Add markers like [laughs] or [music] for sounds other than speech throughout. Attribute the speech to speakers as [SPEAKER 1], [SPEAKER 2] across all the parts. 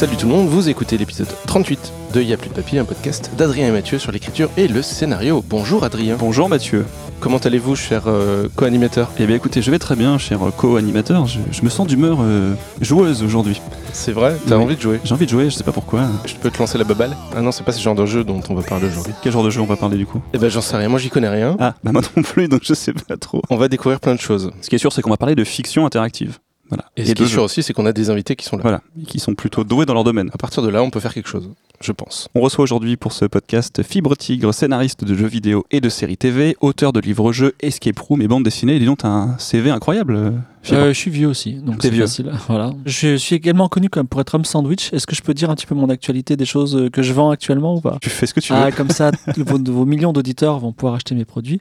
[SPEAKER 1] Salut tout le monde, vous écoutez l'épisode 38 de Y'a plus de papier, un podcast d'Adrien et Mathieu sur l'écriture et le scénario. Bonjour Adrien.
[SPEAKER 2] Bonjour Mathieu.
[SPEAKER 1] Comment allez-vous, cher euh, co-animateur?
[SPEAKER 2] Eh bien écoutez, je vais très bien, cher co-animateur. Je, je me sens d'humeur euh, joueuse aujourd'hui.
[SPEAKER 1] C'est vrai? T'as
[SPEAKER 2] Oui.
[SPEAKER 1] envie de jouer?
[SPEAKER 2] J'ai envie de jouer, je sais pas pourquoi.
[SPEAKER 1] Je peux te lancer la baballe? Ah non, c'est pas ce genre de jeu dont on va parler aujourd'hui.
[SPEAKER 2] Quel genre de jeu on va parler du coup?
[SPEAKER 1] Eh ben j'en sais rien, moi j'y connais rien.
[SPEAKER 2] Ah, bah moi non plus, donc je sais pas trop.
[SPEAKER 1] On va découvrir plein de choses.
[SPEAKER 2] Ce qui est sûr, c'est qu'on va parler de fiction interactive. Voilà.
[SPEAKER 1] Et, ce qui est sûr aussi, c'est qu'on a des invités qui sont là.
[SPEAKER 2] Voilà, et qui sont plutôt doués dans leur domaine.
[SPEAKER 1] À partir de là, on peut faire quelque chose, je pense.
[SPEAKER 2] On reçoit aujourd'hui pour ce podcast Fibre Tigre, scénariste de jeux vidéo et de séries TV, auteur de livres-jeux, escape room et bande dessinée. Dis donc, t'as un CV incroyable. euh.
[SPEAKER 3] Euh, je suis vieux aussi, donc
[SPEAKER 2] T'es
[SPEAKER 3] c'est
[SPEAKER 2] vieux.
[SPEAKER 3] facile. [laughs] Voilà. Je suis également connu comme pour être homme sandwich. Est-ce que je peux dire un petit peu mon actualité, des choses euh, que je vends actuellement ou pas?
[SPEAKER 2] Tu fais ce que tu veux.
[SPEAKER 3] ah, comme ça, [laughs] vos, vos millions d'auditeurs vont pouvoir acheter mes produits.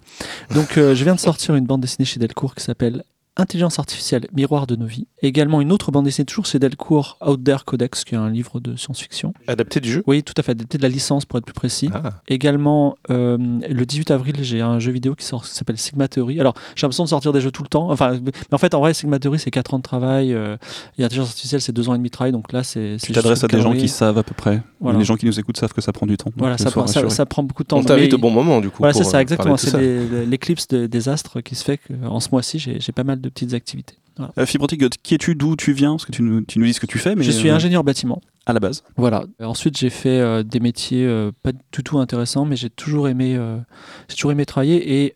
[SPEAKER 3] Donc, euh, je viens de sortir une bande dessinée chez Delcourt qui s'appelle Intelligence artificielle, miroir de nos vies. Également une autre bande dessinée toujours chez Delcourt, Out There Codex, qui est un livre de science-fiction.
[SPEAKER 1] Adapté du jeu?
[SPEAKER 3] Oui, tout à fait, adapté de la licence pour être plus précis.
[SPEAKER 1] Ah,
[SPEAKER 3] Également, euh, le 18 avril, j'ai un jeu vidéo qui sort qui s'appelle Sigma Theory. Alors, j'ai l'impression de sortir des jeux tout le temps. Enfin, mais en fait, en vrai, Sigma Theory, c'est 4 ans de travail. euh, et intelligence artificielle, c'est 2 ans et demi de travail. Donc là, c'est.
[SPEAKER 2] tu t'adresses à des gens qui savent à peu près.
[SPEAKER 3] Voilà.
[SPEAKER 2] Les gens qui nous écoutent savent que ça prend du temps.
[SPEAKER 3] Voilà, ça, prend, ça,
[SPEAKER 2] rassuré.
[SPEAKER 3] ça prend beaucoup de temps.
[SPEAKER 1] on t'invite au bon moment du coup.
[SPEAKER 3] Voilà, c'est ça,
[SPEAKER 1] euh,
[SPEAKER 3] exactement. C'est des- l'éclipse de- des astres qui se fait qu'en ce mois-ci, j'ai pas mal de petites activités. Voilà.
[SPEAKER 2] Euh, Fibre qui es-tu D'où tu viens Parce que tu nous, tu nous dis ce que tu fais, mais
[SPEAKER 3] je suis
[SPEAKER 2] euh,
[SPEAKER 3] ingénieur bâtiment.
[SPEAKER 2] à la base.
[SPEAKER 3] Voilà. Ensuite, j'ai fait euh, des métiers euh, pas du tout intéressants, mais j'ai toujours aimé, euh, j'ai toujours aimé travailler. Et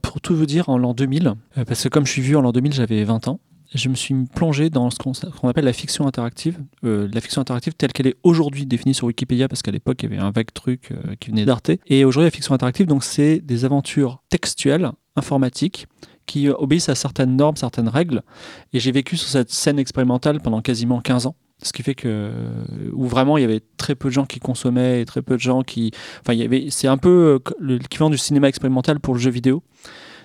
[SPEAKER 3] pour tout vous dire, en l'an 2000, euh, parce que comme je suis vieux, en l'an 2000, j'avais 20 ans. Je me suis plongé dans ce qu'on appelle la fiction interactive. La fiction interactive telle qu'elle est aujourd'hui définie sur Wikipédia, parce qu'à l'époque, il y avait un vague truc qui venait d'Arte. Et aujourd'hui, la fiction interactive, donc, c'est des aventures textuelles, informatiques, qui obéissent à certaines normes, certaines règles. Et j'ai vécu sur cette scène expérimentale pendant quasiment 15 ans. Ce qui fait que où vraiment il y avait très peu de gens qui consommaient et très peu de gens qui, enfin il y avait, c'est un peu euh, l'équivalent du cinéma expérimental pour le jeu vidéo.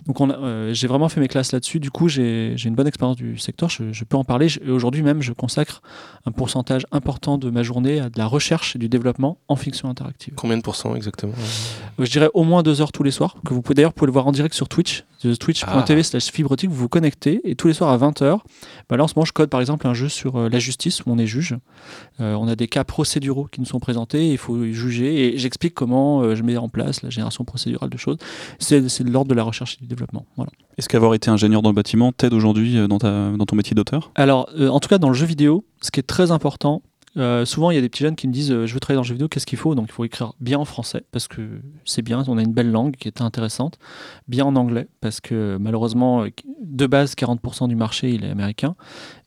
[SPEAKER 3] Donc euh, j'ai vraiment fait mes classes là-dessus. Du coup j'ai, une bonne expérience du secteur. Je, je peux en parler. Aujourd'hui même je consacre un pourcentage important de ma journée à de la recherche et du développement en fiction interactive.
[SPEAKER 1] Combien de pourcents exactement?
[SPEAKER 3] Euh, Je dirais au moins deux heures tous les soirs. Que vous pouvez d'ailleurs pouvez le voir en direct sur Twitch, twitch.tv
[SPEAKER 1] Ah.
[SPEAKER 3] slash fibrotique. Vous vous connectez et tous les soirs à 20h. Bah là en ce moment je code par exemple un jeu sur euh, la justice où on est juge. Euh, on a des cas procéduraux qui nous sont présentés. Il faut juger et j'explique comment euh, je mets en place la génération procédurale de choses. C'est, de l'ordre de la recherche et du développement. Voilà.
[SPEAKER 2] Est-ce qu'avoir été ingénieur dans le bâtiment t'aide aujourd'hui dans, ta, dans ton métier d'auteur?
[SPEAKER 3] Alors, euh, en tout cas, dans le jeu vidéo, ce qui est très important, euh, souvent il y a des petits jeunes qui me disent euh, Je veux travailler dans le vidéo, qu'est-ce qu'il faut? Donc il faut écrire bien en français, parce que c'est bien, on a une belle langue qui est intéressante. Bien en anglais, parce que malheureusement, euh, de base, 40% du marché il est américain.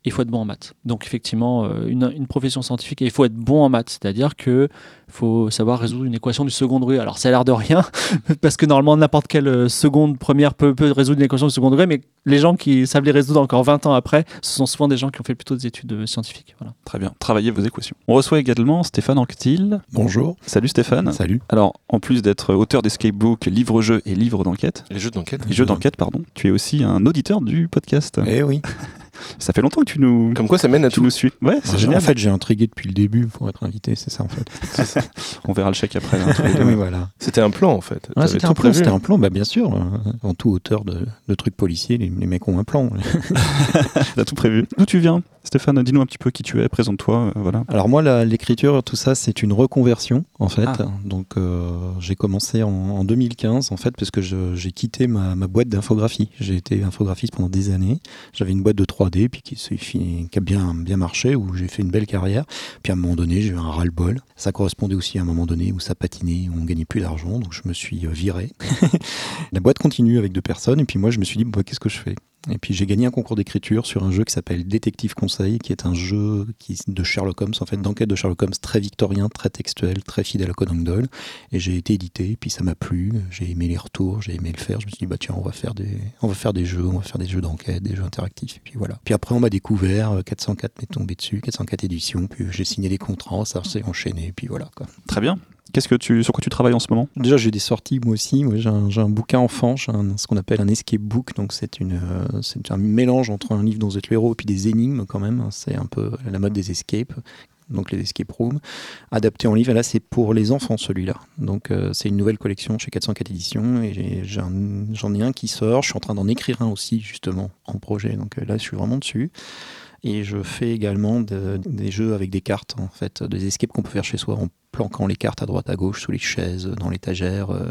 [SPEAKER 3] Il faut être bon en maths. Donc effectivement, euh, une, une profession scientifique, et il faut être bon en maths, c'est-à-dire que faut savoir résoudre une équation du second degré. Alors ça a l'air de rien, [laughs] parce que normalement n'importe quelle euh, seconde première peut, peut résoudre une équation du second degré, mais les gens qui savent les résoudre encore 20 ans après, ce sont souvent des gens qui ont fait plutôt des études euh, scientifiques. Voilà.
[SPEAKER 2] Très bien, travaillez vos équations. On reçoit également Stéphane Anctil.
[SPEAKER 4] Bonjour.
[SPEAKER 2] Salut Stéphane.
[SPEAKER 4] Salut.
[SPEAKER 2] Alors, en plus d'être auteur d'escape book, livre-jeu et livre d'enquête,
[SPEAKER 1] Les jeux d'enquête
[SPEAKER 2] et jeux d'enquête, pardon, tu es aussi un auditeur du podcast.
[SPEAKER 4] Eh oui. [laughs]
[SPEAKER 2] Ça fait longtemps que tu nous,
[SPEAKER 1] Comme quoi ça mène à
[SPEAKER 2] tu
[SPEAKER 1] tout.
[SPEAKER 2] nous suis. Ouais, c'est
[SPEAKER 4] En
[SPEAKER 2] génial.
[SPEAKER 4] fait, j'ai intrigué depuis le début pour être invité, c'est ça en fait. [laughs]
[SPEAKER 2] On verra le chèque après. hein, [laughs]
[SPEAKER 4] oui, voilà.
[SPEAKER 1] C'était un plan en fait.
[SPEAKER 4] Ouais, c'était
[SPEAKER 1] tout
[SPEAKER 4] un plan,
[SPEAKER 1] prévu.
[SPEAKER 4] c'était un plan, bah bien sûr. euh, En tout auteur de, de trucs policiers, les, les mecs ont un plan. [laughs]
[SPEAKER 2] T'as tout prévu. D'où tu viens Stéphane, dis-nous un petit peu qui tu es, présente-toi. euh, voilà.
[SPEAKER 4] Alors moi, l'écriture, tout ça, c'est une reconversion en fait.
[SPEAKER 2] Ah.
[SPEAKER 4] Donc euh, j'ai commencé en, en 2015 en fait parce que j'ai quitté ma, ma boîte d'infographie. J'ai été infographiste pendant des années. J'avais une boîte de 3D puis qui, a bien bien marché où j'ai fait une belle carrière. Puis à un moment donné, j'ai eu un ras-le-bol. Ça correspondait aussi à un moment donné où ça patinait, où on gagnait plus d'argent. Donc je me suis euh, viré. [laughs] la boîte continue avec deux personnes et puis moi je me suis dit bah, qu'est-ce que je fais? Et puis j'ai gagné un concours d'écriture sur un jeu qui s'appelle Détective Conseil, qui est un jeu qui, de Sherlock Holmes, en fait, d'enquête de Sherlock Holmes, très victorien, très textuel, très fidèle à Conan Doyle. Et j'ai été édité, puis ça m'a plu, j'ai aimé les retours, j'ai aimé le faire. Je me suis dit, bah tiens, on va faire des, on va faire des jeux, on va faire des jeux d'enquête, des jeux interactifs. Et puis voilà. Puis après, on m'a découvert, euh, 404 m'est tombé dessus, 404 éditions, puis j'ai signé des contrats, ça s'est enchaîné, et puis voilà, quoi.
[SPEAKER 2] Très bien. Qu'est-ce que tu, sur quoi tu travailles en ce moment?
[SPEAKER 4] Déjà, j'ai des sorties moi aussi. Moi, j'ai un, bouquin enfant, j'ai ce qu'on appelle un escape book. Donc, c'est une, euh, c'est un mélange entre un livre dont vous êtes le héros et puis des énigmes quand même. C'est un peu la mode des escapes. Donc, les escape rooms, adapté en livre. Et là, c'est pour les enfants celui-là. Donc, euh, c'est une nouvelle collection chez 404 éditions. Et j'en ai, un qui sort. Je suis en train d'en écrire un aussi, justement, en projet. Donc, euh, là, je suis vraiment dessus. Et je fais également de- des jeux avec des cartes, en fait, des escapes qu'on peut faire chez soi planquant les cartes à droite à gauche, sous les chaises, dans l'étagère, euh,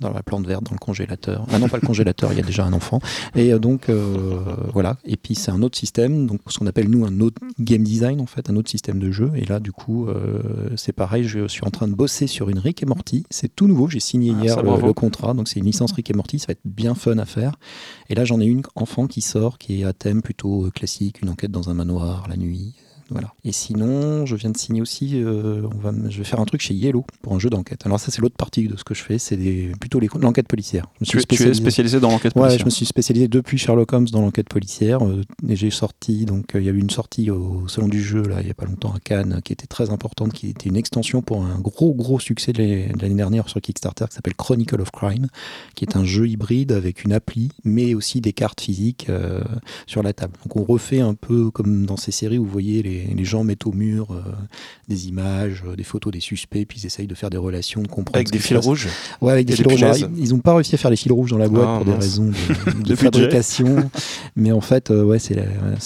[SPEAKER 4] dans la plante verte, dans le congélateur. Ah non, pas le congélateur, il y a déjà un enfant. Et euh, donc, euh, voilà. Et puis, c'est un autre système, donc ce qu'on appelle, nous, un autre game design, en fait, un autre système de jeu. Et là, du coup, c'est pareil, je suis en train de bosser sur une Rick et Morty. C'est tout nouveau, j'ai signé
[SPEAKER 2] Ah,
[SPEAKER 4] hier
[SPEAKER 2] ça,
[SPEAKER 4] le, le contrat, donc c'est une licence Rick et Morty, ça va être bien fun à faire. Et là, j'en ai une enfant qui sort, qui est à thème plutôt classique, une enquête dans un manoir, la nuit. Voilà. Et sinon, je viens de signer aussi, euh, on va, je vais faire un truc chez Yellow pour un jeu d'enquête. Alors ça, c'est l'autre partie de ce que je fais, c'est des- plutôt l'enquête policière. Je me
[SPEAKER 2] Tu, es- tu es spécialisé dans l'enquête
[SPEAKER 4] Ouais,
[SPEAKER 2] policière.
[SPEAKER 4] je me suis spécialisé depuis Sherlock Holmes dans l'enquête policière. euh, et j'ai sorti, donc euh, il y a eu une sortie au Salon du Jeu, là, il n'y a pas longtemps à Cannes, qui était très importante, qui était une extension pour un gros, gros succès de l'année de l'année dernière sur Kickstarter, qui s'appelle Chronicle of Crime, qui est un jeu hybride avec une appli, mais aussi des cartes physiques sur la table. Donc on refait un peu comme dans ces séries où vous voyez les, les gens mettent au mur euh, des images, euh, des photos des suspects, puis ils essayent de faire des relations, de comprendre.
[SPEAKER 1] Avec des fils
[SPEAKER 4] passe.
[SPEAKER 1] rouges.
[SPEAKER 4] Ouais, avec des fils rouges. Alors, ils- n'ont pas réussi à faire les fils rouges dans la boîte
[SPEAKER 1] Ah,
[SPEAKER 4] pour des raisons de, [laughs] fabrication. Mais en fait, euh, ouais, c'est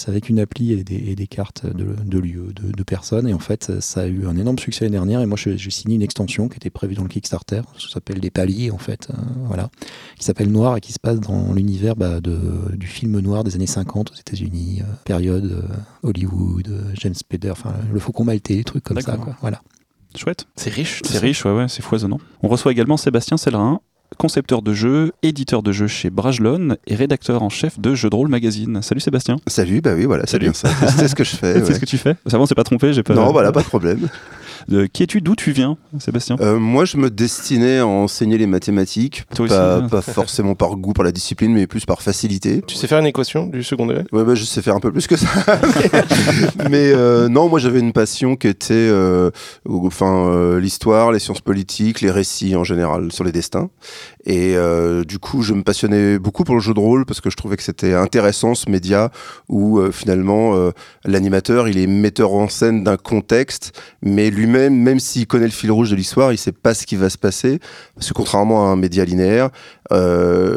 [SPEAKER 4] avec une appli et des, et des cartes de, de lieux, de, de personnes. Et en fait, ça a eu un énorme succès l'année dernière. Et moi, j'ai signé une extension qui était prévue dans le Kickstarter. Ça s'appelle des paliers, en fait. euh, voilà. Qui s'appelle Noir et qui se passe dans l'univers bah, du film noir des années 50 aux États-Unis. période Hollywood, euh, James Spader, enfin, le Faucon Maltais, des trucs comme ça.
[SPEAKER 2] D'accord.
[SPEAKER 4] Quoi. Voilà.
[SPEAKER 2] Chouette.
[SPEAKER 1] C'est riche.
[SPEAKER 2] C'est riche, ouais, ouais, c'est foisonnant. On reçoit également Sébastien Sellerin, concepteur de jeux, éditeur de jeux chez Brajlon et rédacteur en chef de Jeux de rôle magazine. Salut Sébastien.
[SPEAKER 5] Salut, bah oui, voilà, c'est
[SPEAKER 2] Salut.
[SPEAKER 5] bien ça. C'est ce que je fais. [laughs]
[SPEAKER 2] C'est
[SPEAKER 5] ouais.
[SPEAKER 2] ce que tu fais Ça va, on s'est pas trompé, j'ai pas.
[SPEAKER 5] Non, voilà, pas de problème.
[SPEAKER 2] De qui es-tu? D'où tu viens, Sébastien?
[SPEAKER 5] Euh, moi, je me destinais à enseigner les mathématiques,
[SPEAKER 2] Toi aussi,
[SPEAKER 5] pas,
[SPEAKER 2] hein.
[SPEAKER 5] pas forcément par goût pour la discipline, mais plus par facilité.
[SPEAKER 1] Tu sais faire une équation du second degré
[SPEAKER 5] Ouais, bah, je sais faire un peu plus que ça. mais [laughs] mais, euh, non, moi j'avais une passion qui était euh, enfin, euh, l'histoire, les sciences politiques, les récits en général sur les destins. Et euh, du coup, je me passionnais beaucoup pour le jeu de rôle parce que je trouvais que c'était intéressant ce média où euh, finalement euh, l'animateur il est metteur en scène d'un contexte, mais lui-même, même s'il connaît le fil rouge de l'histoire, il sait pas ce qui va se passer. Parce que contrairement à un média linéaire,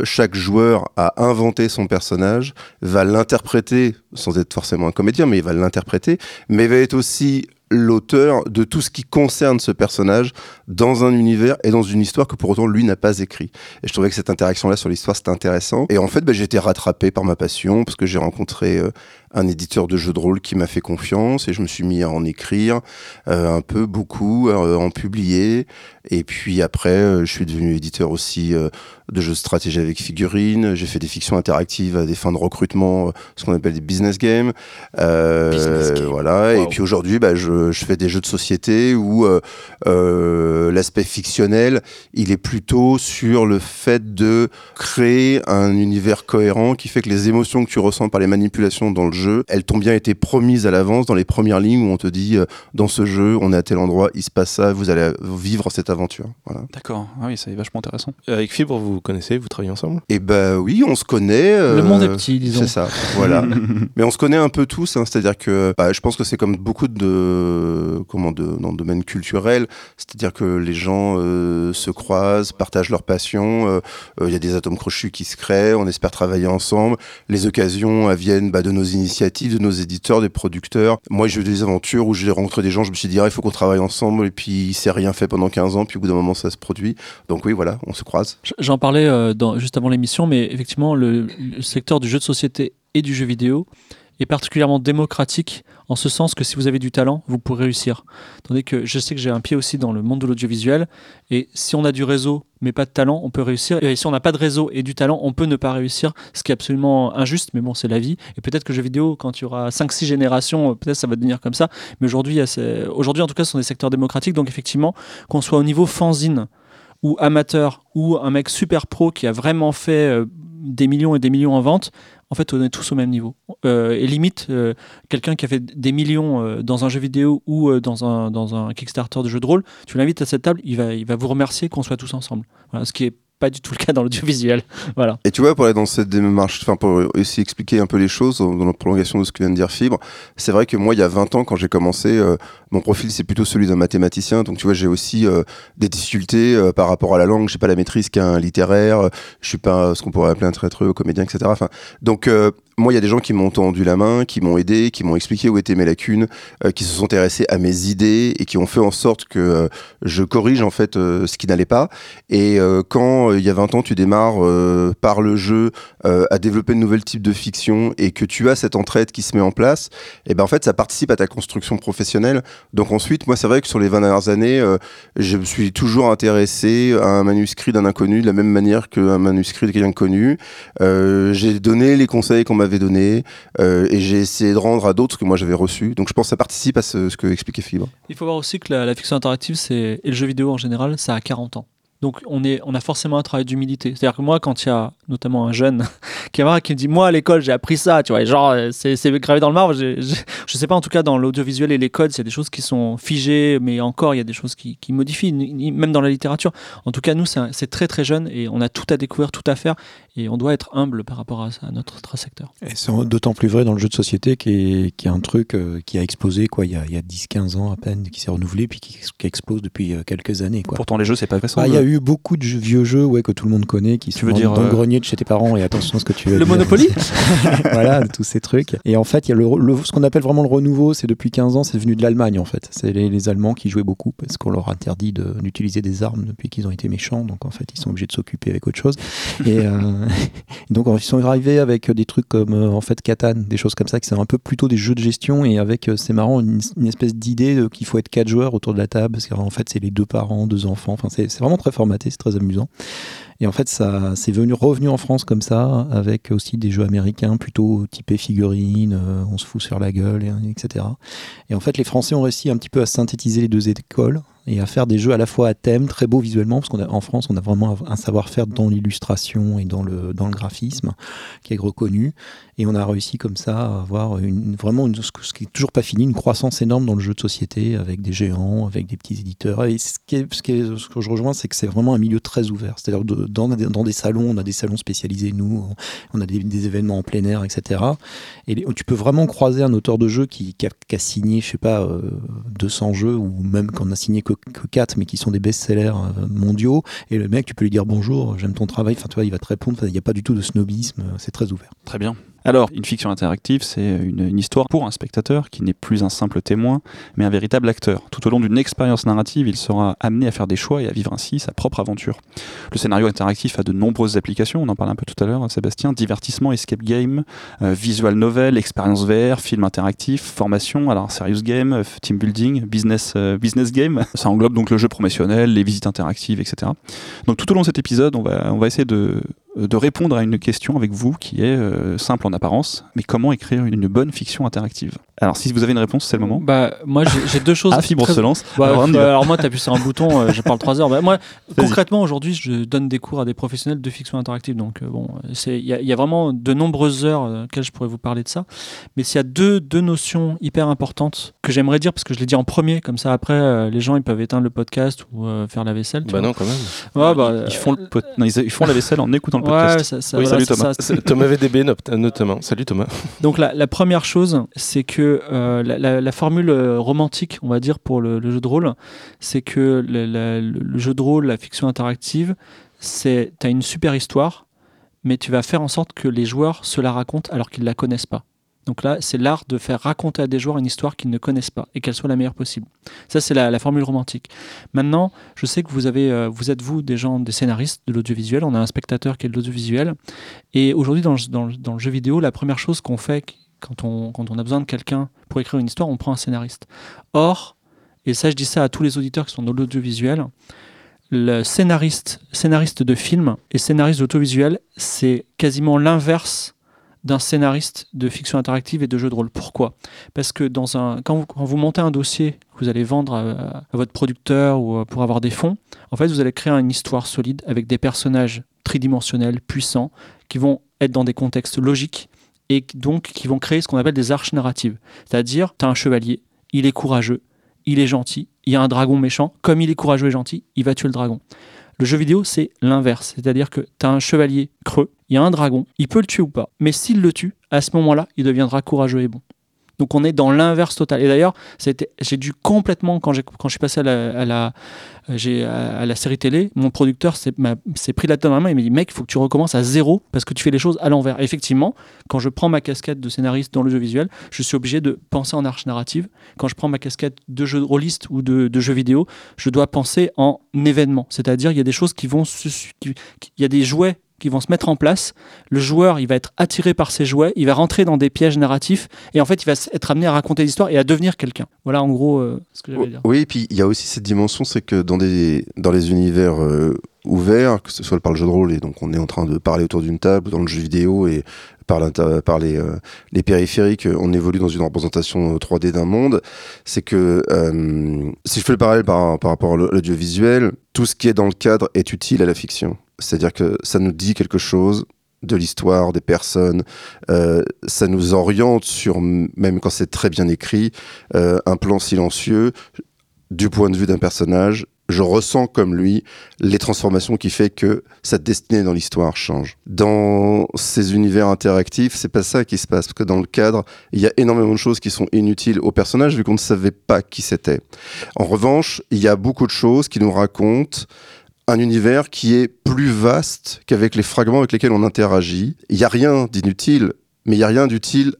[SPEAKER 5] chaque joueur a inventé son personnage, va l'interpréter sans être forcément un comédien, mais il va l'interpréter, mais va être aussi l'auteur de tout ce qui concerne ce personnage dans un univers et dans une histoire que pour autant lui n'a pas écrit. Et je trouvais que cette interaction-là sur l'histoire c'était intéressant. Et en fait, bah, j'ai été rattrapé par ma passion parce que j'ai rencontré euh, un éditeur de jeux de rôle qui m'a fait confiance et je me suis mis à en écrire euh, un peu, beaucoup, euh, en publier. Et puis après, euh, je suis devenu éditeur aussi euh, de jeux de stratégie avec figurines. J'ai fait des fictions interactives à des fins de recrutement, euh, ce qu'on appelle des business games. Euh,
[SPEAKER 1] Business game.
[SPEAKER 5] Voilà.
[SPEAKER 1] Wow.
[SPEAKER 5] Et puis aujourd'hui, bah, je, je fais des jeux de société où l'aspect fictionnel, il est plutôt sur le fait de créer un univers cohérent qui fait que les émotions que tu ressens par les manipulations dans le jeu, elles t'ont bien été promises à l'avance dans les premières lignes où on te dit euh, dans ce jeu, on est à tel endroit, il se passe ça, vous allez vivre cette aventure. Voilà.
[SPEAKER 2] D'accord, ah oui, c'est vachement intéressant.
[SPEAKER 1] Avec Fibre, vous vous connaissez, vous travaillez ensemble?
[SPEAKER 5] Et bah oui, on se connaît. euh,
[SPEAKER 3] Le monde est petit, disons.
[SPEAKER 5] C'est ça, voilà. [laughs] Mais on se connaît un peu tous, hein, c'est-à-dire que bah, je pense que c'est comme beaucoup de comment de dans le domaine culturel, c'est-à-dire que les gens euh, se croisent, partagent leur passion. euh, euh, Il y a des atomes crochus qui se créent, on espère travailler ensemble. Les occasions viennent bah, de nos initiatives, de nos éditeurs, des producteurs. Moi, j'ai eu des aventures où j'ai rencontré des gens, je me suis dit ah, il faut qu'on travaille ensemble, et puis il s'est rien fait pendant 15 ans, puis au bout d'un moment ça se produit. Donc oui, voilà, on se croise.
[SPEAKER 3] J'en parlais euh, juste avant l'émission, mais effectivement, le secteur du jeu de société et du jeu vidéo est particulièrement démocratique en ce sens que si vous avez du talent, vous pourrez réussir. Tandis que je sais que j'ai un pied aussi dans le monde de l'audiovisuel, et si on a du réseau mais pas de talent, on peut réussir. Et si on n'a pas de réseau et du talent, on peut ne pas réussir, ce qui est absolument injuste, mais bon, c'est la vie. Et peut-être que le jeu vidéo, quand il y aura 5-6 générations, euh, peut-être ça va devenir comme ça. Mais aujourd'hui, aujourd'hui en tout cas, ce sont des secteurs démocratiques, donc effectivement, qu'on soit au niveau fanzine, ou amateur ou un mec super pro qui a vraiment fait euh, des millions et des millions en vente, en fait, on est tous au même niveau. Euh, et limite, euh, quelqu'un qui a fait des millions euh, dans un jeu vidéo ou dans, un, dans un Kickstarter de jeu de rôle, tu l'invites à cette table, il va, il va vous remercier qu'on soit tous ensemble. Ce qui est pas du tout le cas dans l'audiovisuel. [laughs] Voilà.
[SPEAKER 5] Et tu vois, pour aller dans cette démarche, enfin, pour aussi expliquer un peu les choses dans la prolongation de ce que vient de dire Fibre, c'est vrai que moi, il y a 20 ans, quand j'ai commencé, euh, mon profil, c'est plutôt celui d'un mathématicien. Donc, tu vois, j'ai aussi euh, des difficultés euh, par rapport à la langue. J'ai pas la maîtrise qu'un littéraire. Je suis pas ce qu'on pourrait appeler un traîtreux comédien, etc. Enfin, donc, moi, il y a des gens qui m'ont tendu la main, qui m'ont aidé, qui m'ont expliqué où étaient mes lacunes, euh, qui se sont intéressés à mes idées et qui ont fait en sorte que euh, je corrige en fait euh, ce qui n'allait pas. Et quand il y a 20 ans, tu démarres par le jeu à développer de nouveaux types de fiction et que tu as cette entraide qui se met en place, et ben en fait, ça participe à ta construction professionnelle. Donc ensuite, moi, c'est vrai que sur les 20 dernières années, je me suis toujours intéressé à un manuscrit d'un inconnu de la même manière qu'un manuscrit de quelqu'un connu. j'ai donné les conseils qu'on m'avait donnés et j'ai essayé de rendre à d'autres ce que moi j'avais reçu. Donc je pense que ça participe à ce, ce que expliquait Fibre.
[SPEAKER 3] Il faut voir aussi que la, fiction interactive et le jeu vidéo en général, ça a 40 ans. Donc on, est, on a forcément un travail d'humilité. C'est-à-dire que moi, quand il y a notamment un jeune [laughs] qui, qui me dit Moi à l'école j'ai appris ça, tu vois, genre c'est, c'est gravé dans le marbre. Je, je, sais pas, en tout cas dans l'audiovisuel et les codes, il y a des choses qui sont figées, mais encore il y a des choses qui, qui modifient, même dans la littérature. En tout cas, nous c'est, c'est très très jeune et on a tout à découvrir, tout à faire et on doit être humble par rapport à, à notre secteur.
[SPEAKER 4] Et c'est d'autant plus vrai dans le jeu de société qui est, qui est un truc euh, qui a explosé quoi, il y a, a 10-15 ans à peine, qui s'est renouvelé puis qui, qui explose depuis euh, quelques années. Quoi.
[SPEAKER 2] Pourtant les jeux c'est pas.
[SPEAKER 4] Ah, y a eu beaucoup de vieux jeux ouais, que tout le monde connaît qui
[SPEAKER 2] tu sont veux dire,
[SPEAKER 4] dans
[SPEAKER 2] euh...
[SPEAKER 4] le grenier de chez tes parents et attention à ce que tu veux
[SPEAKER 3] Le Monopoly [laughs]
[SPEAKER 4] Voilà, tous ces trucs. Et en fait, il y a le, le, ce qu'on appelle vraiment le renouveau, c'est depuis 15 ans, c'est venu de l'Allemagne en fait. C'est les, les, Allemands qui jouaient beaucoup parce qu'on leur interdit d'utiliser des armes depuis qu'ils ont été méchants. Donc en fait, ils sont obligés de s'occuper avec autre chose. et euh, [laughs] donc ils sont arrivés avec des trucs comme euh, en fait Catan, des choses comme ça, qui sont un peu plutôt des jeux de gestion et avec, euh, c'est marrant, une, une espèce d'idée qu'il faut être quatre joueurs autour de la table parce qu'en fait, c'est les deux parents, deux enfants. Enfin, c'est vraiment très formaté, c'est très amusant. Et en fait, ça, c'est venu revenu en France comme ça, avec aussi des jeux américains plutôt typés figurines, euh, on se fout sur la gueule, et, etc. Et en fait, les Français ont réussi un petit peu à synthétiser les deux écoles et à faire des jeux à la fois à thème, très beaux visuellement, parce qu'en France, on a vraiment un savoir-faire dans l'illustration et dans le, dans le graphisme qui est reconnu. Et on a réussi comme ça à avoir une, vraiment une, ce qui est toujours pas fini, une croissance énorme dans le jeu de société avec des géants, avec des petits éditeurs. Ce, qui ce, que je rejoins, c'est que c'est vraiment un milieu très ouvert. C'est-à-dire dans, dans, des salons, on a des salons spécialisés, nous, on a des, événements en plein air, etc. Et tu peux vraiment croiser un auteur de jeu qui, a, signé, je sais pas, euh, 200 jeux, ou même qu'on a signé que, que 4, mais qui sont des best-sellers euh, mondiaux. Et le mec, tu peux lui dire bonjour, j'aime ton travail. Enfin, tu vois, il va te répondre. Il n'y a pas du tout de snobisme. C'est très ouvert.
[SPEAKER 2] Très bien. Alors, une fiction interactive, c'est une, histoire pour un spectateur qui n'est plus un simple témoin, mais un véritable acteur. Tout au long d'une expérience narrative, il sera amené à faire des choix et à vivre ainsi sa propre aventure. Le scénario interactif a de nombreuses applications, on en parle un peu tout à l'heure, Sébastien, divertissement, escape game, euh, visual novel, expérience VR, film interactif, formation, alors serious game, euh, team building, business, euh, business game. Ça englobe donc le jeu promotionnel, les visites interactives, etc. Donc tout au long de cet épisode, on va, on va essayer de de répondre à une question avec vous qui est euh, simple en apparence, mais comment écrire une bonne fiction interactive? Alors, si vous avez une réponse, c'est le moment.
[SPEAKER 3] Bah, moi, j'ai deux choses. [laughs]
[SPEAKER 2] ah, Fibre
[SPEAKER 3] très...
[SPEAKER 2] se lance.
[SPEAKER 3] Bah, alors, alors, moi, tu appuies sur un bouton, euh, je parle 3 heures. Bah, moi, concrètement, aujourd'hui, je donne des cours à des professionnels de fiction interactive. Donc, euh, bon, il y, y, a vraiment de nombreuses heures euh, auxquelles je pourrais vous parler de ça. Mais s'il y a deux, deux notions hyper importantes que j'aimerais dire, parce que je l'ai dit en premier, comme ça, après, euh, les gens, ils peuvent éteindre le podcast ou faire la vaisselle.
[SPEAKER 1] Bah, non, quand même.
[SPEAKER 3] Ouais, bah,
[SPEAKER 2] ils, font le pot... non, ils, ils, font la vaisselle en écoutant le
[SPEAKER 3] ouais,
[SPEAKER 2] podcast.
[SPEAKER 3] Ça, ça,
[SPEAKER 1] oui,
[SPEAKER 3] voilà,
[SPEAKER 1] salut Thomas.
[SPEAKER 3] Ça,
[SPEAKER 1] Thomas VDB notamment. Salut Thomas.
[SPEAKER 3] Donc la, la première chose, c'est que euh, la, formule romantique, on va dire, pour le, jeu de rôle, c'est que le, jeu de rôle, la fiction interactive, c'est tu as une super histoire, mais tu vas faire en sorte que les joueurs se la racontent alors qu'ils ne la connaissent pas. Donc là, c'est l'art de faire raconter à des joueurs une histoire qu'ils ne connaissent pas et qu'elle soit la meilleure possible. Ça, c'est la, la, formule romantique. Maintenant, je sais que vous euh, êtes vous des gens, des scénaristes de l'audiovisuel. On a un spectateur qui est de l'audiovisuel. Et aujourd'hui, dans, le jeu vidéo, la première chose qu'on fait quand on, a besoin de quelqu'un pour écrire une histoire, on prend un scénariste. Or, et ça, je dis ça à tous les auditeurs qui sont dans l'audiovisuel, le scénariste, de film et scénariste d'autovisuel, c'est quasiment l'inverse d'un scénariste de fiction interactive et de jeu de rôle. Pourquoi? Parce que quand, vous, montez un dossier que vous allez vendre à, à, votre producteur ou pour avoir des fonds, en fait, vous allez créer une histoire solide avec des personnages tridimensionnels, puissants, qui vont être dans des contextes logiques et donc qui vont créer ce qu'on appelle des arches narratives. C'est-à-dire, tu as un chevalier, il est courageux, il est gentil, il y a un dragon méchant, comme il est courageux et gentil, il va tuer le dragon. Le jeu vidéo, c'est l'inverse. C'est-à-dire que tu as un chevalier creux, il y a un dragon, il peut le tuer ou pas. Mais s'il le tue, à ce moment-là, il deviendra courageux et bon. Donc on est dans l'inverse total. Et d'ailleurs, j'ai dû complètement, quand, je suis passé à la, série télé, mon producteur s'est pris la tête dans la main et m'a dit Mec, il faut que tu recommences à zéro parce que tu fais les choses à l'envers. Effectivement, quand je prends ma casquette de scénariste dans le jeu visuel, je suis obligé de penser en arche narrative. Quand je prends ma casquette de jeu de rôliste ou de, de jeu vidéo, je dois penser en événement. C'est-à-dire, il y a des choses qui vont. Il y a des jouets qui vont se mettre en place. Le joueur, il va être attiré par ces jouets, il va rentrer dans des pièges narratifs et en fait, il va être amené à raconter l'histoire et à devenir quelqu'un. Voilà en gros euh, ce que j'avais à dire.
[SPEAKER 5] Oui, et puis il y a aussi cette dimension, c'est que dans, des, dans les univers euh, ouverts, que ce soit par le jeu de rôle, et donc on est en train de parler autour d'une table, dans le jeu vidéo et par, par les, euh, les, périphériques, on évolue dans une représentation 3D d'un monde, c'est que si je fais le parallèle par, par rapport à l'audiovisuel, tout ce qui est dans le cadre est utile à la fiction. C'est-à-dire que ça nous dit quelque chose de l'histoire, des personnes. Euh, ça nous oriente sur, même quand c'est très bien écrit, euh, un plan silencieux du point de vue d'un personnage. Je ressens comme lui les transformations qui fait que sa destinée dans l'histoire change. Dans ces univers interactifs, c'est pas ça qui se passe parce que dans le cadre, il y a énormément de choses qui sont inutiles au personnage vu qu'on ne savait pas qui c'était. En revanche, il y a beaucoup de choses qui nous racontent un univers qui est plus vaste qu'avec les fragments avec lesquels on interagit. Il n'y a rien d'inutile, mais il n'y a rien d'utile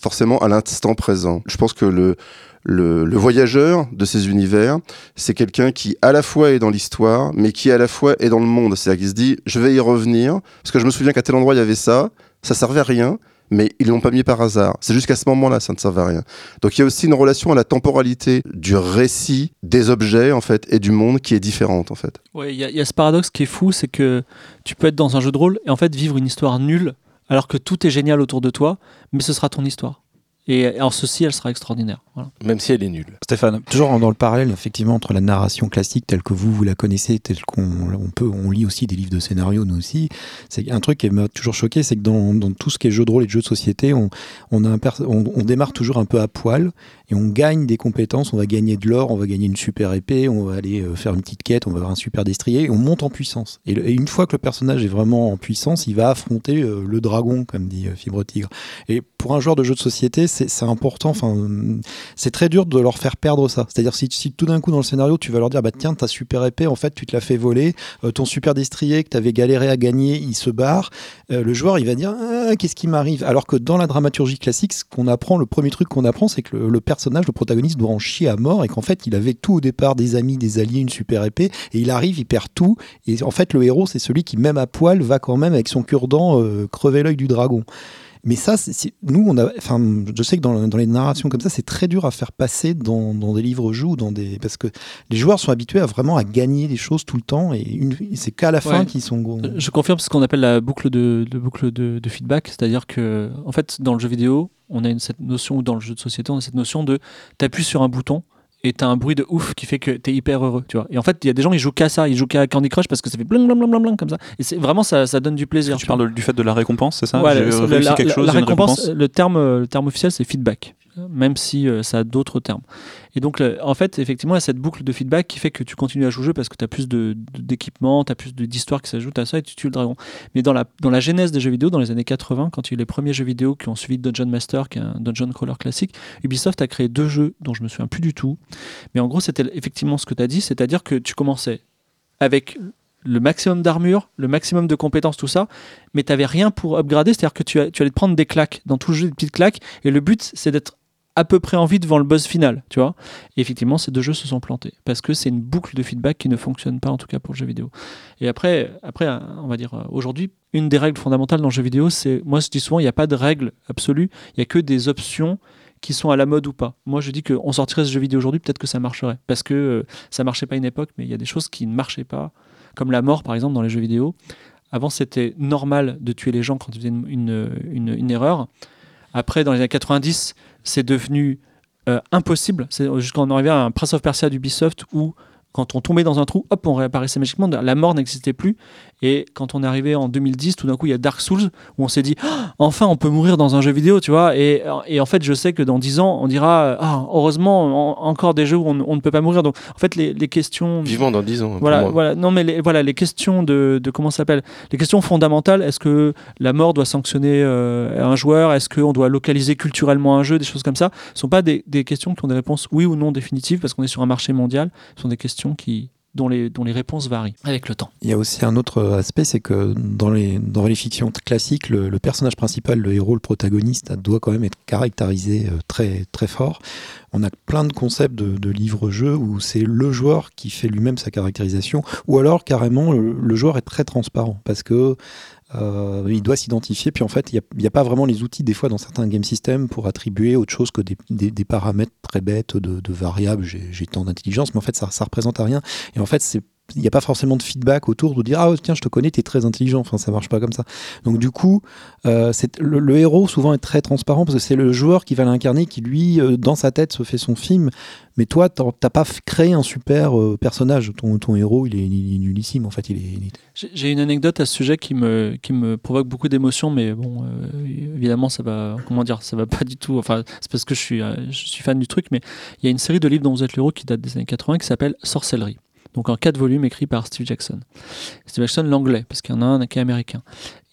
[SPEAKER 5] forcément à l'instant présent. Je pense que le, le, voyageur de ces univers, c'est quelqu'un qui à la fois est dans l'histoire, mais qui à la fois est dans le monde. C'est-à-dire qu'il se dit, je vais y revenir, parce que je me souviens qu'à tel endroit il y avait ça, ça servait à rien, mais ils l'ont pas mis par hasard. C'est juste qu'à ce moment-là, ça ne servait à rien. Donc il y a aussi une relation à la temporalité du récit, des objets en fait, et du monde qui est différente en fait.
[SPEAKER 3] Ouais, il y, a ce paradoxe qui est fou, c'est que tu peux être dans un jeu de rôle et en fait vivre une histoire nulle, alors que tout est génial autour de toi, mais ce sera ton histoire. Et en ceci, elle sera extraordinaire.
[SPEAKER 1] Même si elle est nulle.
[SPEAKER 4] Stéphane, toujours dans le parallèle, effectivement, entre la narration classique telle que vous, vous la connaissez, telle qu'on on peut, on lit aussi des livres de scénario, nous aussi. C'est un truc qui m'a toujours choqué, c'est que dans, dans, tout ce qui est jeu de rôle et jeu de société, on, on, a un on, on, démarre toujours un peu à poil et on gagne des compétences. On va gagner de l'or, on va gagner une super épée, on va aller euh, faire une petite quête, on va avoir un super destrier et on monte en puissance. Et, une fois que le personnage est vraiment en puissance, il va affronter euh, le dragon, comme dit euh, Fibre Tigre. Et pour un joueur de jeu de société, c'est important. Enfin, c'est très dur de leur faire perdre ça. C'est-à-dire si, si, tout d'un coup dans le scénario tu vas leur dire bah tiens ta super épée en fait tu te l'as fait voler, ton super destrier que tu avais galéré à gagner il se barre, le joueur il va dire ah, qu'est-ce qui m'arrive? Alors que dans la dramaturgie classique, ce qu'on apprend, le premier truc qu'on apprend, c'est que le, personnage, le protagoniste doit en chier à mort et qu'en fait il avait tout au départ, des amis, des alliés, une super épée et il arrive, il perd tout et en fait le héros c'est celui qui même à poil va quand même avec son cure-dent euh, crever l'œil du dragon. Mais ça, nous, on a, enfin, je sais que dans, les narrations comme ça, c'est très dur à faire passer dans, des livres jeux dans des, parce que les joueurs sont habitués à vraiment à gagner des choses tout le temps et c'est qu'à la fin qu'ils sont.
[SPEAKER 3] Je confirme ce qu'on appelle la boucle de, boucle de, feedback, c'est-à-dire que, en fait, dans le jeu vidéo, on a une, cette notion, ou dans le jeu de société, on a cette notion de, t'appuies sur un bouton et t'as un bruit de ouf qui fait que t'es hyper heureux, tu vois. Et en fait, il y a des gens, ils jouent qu'à ça, ils jouent qu'à Candy Crush parce que ça fait bling bling bling bling comme ça. Et c'est vraiment ça, ça donne du plaisir.
[SPEAKER 2] Tu, parles du fait de la récompense, c'est ça?
[SPEAKER 3] Ouais, la, quelque chose, la récompense, le terme, le terme officiel, c'est feedback même si euh, ça a d'autres termes. Et donc, en fait, effectivement, il y a cette boucle de feedback qui fait que tu continues à jouer au jeu parce que tu as plus d'équipement, tu as plus d'histoire qui s'ajoute à ça et tu tues le dragon. Mais dans la, dans la genèse des jeux vidéo, dans les années 80, quand il y a eu les premiers jeux vidéo qui ont suivi Dungeon Master, qui est un dungeon crawler classique, Ubisoft a créé deux jeux dont je me souviens plus du tout. Mais en gros, c'était effectivement ce que tu as dit, c'est-à-dire que tu commençais avec le maximum d'armure, le maximum de compétences, tout ça, mais tu n'avais rien pour upgrader, c'est-à-dire que tu, tu allais te prendre des claques, dans tout le jeu des petites claques, et le but c'est d'être à peu près envie devant le boss final, tu vois. Et effectivement, ces deux jeux se sont plantés parce que c'est une boucle de feedback qui ne fonctionne pas en tout cas pour le jeu vidéo. Et après, après, on va dire euh, aujourd'hui, une des règles fondamentales dans le jeu vidéo, c'est, moi je dis souvent, il n'y a pas de règle absolue, il n'y a que des options qui sont à la mode ou pas. Moi, je dis qu'on sortirait ce jeu vidéo aujourd'hui, peut-être que ça marcherait parce que euh, ça marchait pas à une époque, mais il y a des choses qui ne marchaient pas, comme la mort par exemple dans les jeux vidéo. Avant, c'était normal de tuer les gens quand ils faisaient une, une, une erreur. Après, dans les années 90, c'est devenu euh, impossible. C'est jusqu'à on arrivait à un Prince of Persia d'Ubisoft où quand on tombait dans un trou, hop, on réapparaissait magiquement. La mort n'existait plus. Et quand on est arrivé en 2010, tout d'un coup, il y a Dark Souls où on s'est dit Ah, enfin, on peut mourir dans un jeu vidéo, tu vois. Et, et en fait, je sais que dans 10 ans, on dira Ah, heureusement, en- encore des jeux où on, on ne peut pas mourir. Donc, en fait, les, les questions.
[SPEAKER 1] Vivement dans 10 ans. pour
[SPEAKER 3] Voilà, voilà, non mais les, voilà les questions de, de comment ça s'appelle? Les questions fondamentales. Est-ce que la mort doit sanctionner euh, un joueur? Est-ce qu'on doit localiser culturellement un jeu? Des choses comme ça. Ce sont pas des, des questions qui ont des réponses oui ou non définitives parce qu'on est sur un marché mondial. Ce sont des questions qui dont les dont les réponses varient avec le temps.
[SPEAKER 4] Il y a aussi un autre aspect, c'est que dans les, dans les fictions classiques, le, personnage principal, le héros, le protagoniste, doit quand même être caractérisé euh, très, très fort. On a plein de concepts de, de livres-jeux où c'est le joueur qui fait lui-même sa caractérisation, ou alors carrément le, le joueur est très transparent parce que euh, il doit s'identifier. Puis en fait, il n'y a, pas vraiment les outils des fois dans certains game systems pour attribuer autre chose que des, des, paramètres très bêtes de, de variables. J'ai tant d'intelligence, mais en fait, ça, ça représente à rien. Et en fait, c'est il n'y a pas forcément de feedback autour de dire ah tiens je te connais t'es très intelligent. Enfin ça marche pas comme ça. Donc du coup euh, le, héros souvent est très transparent parce que c'est le joueur qui va l'incarner qui lui euh, dans sa tête se fait son film. Mais toi t'as pas créé un super euh, personnage. Ton, ton héros il est, il est, nullissime en fait. Il est,
[SPEAKER 3] j'ai une anecdote à ce sujet qui me, qui me provoque beaucoup d'émotions mais bon euh, évidemment ça va comment dire ça va pas du tout. Enfin c'est parce que je suis, je suis fan du truc mais il y a une série de livres dont vous êtes le héros qui date des années 80 qui s'appelle Sorcellerie donc en quatre volumes écrits par Steve Jackson. Steve Jackson l'anglais, parce qu'il y en a un qui est américain.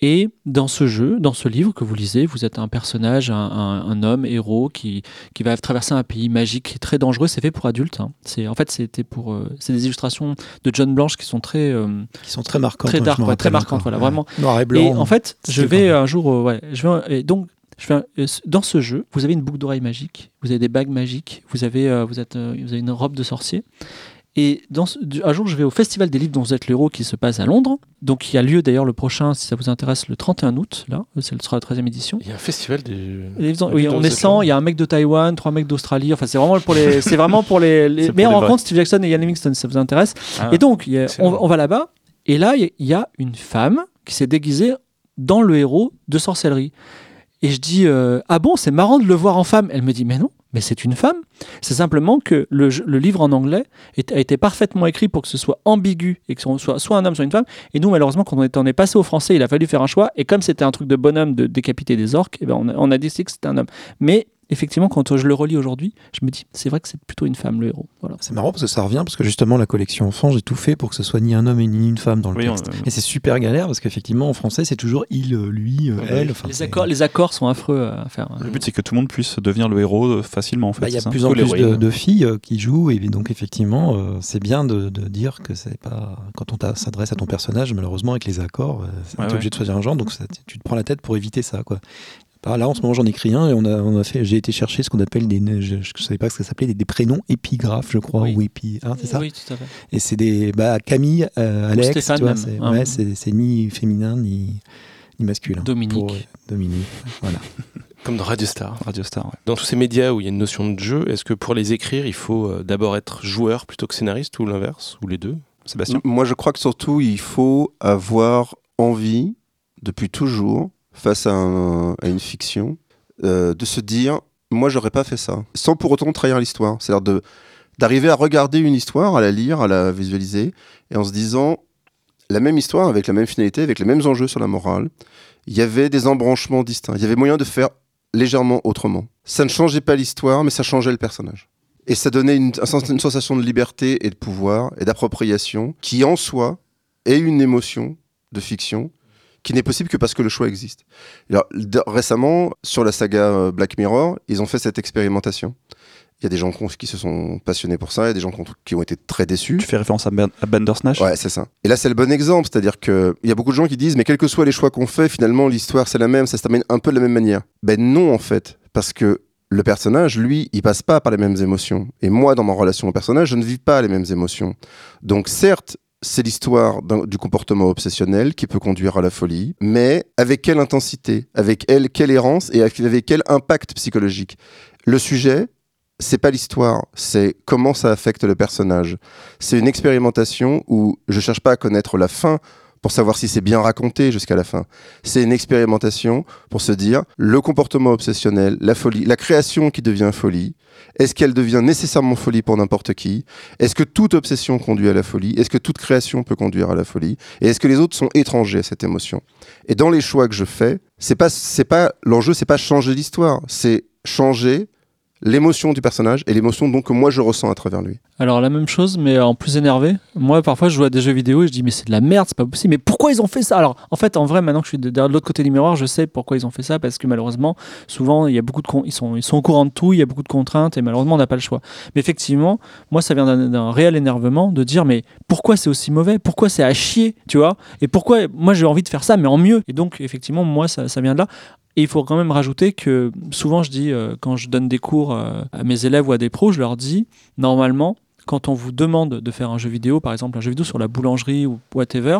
[SPEAKER 3] Et dans ce jeu, dans ce livre que vous lisez, vous êtes un personnage, un, un, un homme héros qui, qui va traverser un pays magique très dangereux. C'est fait pour adultes. Hein. C'est en fait c'était pour euh, c'est des illustrations de John Blanche qui sont très euh,
[SPEAKER 4] qui sont très marquantes,
[SPEAKER 3] très dark, ouais, très marquantes. Voilà, vraiment.
[SPEAKER 4] Noir et blanc.
[SPEAKER 3] Et en fait, je vais un jour, euh, ouais, je vais et donc je fais un, dans ce jeu, vous avez une boucle d'oreille magique, vous avez des bagues magiques, vous avez, euh, vous êtes, vous avez une robe de sorcier. Et dans ce, un jour, je vais au Festival des livres dont vous êtes l'héros qui se passe à Londres. Donc, il y a lieu d'ailleurs le prochain, si ça vous intéresse, le 31 août. Là, ce sera la 13e édition.
[SPEAKER 1] Il y a un festival des.
[SPEAKER 3] Oui, on est 100. Il y a un mec de Taïwan, trois mecs d'Australie. Enfin, c'est vraiment pour les. [laughs] c'est vraiment pour les. les... Mais on rencontre Steve Jackson et Ian Livingstone, si ça vous intéresse. Ah, et donc, a, on, on, va là-bas. Et là, il y a une femme qui s'est déguisée dans le héros de sorcellerie. Et je dis euh, Ah bon, c'est marrant de le voir en femme. Elle me dit Mais non, mais c'est une femme. C'est simplement que le, livre en anglais a été parfaitement écrit pour que ce soit ambigu et que ce soit soit un homme, soit une femme. Et nous, malheureusement, quand on est, passé au français, il a fallu faire un choix. Et comme c'était un truc de bonhomme de décapiter des orques, eh ben on a décidé que c'était un homme. Mais effectivement, quand je le relis aujourd'hui, je me dis, c'est vrai que c'est plutôt une femme, le héros. Voilà.
[SPEAKER 4] C'est marrant parce que ça revient, parce que justement, la collection enfant, j'ai tout fait pour que ce soit ni un homme et ni une femme dans le
[SPEAKER 2] Oui,
[SPEAKER 4] texte.
[SPEAKER 2] on-
[SPEAKER 4] Et c'est super galère parce qu'effectivement, en français, c'est toujours il, euh, lui, euh,
[SPEAKER 1] Ouais,
[SPEAKER 4] elle.
[SPEAKER 3] Les accords, les accords sont affreux à faire.
[SPEAKER 2] Le but, c'est que tout le monde puisse devenir le héros euh, facilement, en fait.
[SPEAKER 4] Bah, Il y a de plus en plus de, filles euh, qui jouent et donc effectivement euh, c'est bien de, de dire que c'est pas quand on s'adresse à ton personnage malheureusement avec les accords euh,
[SPEAKER 2] Ouais,
[SPEAKER 4] t'es
[SPEAKER 2] ouais.
[SPEAKER 4] obligé de choisir un genre donc ça- tu te prends la tête pour éviter ça quoi. Bah, là en ce moment j'en écris un et on a, on a fait j'ai été chercher ce qu'on appelle des je, je savais pas ce que ça s'appelait des, des prénoms épigraphes je crois
[SPEAKER 3] Oui.
[SPEAKER 4] ou épi hein, c'est ça
[SPEAKER 3] Oui, tout à fait.
[SPEAKER 4] et c'est des bah, Camille euh, Alex tu vois,
[SPEAKER 3] même,
[SPEAKER 4] c'est
[SPEAKER 3] hein.
[SPEAKER 4] ouais, c'est- c'est ni féminin ni ni masculin
[SPEAKER 3] Dominique.
[SPEAKER 4] Pour, euh, Dominique voilà [laughs]
[SPEAKER 1] Comme dans Radio Star.
[SPEAKER 2] Radio Star, ouais.
[SPEAKER 1] Dans tous ces médias où il y a une notion de jeu, est-ce que pour les écrire, il faut euh, d'abord être joueur plutôt que scénariste ou l'inverse Ou les deux?
[SPEAKER 2] Sébastien?
[SPEAKER 5] Moi, je crois que surtout, il faut avoir envie, depuis toujours, face à, un- à une fiction, euh, de se dire moi, j'aurais pas fait ça. Sans pour autant trahir l'histoire. C'est-à-dire d'arriver à regarder une histoire, à la lire, à la visualiser, et en se disant la même histoire, avec la même finalité, avec les mêmes enjeux sur la morale, il y avait des embranchements distincts. Il y avait moyen de faire légèrement autrement. Ça ne changeait pas l'histoire, mais ça changeait le personnage. Et ça donnait une, une sensation de liberté et de pouvoir et d'appropriation qui, en soi, est une émotion de fiction qui n'est possible que parce que le choix existe. Alors, récemment, sur la saga euh, Black Mirror, ils ont fait cette expérimentation. Il y a des gens qui se sont passionnés pour ça, il y a des gens qui ont, qui ont été très déçus.
[SPEAKER 2] Tu fais référence à, Ben- à Bandersnatch?
[SPEAKER 5] Ouais, c'est ça. Et là, c'est le bon exemple. C'est-à-dire qu'il y a beaucoup de gens qui disent, mais quels que soient les choix qu'on fait, finalement, l'histoire, c'est la même, ça se termine un peu de la même manière. Ben non, en fait. Parce que le personnage, lui, il passe pas par les mêmes émotions. Et moi, dans ma relation au personnage, je ne vis pas les mêmes émotions. Donc, certes, c'est l'histoire du comportement obsessionnel qui peut conduire à la folie, mais avec quelle intensité, avec elle, quelle errance et avec quel impact psychologique? Le sujet, c'est pas l'histoire, c'est comment ça affecte le personnage. C'est une expérimentation où je cherche pas à connaître la fin pour savoir si c'est bien raconté jusqu'à la fin. C'est une expérimentation pour se dire le comportement obsessionnel, la folie, la création qui devient folie. Est-ce qu'elle devient nécessairement folie pour n'importe qui? Est-ce que toute obsession conduit à la folie? Est-ce que toute création peut conduire à la folie? Et est-ce que les autres sont étrangers à cette émotion? Et dans les choix que je fais, c'est pas, c'est pas l'enjeu, c'est pas changer l'histoire, c'est changer l'émotion du personnage et l'émotion donc que moi je ressens à travers lui.
[SPEAKER 3] Alors la même chose, mais en plus énervé. Moi, parfois, je joue à des jeux vidéo et je dis mais c'est de la merde, c'est pas possible. Mais pourquoi ils ont fait ça? Alors, en fait, en vrai, maintenant que je suis de, l'autre côté du miroir, je sais pourquoi ils ont fait ça parce que malheureusement, souvent, il y a beaucoup de ils sont ils sont au courant de tout, il y a beaucoup de contraintes et malheureusement, on n'a pas le choix. Mais effectivement, moi, ça vient d'un réel énervement de dire mais pourquoi c'est aussi mauvais? Pourquoi c'est à chier, tu vois? Et pourquoi moi j'ai envie de faire ça mais en mieux? Et donc, effectivement, moi, ça, ça vient de là. Et il faut quand même rajouter que souvent je dis, euh, quand je donne des cours euh, à mes élèves ou à des pros, je leur dis, normalement, quand on vous demande de faire un jeu vidéo, par exemple un jeu vidéo sur la boulangerie ou whatever,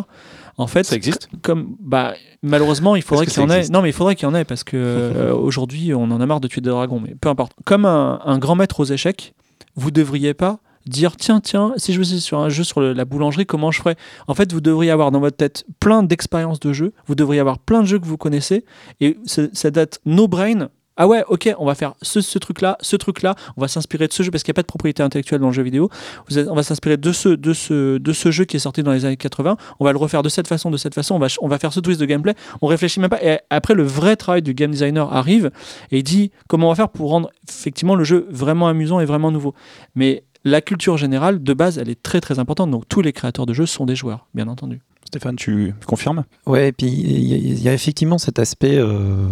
[SPEAKER 3] en fait,
[SPEAKER 1] Ça existe
[SPEAKER 3] comme bah malheureusement il faudrait qu'il y en ait. Non mais il faudrait qu'il y en ait parce que euh, aujourd'hui on en a marre de tuer des dragons. Mais peu importe. Comme un, un grand maître aux échecs, vous devriez pas dire tiens tiens si je veux sur un jeu sur la boulangerie comment je ferais? En fait vous devriez avoir dans votre tête plein d'expériences de jeu vous devriez avoir plein de jeux que vous connaissez et ça date no brain ah ouais ok on va faire ce, ce truc là ce truc là on va s'inspirer de ce jeu parce qu'il n'y a pas de propriété intellectuelle dans le jeu vidéo. On va s'inspirer de ce, de, ce, de ce jeu qui est sorti dans les années 80 on va le refaire de cette façon de cette façon on va, on va faire ce twist de gameplay. On réfléchit même pas et après le vrai travail du game designer arrive et il dit comment on va faire pour rendre effectivement le jeu vraiment amusant et vraiment nouveau. Mais la culture générale de base elle est très très importante donc tous les créateurs de jeux sont des joueurs bien entendu
[SPEAKER 2] Stéphane, tu confirmes?
[SPEAKER 4] Ouais, et puis il y, a- il y a effectivement cet aspect. euh,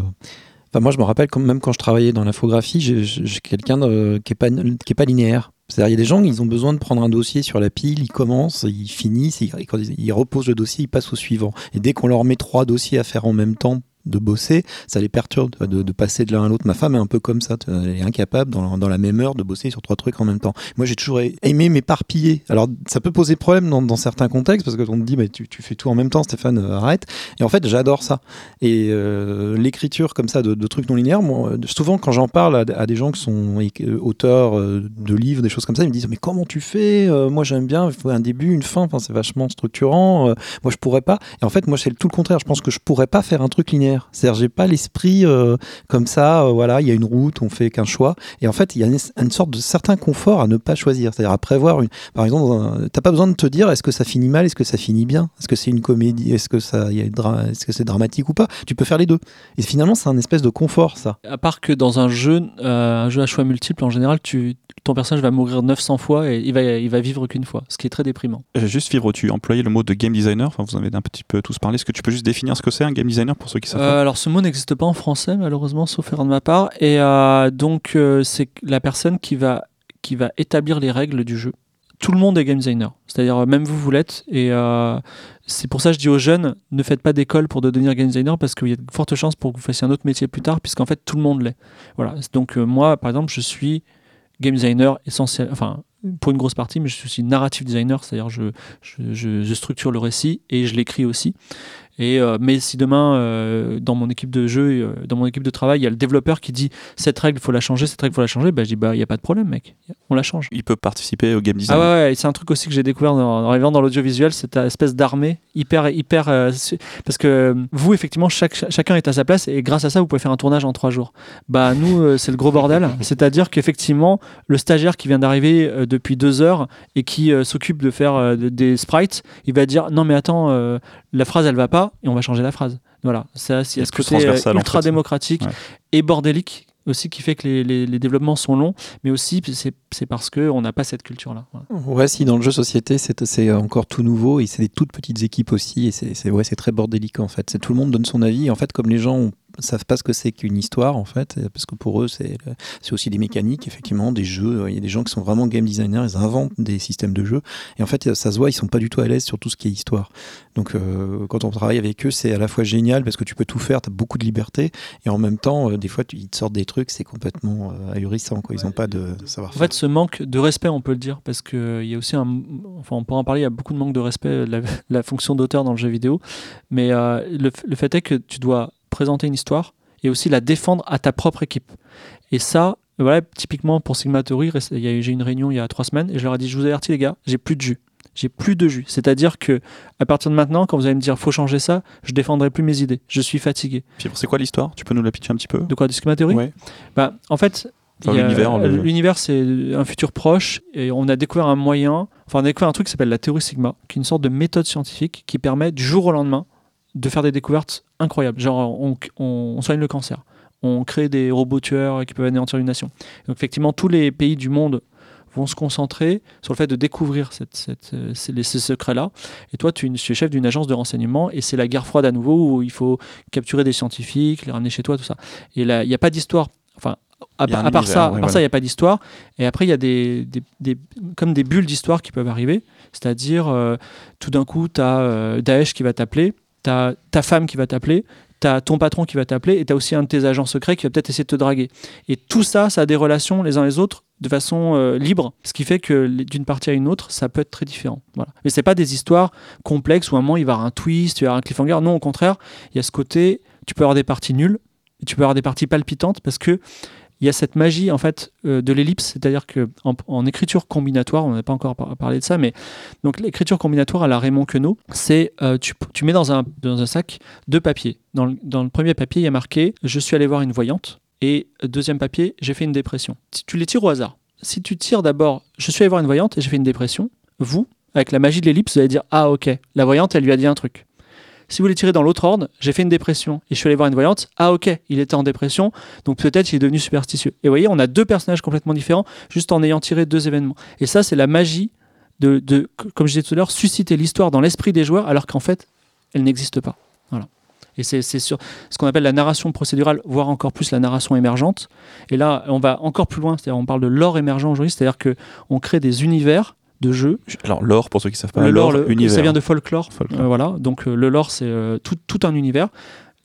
[SPEAKER 4] Enfin, moi, je me rappelle quand même quand je travaillais dans l'infographie, j'ai quelqu'un de- qui est pas qui est pas linéaire. C'est-à-dire, il y a des gens, ils ont besoin de prendre un dossier sur la pile, ils commencent, ils finissent, ils, quand ils, ils reposent le dossier, ils passent au suivant. Et dès qu'on leur met trois dossiers à faire en même temps, de bosser, ça les perturbe de, passer de l'un à l'autre. Ma femme est un peu comme ça, elle est incapable dans, dans la même heure de bosser sur trois trucs en même temps. Moi, j'ai toujours aimé m'éparpiller. Alors, ça peut poser problème dans, certains contextes parce que on te dit, tu, fais tout en même temps, Stéphane, euh, arrête. Et en fait, j'adore ça. Et euh, l'écriture comme ça de, trucs non linéaires, euh, souvent quand j'en parle à, des gens qui sont auteurs de livres, des choses comme ça, ils me disent, mais comment tu fais Moi, j'aime bien, il faut un début, une fin, c'est vachement structurant. Moi, je pourrais pas. Et en fait, moi, c'est tout le contraire. Je pense que je pourrais pas faire un truc linéaire. C'est-à-dire, j'ai pas l'esprit euh, comme ça. euh, voilà, il y a une route, on fait qu'un choix. Et en fait, il y a une, une sorte de certain confort à ne pas choisir. C'est-à-dire à prévoir une. Par exemple, t'as pas besoin de te dire est-ce que ça finit mal, est-ce que ça finit bien, est-ce que c'est une comédie, est-ce que ça, il y a une dra- est-ce que c'est dramatique ou pas? Tu peux faire les deux. Et finalement, c'est un espèce de confort, ça.
[SPEAKER 3] à part que dans un jeu euh, un jeu à choix multiples en général tu ton personnage va mourir 900 fois et il va, il va vivre qu'une fois, ce qui est très déprimant.
[SPEAKER 2] Juste vivre, tu employais le mot de game designer, enfin vous en avez un petit peu tous parlé. Est-ce que tu peux juste définir ce que c'est un game designer pour ceux qui savent
[SPEAKER 3] Euh, alors ce mot n'existe pas en français malheureusement, sauf erreur de ma part. Et euh, donc euh, c'est la personne qui va, qui va établir les règles du jeu. Tout le monde est game designer, c'est-à-dire même vous vous l'êtes. Et c'est pour ça que je dis aux jeunes, ne faites pas d'école pour devenir game designer parce qu'il y a de fortes chances pour que vous fassiez un autre métier plus tard, puisqu'en fait tout le monde l'est. Voilà. Donc moi par exemple je suis game designer essentiel, enfin pour une grosse partie, mais je suis aussi narrative designer, c'est-à-dire je, je, je- je structure le récit et je l'écris aussi. Et, euh, mais si demain, euh, dans mon équipe de jeu, euh, dans mon équipe de travail, il y a le développeur qui dit cette règle, il faut la changer, cette règle, il faut la changer, bah, je dis bah, il n'y a pas de problème, mec, on la change.
[SPEAKER 2] Il peut participer au game design.
[SPEAKER 3] Ah ouais, c'est un truc aussi que j'ai découvert en arrivant dans l'audiovisuel, cette espèce d'armée hyper, hyper. parce que vous, effectivement, chaque, chacun est à sa place et grâce à ça, vous pouvez faire un tournage en trois jours. Bah, nous, c'est le gros bordel. [laughs] C'est-à-dire qu'effectivement, le stagiaire qui vient d'arriver depuis deux heures et qui s'occupe de faire de- des sprites, il va dire non, mais attends, euh, la phrase elle va pas et on va changer la phrase. Voilà, ça, a ce côté euh,
[SPEAKER 2] en
[SPEAKER 3] ultra
[SPEAKER 2] fait.
[SPEAKER 3] démocratique
[SPEAKER 2] Ouais.
[SPEAKER 3] et bordélique aussi qui fait que les, les- les développements sont longs, mais aussi c'est c'est parce qu'on n'a pas cette culture-là. Voilà.
[SPEAKER 4] Ouais, si dans le jeu société, c'est c'est encore tout nouveau et c'est des toutes petites équipes aussi et c'est c'est- ouais, c'est très bordélique en fait. C'est tout le monde donne son avis. Et en fait, comme les gens ont- savent pas ce que c'est qu'une histoire en fait, parce que pour eux c'est c'est aussi des mécaniques, effectivement, des jeux. Il y a des gens qui sont vraiment game designers, ils inventent des systèmes de jeux et en fait ça se voit, ils sont pas du tout à l'aise sur tout ce qui est histoire. Donc euh, quand on travaille avec eux, c'est à la fois génial parce que tu peux tout faire, tu as beaucoup de liberté et en même temps, euh, des fois, tu, ils te sortent des trucs, c'est complètement euh, ahurissant. Quoi. Ils n'ont pas de
[SPEAKER 3] En
[SPEAKER 4] savoir-faire.
[SPEAKER 3] fait, ce manque de respect, on peut le dire, parce qu'il y a aussi un. Enfin, on peut en parler, il y a beaucoup de manque de respect de la, [laughs] la fonction d'auteur dans le jeu vidéo. Mais euh, le, le fait est que tu dois présenter une histoire et aussi la défendre à ta propre équipe. Et ça, voilà, typiquement pour Sigma Theory, réc- il y a eu- j'ai eu une réunion il y a trois semaines et je leur ai dit Je vous avertis, les gars, j'ai plus de jus. J'ai plus de jus. C'est-à-dire que à partir de maintenant, quand vous allez me dire faut changer ça, je défendrai plus mes idées. Je suis fatigué.
[SPEAKER 2] C'est quoi l'histoire? Tu peux nous la pitcher un petit peu?
[SPEAKER 3] De quoi? Disque Theory?
[SPEAKER 2] Ouais.
[SPEAKER 3] Bah, en fait,
[SPEAKER 2] Enfin, le-
[SPEAKER 3] l'univers, c'est un futur proche et on a découvert un moyen, enfin on a découvert un truc qui s'appelle la théorie sigma, qui est une sorte de méthode scientifique qui permet du jour au lendemain de faire des découvertes incroyables. Genre on, on- on soigne le cancer, on crée des robots tueurs qui peuvent anéantir une nation. Donc effectivement, tous les pays du monde vont se concentrer sur le fait de découvrir cette, cette, euh, ces, secrets-là. Et toi, tu, tu es chef d'une agence de renseignement et c'est la guerre froide à nouveau où il faut capturer des scientifiques, les ramener chez toi, tout ça. Et là, il n'y a pas d'histoire. Enfin, à, part
[SPEAKER 2] univers,
[SPEAKER 3] ça, à part ça, il n'y a pas d'histoire. Et après, il y a des, des, des- comme des bulles d'histoire qui peuvent arriver. C'est-à-dire, euh, tout d'un coup, tu as Daesh qui va t'appeler, tu as ta femme qui va t'appeler, tu as ton patron qui va t'appeler, et tu as aussi un de tes agents secrets qui va peut-être essayer de te draguer. Et tout ça, ça a des relations les uns les autres de façon euh, libre, ce qui fait que d'une partie à une autre, ça peut être très différent. Voilà. Mais c'est pas des histoires complexes où à un moment il va y avoir un twist, il va y avoir un cliffhanger. Non, au contraire, il y a ce côté, tu peux avoir des parties nulles, et tu peux avoir des parties palpitantes parce que il y a cette magie en fait euh, de l'ellipse, c'est-à-dire que en, écriture combinatoire, on n'a pas encore par- parlé de ça, mais donc l'écriture combinatoire à la Raymond Queneau, c'est euh, tu, mets dans un, sac deux papiers. Dans le, premier papier, il y a marqué je suis allé voir une voyante et euh, deuxième papier, j'ai fait une dépression. Si tu les tires au hasard, si tu tires d'abord je suis allé voir une voyante et j'ai fait une dépression, vous avec la magie de l'ellipse, vous allez dire ah ok, la voyante elle lui a dit un truc. Si vous les tirez dans l'autre ordre, j'ai fait une dépression et je suis allé voir une voyante. Ah ok, il était en dépression, donc peut-être il est devenu superstitieux. Et vous voyez, on a deux personnages complètement différents juste en ayant tiré deux événements. Et ça, c'est la magie de, comme je disais tout à l'heure, susciter l'histoire dans l'esprit des joueurs alors qu'en fait, elle n'existe pas. Voilà. Et c'est sur ce qu'on appelle la narration procédurale, voire encore plus la narration émergente. Et là, on va encore plus loin, c'est-à-dire on parle de lore émergent aujourd'hui, c'est-à-dire que on crée des univers de jeux
[SPEAKER 2] Alors, l'or, pour ceux qui savent pas,
[SPEAKER 3] le lore, le-
[SPEAKER 2] univers.
[SPEAKER 3] ça vient de folklore.
[SPEAKER 2] Folklore.
[SPEAKER 3] Euh, voilà. Donc euh, le lore, c'est euh, tout, tout un univers.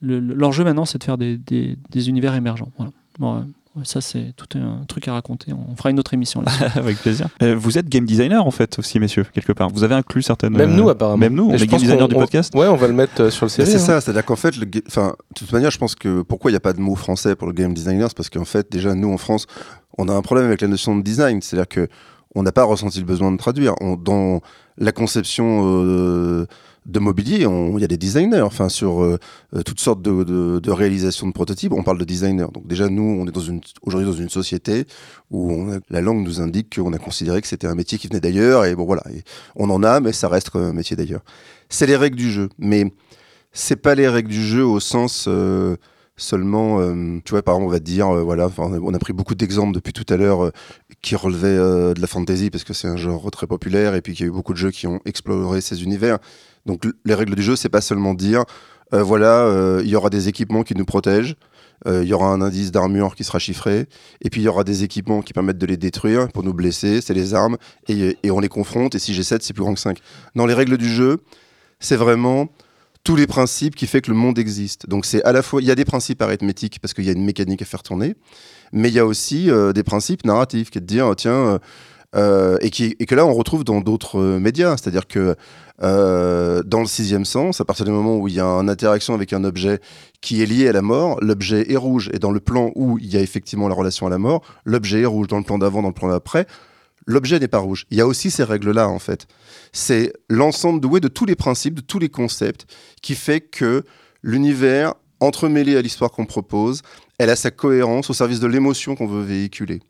[SPEAKER 3] Le- le- L'enjeu maintenant, c'est de faire des, des- des univers émergents. Voilà. Bon, euh, ça, c'est tout un truc à raconter. On fera une autre émission là. [laughs]
[SPEAKER 2] Avec plaisir. Euh, vous êtes game designer en fait aussi, messieurs, quelque part. Vous avez inclus certaines.
[SPEAKER 1] Même nous, apparemment.
[SPEAKER 2] Même nous, on est game designer du
[SPEAKER 1] on-
[SPEAKER 2] podcast.
[SPEAKER 1] Ouais, on va le mettre euh, sur le CV.
[SPEAKER 5] c'est
[SPEAKER 1] hein.
[SPEAKER 5] ça, c'est-à-dire qu'en fait, le enfin, de toute manière, je pense que pourquoi il n'y a pas de mot français pour le game designer, c'est parce qu'en fait, déjà, nous en France, on a un problème avec la notion de design, c'est-à-dire que on n'a pas ressenti le besoin de traduire. Dans la conception euh, de mobilier, il y a des designers, enfin, sur euh, euh, toutes sortes de, de, réalisations de prototypes, on parle de designer. Donc déjà, nous, on est aujourd'hui dans une société où la langue nous indique qu'on a considéré que c'était un métier qui venait d'ailleurs, et bon voilà, on en a, mais ça reste un métier d'ailleurs. C'est les règles du jeu, mais c'est pas les règles du jeu au sens seulement, euh, tu vois, par exemple, on va dire, euh, voilà, on a pris beaucoup d'exemples depuis tout à l'heure euh, qui relevaient de la fantasy parce que c'est un genre très populaire et puis qu'il y a eu beaucoup de jeux qui ont exploré ces univers. Donc les règles du jeu, c'est pas seulement dire, voilà, il y aura des équipements qui nous protègent. Il y aura un indice d'armure qui sera chiffré, et puis il y aura des équipements qui permettent de les détruire pour nous blesser, c'est les armes, et, et on les confronte, et si j'ai 7, c'est plus grand que 5. Dans les règles du jeu, c'est vraiment tous les principes qui fait que le monde existe. Donc c'est à la fois, il y a des principes arithmétiques parce qu'il y a une mécanique à faire tourner, mais il y a aussi euh, des principes narratifs qui est de dire, tiens, euh, euh, et, que là on retrouve dans d'autres euh, médias, c'est-à-dire que euh, dans le sixième sens, à partir du moment où il y a une interaction avec un objet qui est lié à la mort, l'objet est rouge, et dans le plan où il y a effectivement la relation à la mort, l'objet est rouge. Dans le plan d'avant, dans le plan d'après, l'objet n'est pas rouge. Il y a aussi ces règles-là en fait c'est l'ensemble doué de tous les principes, de tous les concepts, qui fait que l'univers, entremêlé à l'histoire qu'on propose, elle a sa cohérence au service de l'émotion qu'on veut véhiculer.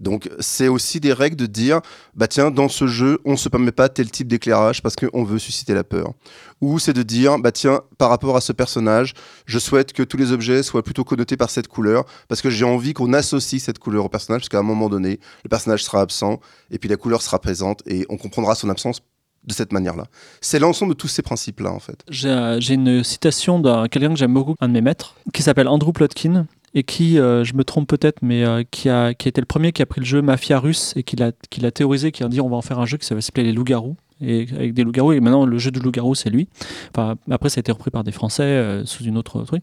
[SPEAKER 5] Donc c'est aussi des règles de dire, bah tiens, dans ce jeu, on ne se permet pas tel type d'éclairage parce qu'on veut susciter la peur. Ou c'est de dire, bah tiens, par rapport à ce personnage, je souhaite que tous les objets soient plutôt connotés par cette couleur parce que j'ai envie qu'on associe cette couleur au personnage parce qu'à un moment donné, le personnage sera absent et puis la couleur sera présente et on comprendra son absence de cette manière-là. C'est l'ensemble de tous ces principes-là, en fait.
[SPEAKER 3] J'ai euh, une citation d'un quelqu'un que j'aime beaucoup, un de mes maîtres, qui s'appelle Andrew Plotkin et qui, euh, je me trompe peut-être, mais euh, qui, a, qui a été le premier qui a pris le jeu Mafia russe et qui l'a qui l'a théorisé, qui a dit on va en faire un jeu qui va s'appeler Les Loups-Garous. Et avec des loups-garous, et maintenant le jeu du loup-garou, c'est lui. Enfin, après, ça a été repris par des Français euh, sous une autre truc.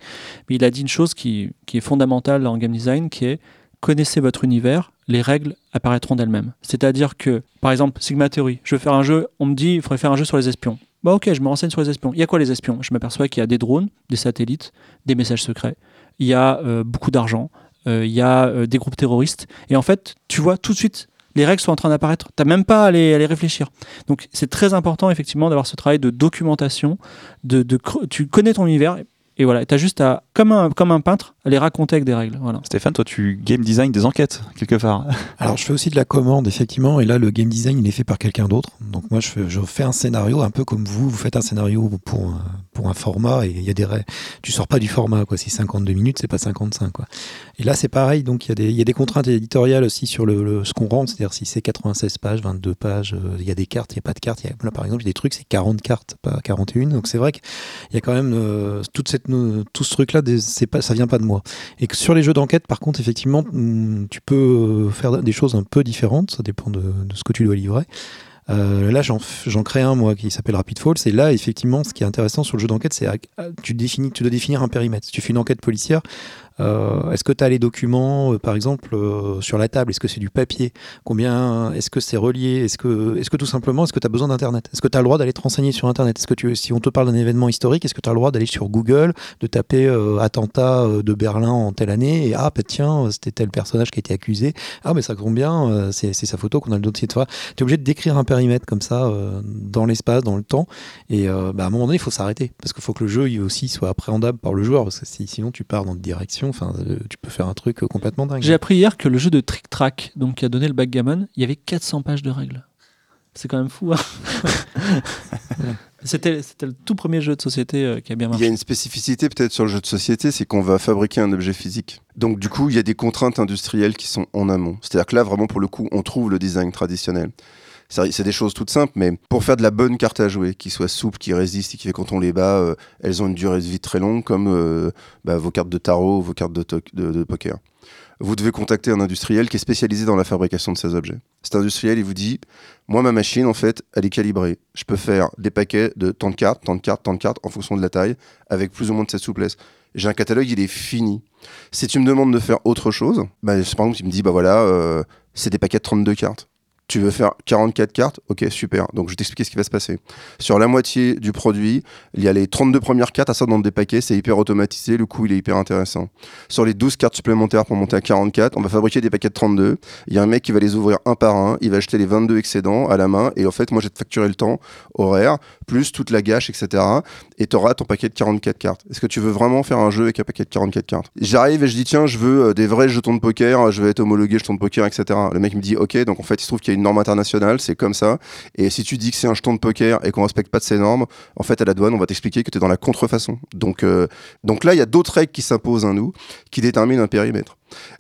[SPEAKER 3] Mais il a dit une chose qui, qui est fondamentale en game design, qui est connaissez votre univers, les règles apparaîtront d'elles-mêmes. C'est-à-dire que, par exemple, Sigma Theory, je veux faire un jeu, on me dit il faudrait faire un jeu sur les espions. Bah ok, je me renseigne sur les espions. Il y a quoi les espions? Je m'aperçois qu'il y a des drones, des satellites, des messages secrets, il y a euh, beaucoup d'argent, euh, il y a euh, des groupes terroristes. Et en fait, tu vois tout de suite les règles sont en train d'apparaître. T'as même pas à les, à les réfléchir. Donc c'est très important effectivement d'avoir ce travail de documentation. De, de tu connais ton univers et voilà, t'as juste à comme un comme un peintre à les raconter avec des règles. Voilà.
[SPEAKER 2] Stéphane, toi, tu game design des enquêtes, quelque part. [laughs]
[SPEAKER 4] Alors, je fais aussi de la commande, effectivement, et là, le game design, il est fait par quelqu'un d'autre. Donc, moi, je fais, je fais un scénario, un peu comme vous, vous faites un scénario pour un, pour un format, et il y a des règles. Tu sors pas du format, quoi. Si 52 minutes, c'est pas 55, quoi. Et là, c'est pareil, donc il y, a des- il y a des contraintes éditoriales aussi sur le, le- ce qu'on rentre, c'est-à-dire si c'est 96 pages, 22 pages, euh, il y a des cartes, il n'y a pas de cartes. Il y a- là, par exemple, il y a des trucs, c'est 40 cartes, pas 41. Donc, c'est vrai qu'il y a quand même euh, toute cette, tout ce truc-là, ça vient pas de moi. Et que sur les jeux d'enquête, par contre, effectivement, hum, tu peux euh, faire des choses un peu différentes, ça dépend de, ce que tu dois livrer. Euh, là, j'en crée un, moi, qui s'appelle Rapid Falls. Et là, effectivement, ce qui est intéressant sur le jeu d'enquête, c'est que tu, tu dois définir un périmètre. Si tu fais une enquête policière, euh, est-ce que tu as les documents, euh, par exemple, euh, sur la table? Est-ce que c'est du papier? Combien Est-ce que c'est relié? Est-ce que, est que tout simplement, est-ce que tu as besoin d'Internet? Est-ce que tu as le droit d'aller te renseigner sur Internet? Est-ce que tu, si on te parle d'un événement historique, est-ce que tu as le droit d'aller sur Google, de taper attentat de Berlin en telle année et ah, bah, tiens, c'était tel personnage qui a été accusé. Ah, mais ça tombe bien, c'est sa photo qu'on a le dossier de fois. Tu es obligé de décrire un périmètre comme ça dans l'espace, dans le temps. Et bah, à un moment donné, il faut s'arrêter parce qu'il faut que le jeu il aussi soit appréhendable par le joueur parce que si- sinon tu pars dans une direction, enfin, euh, tu peux faire un truc euh, complètement dingue.
[SPEAKER 3] J'ai appris hier que le jeu de Trick Track, donc qui a donné le backgammon, il y avait 400 pages de règles. C'est quand même fou. hein. [laughs] C'était le tout premier jeu de société euh, qui a bien
[SPEAKER 5] Il y a
[SPEAKER 3] marché.
[SPEAKER 5] une spécificité peut-être sur le jeu de société, c'est qu'on va fabriquer un objet physique. Donc du coup, il y a des contraintes industrielles qui sont en amont. C'est-à-dire que là, vraiment, pour le coup, on trouve le design traditionnel. C'est des choses toutes simples, mais pour faire de la bonne carte à jouer, qui soit souple, qui résiste et qui fait quand on les bat, euh, elles ont une durée de vie très longue, comme euh, bah, vos cartes de tarot, vos cartes de poker. Vous devez contacter un industriel qui est spécialisé dans la fabrication de ces objets. Cet industriel, il vous dit, moi, ma machine, en fait, elle est calibrée. Je peux faire des paquets de tant de cartes, tant de cartes, tant de cartes, en fonction de la taille, avec plus ou moins de cette souplesse. J'ai un catalogue, il est fini. Si tu me demandes de faire autre chose, bah, par exemple, tu me dis, bah voilà, euh, c'est des paquets de 32 cartes. Tu veux faire 44 cartes Ok, super. Donc, je vais t'expliquer ce qui va se passer. Sur la moitié du produit, il y a les 32 premières cartes à ça dans des paquets, c'est hyper automatisé, le coût il est hyper intéressant. Sur les 12 cartes supplémentaires pour monter à 44, on va fabriquer des paquets de 32. Il y a un mec qui va les ouvrir un par un, il va acheter les 22 excédents à la main, et en fait, moi, je vais te facturer le temps horaire, plus toute la gâche, etc. Et tu auras ton paquet de 44 cartes. Est-ce que tu veux vraiment faire un jeu avec un paquet de 44 cartes? J'arrive et je dis, tiens, je veux euh, des vrais jetons de poker, je vais être homologué jetons de poker, etc. Le mec me dit, ok, donc en fait, il se trouve qu'il une norme internationale, c'est comme ça. Et si tu dis que c'est un jeton de poker et qu'on respecte pas de ces normes, en fait, à la douane, on va t'expliquer que tu es dans la contrefaçon. Donc, euh, donc là, il y a d'autres règles qui s'imposent à nous, qui déterminent un périmètre.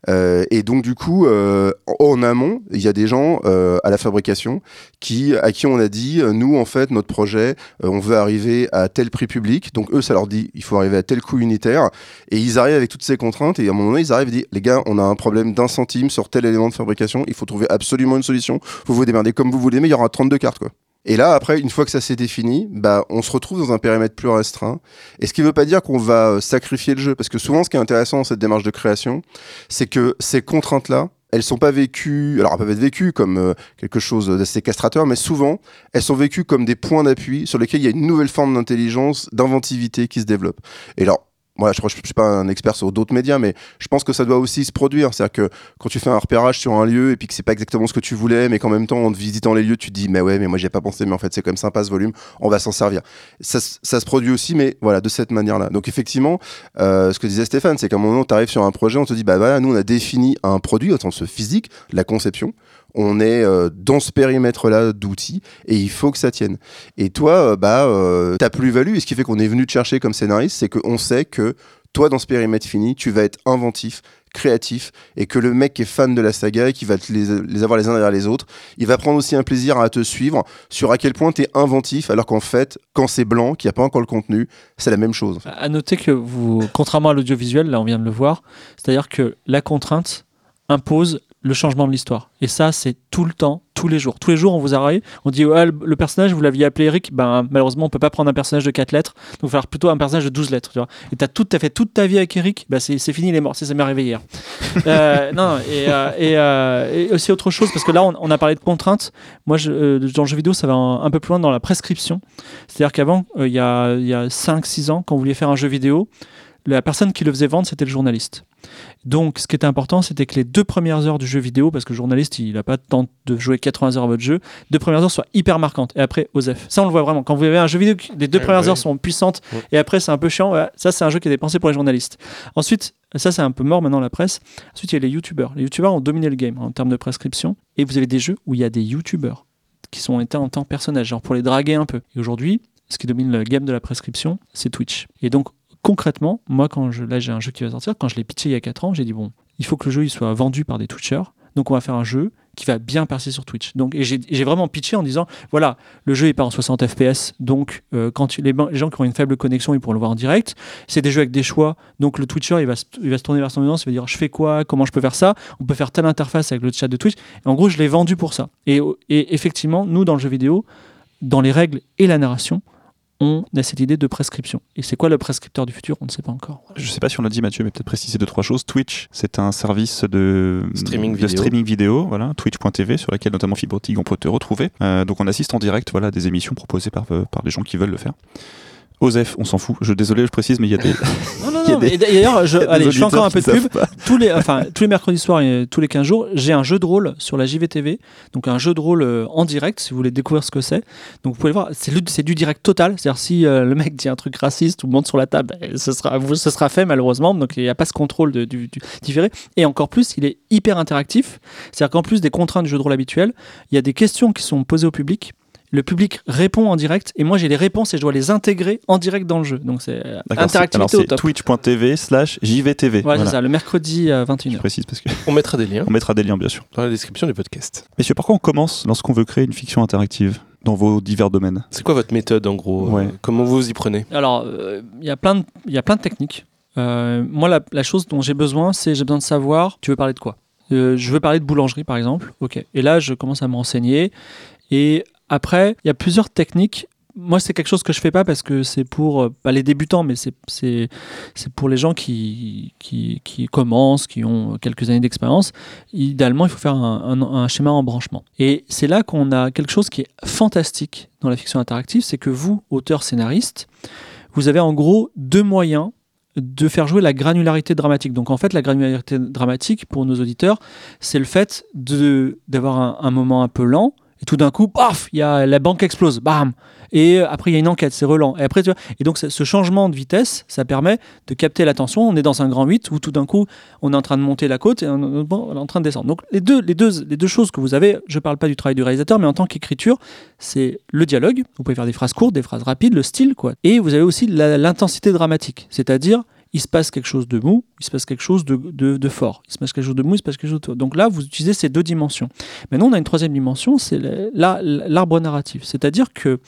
[SPEAKER 5] Euh, et donc, du coup, euh, en amont, il y a des gens euh, à la fabrication qui, à qui on a dit, nous, en fait, notre projet, on veut arriver à tel prix public. Donc, eux, ça leur dit, il faut arriver à tel coût unitaire. Et ils arrivent avec toutes ces contraintes. Et à un moment donné, ils arrivent et disent, les gars, on a un problème d'un centime sur tel élément de fabrication. Il faut trouver absolument une solution. Vous vous démerdez comme vous voulez, mais il y aura 32 cartes, quoi. Et là, après, une fois que ça s'est défini, bah, on se retrouve dans un périmètre plus restreint. Et ce qui ne veut pas dire qu'on va euh, sacrifier le jeu, parce que souvent, ce qui est intéressant dans cette démarche de création, c'est que ces contraintes-là, elles sont pas vécues, alors elles peuvent être vécues comme euh, quelque chose d'assez castrateur, mais souvent, elles sont vécues comme des points d'appui sur lesquels il y a une nouvelle forme d'intelligence, d'inventivité qui se développe. Et alors, moi, je ne suis pas un expert sur d'autres médias, mais je pense que ça doit aussi se produire. C'est-à-dire que quand tu fais un repérage sur un lieu et puis que c'est pas exactement ce que tu voulais, mais qu'en même temps, en visitant les lieux, tu te dis, mais ouais, mais moi, j'y ai pas pensé, mais en fait, c'est quand même sympa ce volume, on va s'en servir. Ça se produit aussi, mais voilà, de cette manière-là. Donc, effectivement, euh, ce que disait Stéphane, c'est qu'à un moment, tu arrives sur un projet, on te dit, bah voilà, nous, on a défini un produit au sens physique, la conception. On est euh, dans ce périmètre-là d'outils et il faut que ça tienne. Et toi, euh, bah, euh, ta plus-value, et ce qui fait qu'on est venu te chercher comme scénariste, c'est qu'on sait que toi, dans ce périmètre fini, tu vas être inventif, créatif, et que le mec qui est fan de la saga et qui va les avoir les uns derrière les autres, il va prendre aussi un plaisir à te suivre sur à quel point tu es inventif, alors qu'en fait, quand c'est blanc, qu'il n'y a pas encore le contenu, c'est la même chose.
[SPEAKER 3] À noter que vous, contrairement à l'audiovisuel, là on vient de le voir, c'est-à-dire que la contrainte impose le changement de l'histoire. Et ça, c'est tout le temps, tous les jours. Tous les jours, on vous arrive, on dit le, personnage, vous l'aviez appelé Eric, ben malheureusement, on peut pas prendre un personnage de 4 lettres, donc il va falloir plutôt un personnage de 12 lettres. Tu vois. Et tout, as fait toute ta vie avec Eric, ben c'est fini, il est mort, ça m'est arrivé hier. Euh, [laughs] non, euh, euh, et aussi autre chose, parce que là, on, a parlé de contraintes. Moi, dans le jeu vidéo, ça va un, peu plus loin dans la prescription. C'est-à-dire qu'avant, il y a, y a 5-6 ans, quand vous vouliez faire un jeu vidéo, la personne qui le faisait vendre, c'était le journaliste. Donc, ce qui était important, c'était que les deux premières heures du jeu vidéo, parce que le journaliste, il n'a pas de temps de jouer 80 heures à votre jeu, deux premières heures soient hyper marquantes. Et après, OSEF. Ça, on le voit vraiment. Quand vous avez un jeu vidéo, les deux
[SPEAKER 1] Ouais,
[SPEAKER 3] premières
[SPEAKER 1] ouais.
[SPEAKER 3] heures sont puissantes,
[SPEAKER 1] Ouais.
[SPEAKER 3] et après, c'est un peu chiant. Ça, c'est un jeu qui est pensé pour les journalistes. Ensuite, ça, c'est un peu mort maintenant, la presse. Ensuite, il y a les youtubeurs. Les youtubeurs ont dominé le game en termes de prescription. Et vous avez des jeux où il y a des youtubeurs qui sont étés en tant que personnages, genre pour les draguer un peu. Et aujourd'hui, ce qui domine le game de la prescription, c'est Twitch. Et donc, concrètement, moi, quand je, là, j'ai un jeu qui va sortir, quand je l'ai pitché il y a 4 ans, j'ai dit, bon, il faut que le jeu il soit vendu par des Twitchers. Donc, on va faire un jeu qui va bien percer sur Twitch. Donc, et j'ai vraiment pitché en disant, voilà, le jeu est pas en 60 FPS, donc euh, quand les, gens qui ont une faible connexion, ils pourront le voir en direct. C'est des jeux avec des choix, donc le Twitcher, il va, se, il va se tourner vers son audience, il va dire, je fais quoi, comment je peux faire ça, on peut faire telle interface avec le chat de Twitch. Et en gros, je l'ai vendu pour ça. Et effectivement, nous, dans le jeu vidéo, dans les règles et la narration, on a cette idée de prescription. Et c'est quoi le prescripteur du futur? On ne sait pas encore.
[SPEAKER 2] Je sais pas si on l'a dit Mathieu, mais peut-être préciser deux trois choses. Twitch, c'est un service de
[SPEAKER 1] Streaming
[SPEAKER 2] de
[SPEAKER 1] vidéo.
[SPEAKER 2] streaming vidéo, voilà, twitch.tv sur laquelle notamment Fibrotig on peut te retrouver. Euh, donc on assiste en direct, voilà, à des émissions proposées par euh, par des gens qui veulent le faire. OSEF, on s'en fout. Je désolé, je précise, mais il y a des, [laughs]
[SPEAKER 3] Non, non, [laughs] non.
[SPEAKER 2] des-
[SPEAKER 3] D'ailleurs, je, [laughs] allez, je fais encore un peu de pub. Tous les, enfin, tous les mercredis soirs et tous les 15 jours, j'ai un jeu de rôle sur la JVTV. Donc, un jeu de rôle euh, en direct, si vous voulez découvrir ce que c'est. Donc, vous pouvez le voir, c'est du direct total. C'est-à-dire, si euh, le mec dit un truc raciste ou monte sur la table, ben, ce, sera, ce sera fait, malheureusement. Donc, il n'y a pas ce contrôle de, du, du différé. Et encore plus, il est hyper interactif. C'est-à-dire qu'en plus des contraintes du jeu de rôle habituel, il y a des questions qui sont posées au public. Le public répond en direct et moi j'ai les réponses et je dois les intégrer en direct dans le jeu. Donc c'est euh,
[SPEAKER 2] D'accord, c'est- alors
[SPEAKER 3] interactivité au
[SPEAKER 2] c'est
[SPEAKER 3] top.
[SPEAKER 2] twitch.tv slash JVTV.
[SPEAKER 3] Ouais,
[SPEAKER 2] Voilà.
[SPEAKER 3] c'est ça, le mercredi à
[SPEAKER 2] Je
[SPEAKER 3] 21h.
[SPEAKER 2] précise parce que
[SPEAKER 1] On mettra des liens [laughs]
[SPEAKER 2] on mettra des liens bien sûr.
[SPEAKER 1] dans la description du podcast.
[SPEAKER 2] Messieurs, par quoi on commence lorsqu'on veut créer une fiction interactive dans vos divers domaines?
[SPEAKER 1] C'est quoi votre méthode en gros?
[SPEAKER 2] Ouais.
[SPEAKER 1] euh, Comment vous vous y prenez?
[SPEAKER 3] Alors, euh, il y a plein de- il y a plein de techniques. Euh, moi, la, la chose dont j'ai besoin, c'est j'ai besoin de savoir, tu veux parler de quoi? Euh, Je veux parler de boulangerie, par exemple. Ok. Et là, je commence à me renseigner. Et après, il y a plusieurs techniques. Moi, c'est quelque chose que je fais pas parce que c'est pour euh, les débutants, mais c'est pour les gens qui, qui commencent, qui ont quelques années d'expérience. Idéalement, il faut faire un, un- schéma en branchement. Et c'est là qu'on a quelque chose qui est fantastique dans la fiction interactive, c'est que vous, auteur scénariste, vous avez en gros deux moyens de faire jouer la granularité dramatique. Donc en fait, la granularité dramatique pour nos auditeurs, c'est le fait d'avoir un, moment un peu lent tout d'un coup, paf, il y a la banque explose, bam. Et après il y a une enquête, c'est relent. Et après tu vois, et donc ce changement de vitesse, ça permet de capter l'attention. On est dans un grand 8 où tout d'un coup, on est en train de monter la côte et on est en train de descendre. Donc les deux les deux les deux choses que vous avez, je parle pas du travail du réalisateur, mais en tant qu'écriture, c'est le dialogue. Vous pouvez faire des phrases courtes, des phrases rapides, le style, quoi. Et vous avez aussi l'intensité dramatique, c'est-à-dire il se passe quelque chose de mou, il se passe quelque chose de, fort. Il se passe quelque chose de mou, il se passe quelque chose de fort. Donc là, vous utilisez ces deux dimensions. Maintenant, on a une troisième dimension, c'est l'arbre narratif. C'est-à-dire que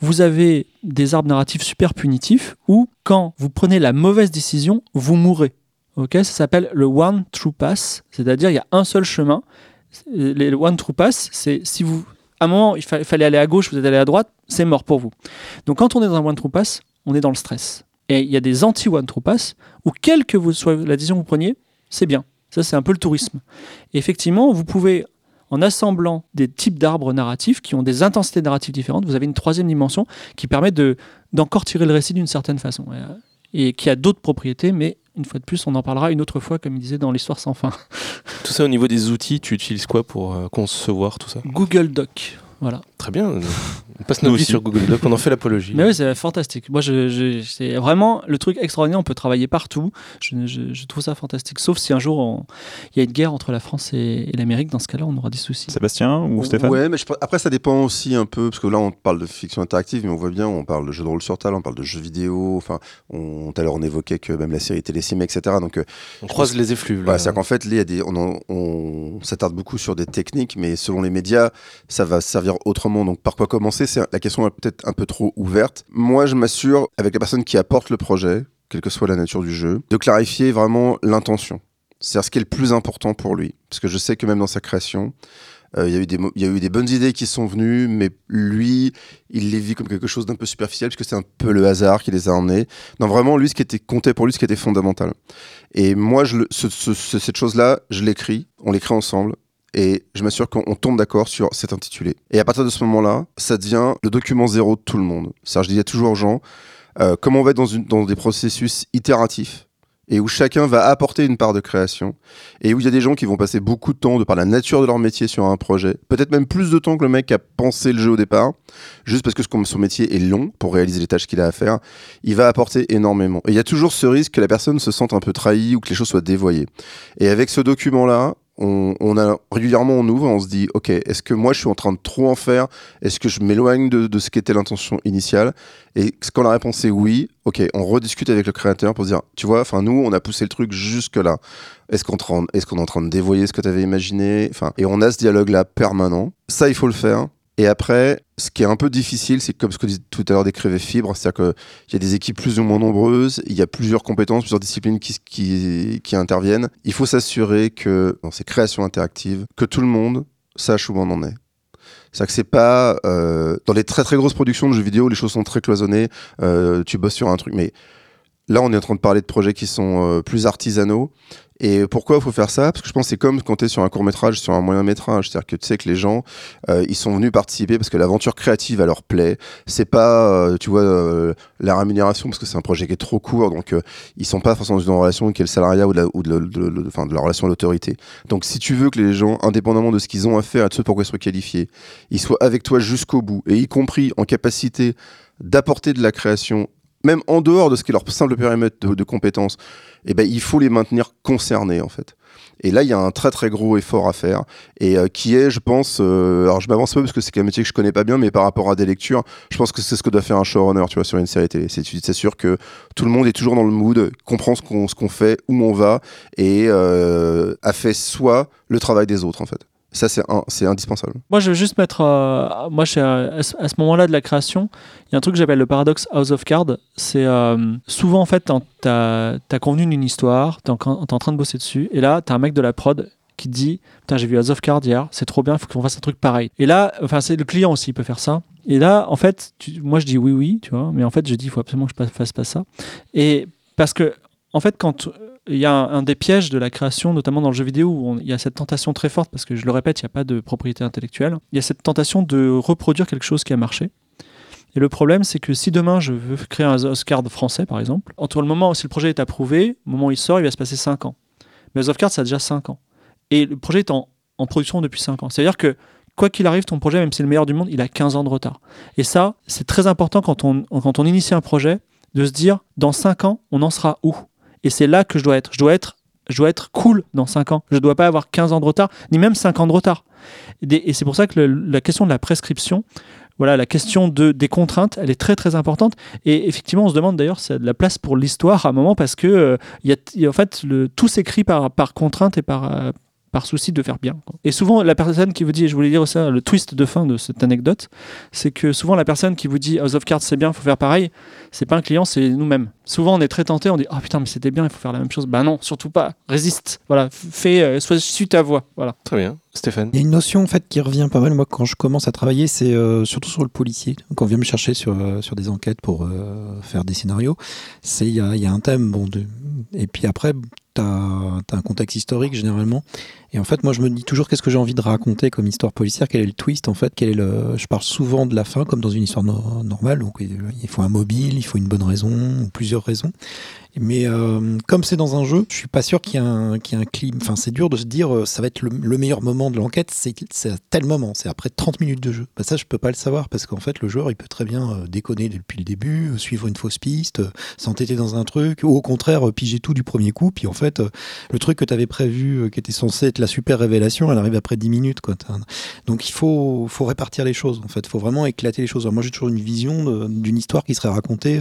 [SPEAKER 3] vous avez des arbres narratifs super punitifs où, quand vous prenez la mauvaise décision, vous mourrez. Ok, ça s'appelle le one true pass, c'est-à-dire il y a un seul chemin. Le one true pass, c'est si vous à un moment, il fa- fallait aller à gauche, vous êtes allé à droite, c'est mort pour vous. Donc quand on est dans un one true pass, on est dans le stress. Et il y a des anti-one true pass où quelle que vous soit la décision que vous preniez, c'est bien. Ça, c'est un peu le tourisme. Et effectivement, vous pouvez, en assemblant des types d'arbres narratifs qui ont des intensités narratives différentes, vous avez une troisième dimension qui permet de d'encore tirer le récit d'une certaine façon. Et, euh, Et qui a d'autres propriétés, mais une fois de plus, on en parlera une autre fois, comme il disait dans l'histoire sans fin.
[SPEAKER 1] Tout ça au niveau des outils, tu utilises quoi pour euh, concevoir tout ça?
[SPEAKER 3] Google Doc. Voilà.
[SPEAKER 1] Très bien. On [laughs] passe
[SPEAKER 2] Nous
[SPEAKER 1] notre vie
[SPEAKER 2] aussi.
[SPEAKER 1] sur Google Doc, on en fait l'apologie.
[SPEAKER 3] Mais oui, c'est fantastique. Moi, je, je- c'est vraiment le truc extraordinaire. On peut travailler partout. Je, je- je trouve ça fantastique. Sauf si un jour on- il y a une guerre entre la France et, et l'Amérique. Dans ce cas-là, on aura des soucis.
[SPEAKER 2] Sébastien ou Stéphane
[SPEAKER 5] Ouais, mais je après ça dépend aussi un peu parce que là on parle de fiction interactive, mais on voit bien, on parle de jeux de rôle sur table, on parle de jeux vidéo. Enfin, on, tout à l'heure on évoquait que même la série Télésim, etc. Donc euh,
[SPEAKER 1] on croise les effluves.
[SPEAKER 5] c'est-à-dire qu'en fait, là, il y a des, on, en- on s'attarde beaucoup sur des techniques, mais selon les médias, ça va servir autrement. Donc, par quoi commencer C'est la question est peut-être un peu trop ouverte. Moi, je m'assure, avec la personne qui apporte le projet, quelle que soit la nature du jeu, de clarifier vraiment l'intention. C'est-à-dire ce qui est le plus important pour lui. Parce que je sais que même dans sa création, euh, il y, a eu des bonnes idées qui sont venues, mais lui, il les vit comme quelque chose d'un peu superficiel, parce que c'est un peu le hasard qui les a emmenés. Non, vraiment, lui, ce qui était compté pour lui, ce qui était fondamental. Et moi, cette chose-là, je l'écris, on l'écrit ensemble. Et je m'assure qu'on on tombe d'accord sur cet intitulé. Et à partir de ce moment-là, ça devient le document zéro de tout le monde. C'est-à-dire, je disais toujours aux gens, euh, comment on va être dans, des processus itératifs et où chacun va apporter une part de création et où il y a des gens qui vont passer beaucoup de temps de par la nature de leur métier sur un projet, peut-être même plus de temps que le mec a pensé le jeu au départ, juste parce que son métier est long pour réaliser les tâches qu'il a à faire, il va apporter énormément. Et il y a toujours ce risque que la personne se sente un peu trahie ou que les choses soient dévoyées. Et avec ce document-là, on, a régulièrement on ouvre, on se dit ok, est-ce que moi je suis en train de trop en faire? Est-ce que je m'éloigne de, ce qu'était l'intention initiale? Et quand la réponse est oui, ok, on rediscute avec le créateur pour se dire, tu vois, enfin nous on a poussé le truc jusque là. Est-ce qu'on est, est en train de dévoyer ce que tu avais imaginé? Enfin, et on a ce dialogue là permanent. Ça il faut le faire. Et après, ce qui est un peu difficile, c'est comme ce que tout à l'heure décrivait Fibre, c'est-à-dire qu'il y a des équipes plus ou moins nombreuses, il y a plusieurs compétences, plusieurs disciplines qui, qui, qui interviennent. Il faut s'assurer que dans ces créations interactives, que tout le monde sache où on en est. C'est-à-dire que c'est pas euh, dans les très très grosses productions de jeux vidéo, les choses sont très cloisonnées. Euh, tu bosses sur un truc, mais là on est en train de parler de projets qui sont euh, plus artisanaux et pourquoi il faut faire ça? Parce que je pense que c'est comme quand tu es sur un court métrage, sur un moyen métrage. C'est-à-dire que tu sais que les gens, euh, ils sont venus participer parce que l'aventure créative, leur plaît. C'est pas, euh, tu vois, euh, la rémunération, parce que c'est un projet qui est trop court. Donc, ils sont pas forcément dans une relation qui est le salariat ou de la, ou de, de la relation à l'autorité. Donc, si tu veux que les gens, indépendamment de ce qu'ils ont à faire et de ce pourquoi ils soient qualifiés, ils soient avec toi jusqu'au bout, et y compris en capacité d'apporter de la création même en dehors de ce qui est leur simple périmètre de, compétences, eh ben, il faut les maintenir concernés en fait. Et là, il y a un très très gros effort à faire et euh, qui est, je pense, euh, alors je m'avance pas parce que c'est un métier que je connais pas bien, mais par rapport à des lectures, je pense que c'est ce que doit faire un showrunner, tu vois, sur une série télé. C'est sûr que tout le monde est toujours dans le mood, comprend ce qu'on qu'on fait, où on va et euh, a fait soit le travail des autres en fait. Ça, c'est indispensable.
[SPEAKER 3] Moi, je veux juste mettre. Euh, moi, à, ce moment-là de la création, il y a un truc que j'appelle le paradoxe House of Cards. C'est euh, souvent, en fait, tu as, convenu d'une histoire, tu es, en train de bosser dessus, et là, tu as un mec de la prod qui te dit Putain, j'ai vu House of Cards hier, c'est trop bien, il faut qu'on fasse un truc pareil. Et là, enfin, c'est le client aussi, il peut faire ça. Et là, en fait, moi, je dis oui, oui, tu vois, mais en fait, je dis Il faut absolument que je fasse pas ça. Et parce que, en fait, quand il y a un, des pièges de la création, notamment dans le jeu vidéo, où il y a cette tentation très forte, parce que je le répète, il n'y a pas de propriété intellectuelle, il y a cette tentation de reproduire quelque chose qui a marché. Et le problème, c'est que si demain je veux créer un Oscar français, par exemple, entre le moment où si le projet est approuvé, le moment où il sort, il va se passer 5 ans. Mais Oscar, ça a déjà 5 ans. Et le projet est en, production depuis 5 ans. C'est-à-dire que quoi qu'il arrive, ton projet, même si c'est le meilleur du monde, il a 15 ans de retard. Et ça, c'est très important quand on, quand on initie un projet, de se dire, dans 5 ans, on en sera où? Et c'est là que je dois être. Je dois être, je dois être cool dans 5 ans. Je ne dois pas avoir 15 ans de retard, ni même 5 ans de retard. Et, c'est pour ça que la question de la prescription, voilà, la question de, des contraintes, elle est très très importante. Et effectivement, on se demande d'ailleurs a de la place pour l'histoire à un moment parce que euh, y, a, en fait tout s'écrit par, par contrainte et par, euh, par souci de faire bien. Et souvent, la personne qui vous dit, je voulais dire ça, le twist de fin de cette anecdote, c'est que souvent la personne qui vous dit House of Cards c'est bien, il faut faire pareil, c'est pas un client, c'est nous-mêmes. Souvent, on est très tenté, on dit ah oh, putain mais c'était bien, il faut faire la même chose. Bah non, surtout pas. Résiste. Voilà, fais, euh, sois suis ta voix. Voilà.
[SPEAKER 1] Très bien, Stéphane.
[SPEAKER 4] Il y a une notion en fait qui revient pas mal moi quand je commence à travailler, c'est euh, surtout sur le policier. Quand on vient me chercher sur euh, sur des enquêtes pour faire des scénarios, c'est il y a, y a, un thème bon de... et puis après tu as, un contexte historique généralement. Et en fait, moi, je me dis toujours qu'est-ce que j'ai envie de raconter comme histoire policière, quel est le twist en fait, quel est le. Je parle souvent de la fin comme dans une histoire normale, donc il faut un mobile, il faut une bonne raison ou plusieurs raisons. Mais euh, comme c'est dans un jeu, je suis pas sûr qu'il y ait un, qu un climat. Enfin, c'est dur de se dire euh, ça va être le, meilleur moment de l'enquête. C'est à tel moment, c'est après 30 minutes de jeu. Bah, ça, je peux pas le savoir parce qu'en fait, le joueur, il peut très bien euh, déconner depuis le début, suivre une fausse piste, s'entêter dans un truc, ou au contraire, piger tout du premier coup. Puis en fait, le truc que tu avais prévu, qui était censé être la super révélation, elle arrive après 10 minutes. Donc il faut, faut répartir les choses. En fait, il faut vraiment éclater les choses. moi, j'ai toujours une vision d'une histoire qui serait racontée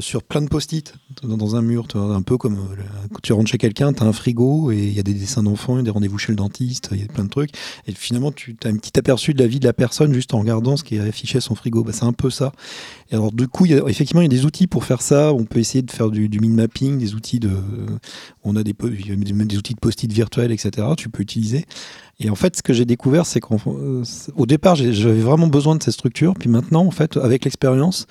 [SPEAKER 4] sur plein de post-it dans, un mur, un peu comme euh, quand tu rentres chez quelqu'un, tu as un frigo et il y a des dessins d'enfants, il y a des rendez-vous chez le dentiste, il y a plein de trucs. Et finalement, tu as un petit aperçu de la vie de la personne juste en regardant ce qui est affiché à son frigo. Bah, c'est un peu ça. Et alors, du coup, effectivement, il y a des outils pour faire ça. On peut essayer de faire du, du mapping, des outils de. On a des, des outils de post-it virtuels, etc. Tu peux utiliser. Et en fait, ce que j'ai découvert, c'est qu'au euh, départ, j'avais vraiment besoin de cette structure. Puis maintenant, en fait, avec l'expérience,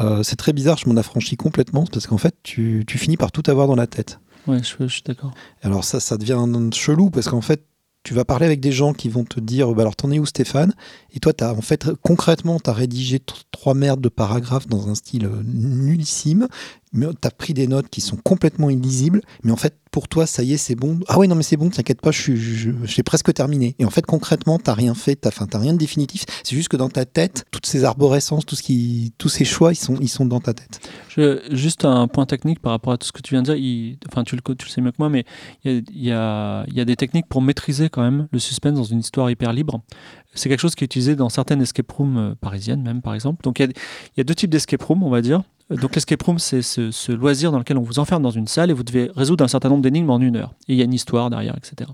[SPEAKER 4] euh, c'est très bizarre, je m'en affranchis complètement parce qu'en fait, tu, finis par tout avoir dans la tête.
[SPEAKER 3] Ouais, je, suis d'accord.
[SPEAKER 4] Alors ça, ça devient chelou parce qu'en fait, tu vas parler avec des gens qui vont te dire bah alors t'en es où Stéphane? Et toi, as, en fait, concrètement, tu as rédigé trois merdes de paragraphes dans un style euh, nullissime
[SPEAKER 6] mais tu as pris des notes qui sont complètement illisibles, mais en fait, pour toi, ça y est, c'est bon. Ah oui, non, mais c'est bon, t'inquiète pas, je suis, je- j'ai presque terminé. Et en fait, concrètement, t'as rien fait, t'as, t'as rien de définitif. C'est juste que dans ta tête, toutes ces arborescences, tout ce qui, tous ces choix, ils sont, ils sont dans ta tête.
[SPEAKER 3] Je- juste un point technique par rapport à tout ce que tu viens de dire. enfin, tu le, tu le sais mieux que moi, mais il y y y a des techniques pour maîtriser quand même le suspense dans une histoire hyper libre. C'est quelque chose qui est utilisé dans certaines escape rooms euh, parisiennes, même par exemple. Donc il y y a deux types d'escape rooms, on va dire. Donc l'escape room, c'est ce, loisir dans lequel on vous enferme dans une salle et vous devez résoudre un certain nombre d'énigmes en une heure. Et il y a une histoire derrière, etc.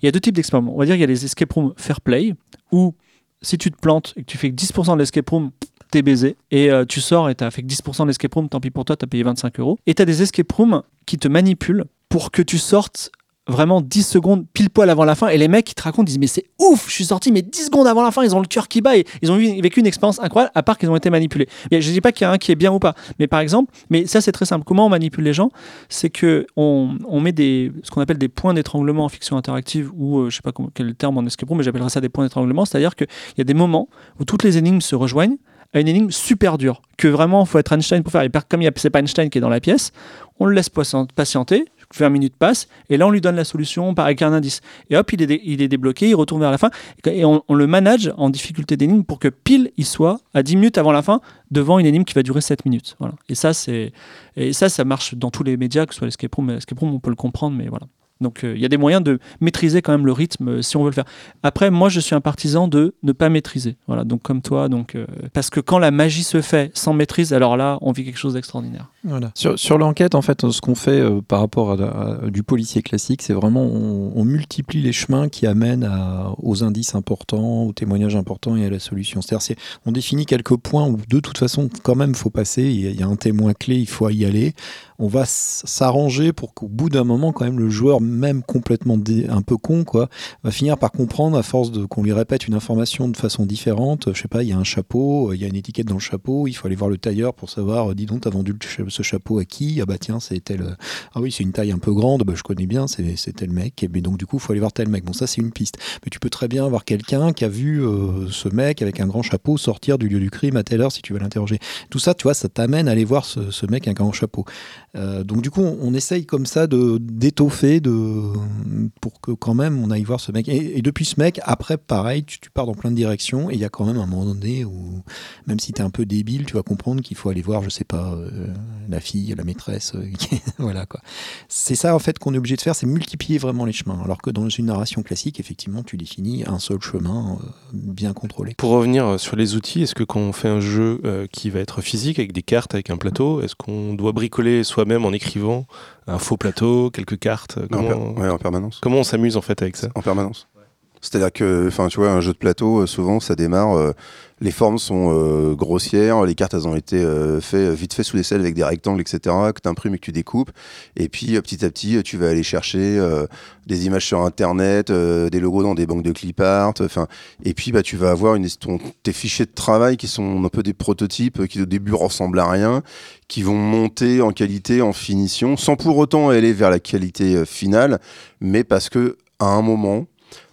[SPEAKER 3] Il y a deux types d'expériments. On va dire qu'il y a les escape rooms fair play, où si tu te plantes et que tu fais que 10% de l'escape room, t'es baisé. Et euh, tu sors et t'as fait que 10% de l'escape room, tant pis pour toi, t'as payé 25 euros. Et t'as des escape rooms qui te manipulent pour que tu sortes vraiment 10 secondes pile poil avant la fin et les mecs qui te racontent disent mais c'est ouf je suis sorti mais 10 secondes avant la fin ils ont le cœur qui bat et ils ont vécu une expérience incroyable à part qu'ils ont été manipulés. Je dis pas qu'il y a un qui est bien ou pas mais par exemple mais ça c'est très simple. Comment on manipule les gens? C'est que on, met des ce qu'on appelle des points d'étranglement en fiction interactive ou euh, je sais pas quel terme en escape room mais j'appellerais ça des points d'étranglement. C'est à dire qu'il y a des moments où toutes les énigmes se rejoignent à une énigme super dure que vraiment faut être Einstein pour faire. Et comme il y a- pas Einstein qui est dans la pièce on le laisse patienter 20 minutes passent, et là on lui donne la solution par avec un indice. Et hop, il est, il est débloqué, il retourne vers la fin, et on, le manage en difficulté d'énigme pour que pile il soit à 10 minutes avant la fin devant une énigme qui va durer 7 minutes. Voilà. Et ça, et ça, ça marche dans tous les médias, que ce soit l'escape room, l'escape room, on peut le comprendre, mais voilà. Donc euh, il y a des moyens de maîtriser quand même le rythme euh, si on veut le faire. Après, moi je suis un partisan de ne pas maîtriser. Voilà, donc comme toi, donc euh, parce que quand la magie se fait sans maîtrise, alors là, on vit quelque chose d'extraordinaire.
[SPEAKER 6] Voilà.
[SPEAKER 4] Sur, sur l'enquête, en fait, ce qu'on fait euh, par rapport à, à du policier classique, c'est vraiment on, on multiplie les chemins qui amènent à- aux indices importants, aux témoignages importants et à la solution. C'est-à-dire, c'est- on définit quelques points où de toute façon, quand même, faut passer. Il y, a, il y a un témoin clé, il faut y aller. On va s'arranger pour qu'au bout d'un moment, quand même, le joueur, même complètement un peu con, quoi, va finir par comprendre à force de qu'on lui répète une information de façon différente. Je sais pas, il y a un chapeau, il y a une étiquette dans le chapeau, il faut aller voir le tailleur pour savoir, euh, dis donc, t'as vendu ce chapeau à qui? Ah bah tiens, c'est tel. Ah oui, c'est une taille un peu grande, bah je connais bien, c'est tel mec. Mais donc du coup, il faut aller voir tel mec. Bon, ça c'est une piste. Mais tu peux très bien avoir quelqu'un qui a vu euh, ce mec avec un grand chapeau sortir du lieu du crime à telle heure si tu veux l'interroger. Tout ça, tu vois, ça t'amène à aller voir ce, mec avec un grand chapeau. Euh, donc du coup, on, on essaye comme ça d'étoffer, de pour que quand même on aille voir ce mec. Et, depuis ce mec, après, pareil, tu, pars dans plein de directions et il y a quand même un moment donné où, même si tu es un peu débile, tu vas comprendre qu'il faut aller voir, je sais pas, euh, la fille, la maîtresse, euh, [laughs] voilà quoi. C'est ça en fait qu'on est obligé de faire, c'est multiplier vraiment les chemins. Alors que dans une narration classique, effectivement, tu définis un seul chemin euh, bien contrôlé.
[SPEAKER 1] Pour revenir sur les outils, est-ce que quand on fait un jeu qui va être physique avec des cartes, avec un plateau, est-ce qu'on doit bricoler soi-même en écrivant un faux plateau, quelques cartes
[SPEAKER 5] En, per- ouais, en permanence.
[SPEAKER 1] comment on s'amuse en fait avec ça?
[SPEAKER 5] En permanence. C'est-à-dire que, enfin, tu vois, un jeu de plateau, euh, souvent, ça démarre. euh, les formes sont euh, grossières, les cartes, elles ont été euh, fait, vite fait sous les selles avec des rectangles, etc., que tu imprimes et que tu découpes. Et puis, euh, petit à petit, euh, tu vas aller chercher euh, des images sur Internet, euh, des logos dans des banques de clip art. Et puis, bah, tu vas avoir une, tes fichiers de travail qui sont un peu des prototypes euh, qui, au début, ressemblent à rien, qui vont monter en qualité, en finition, sans pour autant aller vers la qualité euh, finale, mais parce que, à un moment,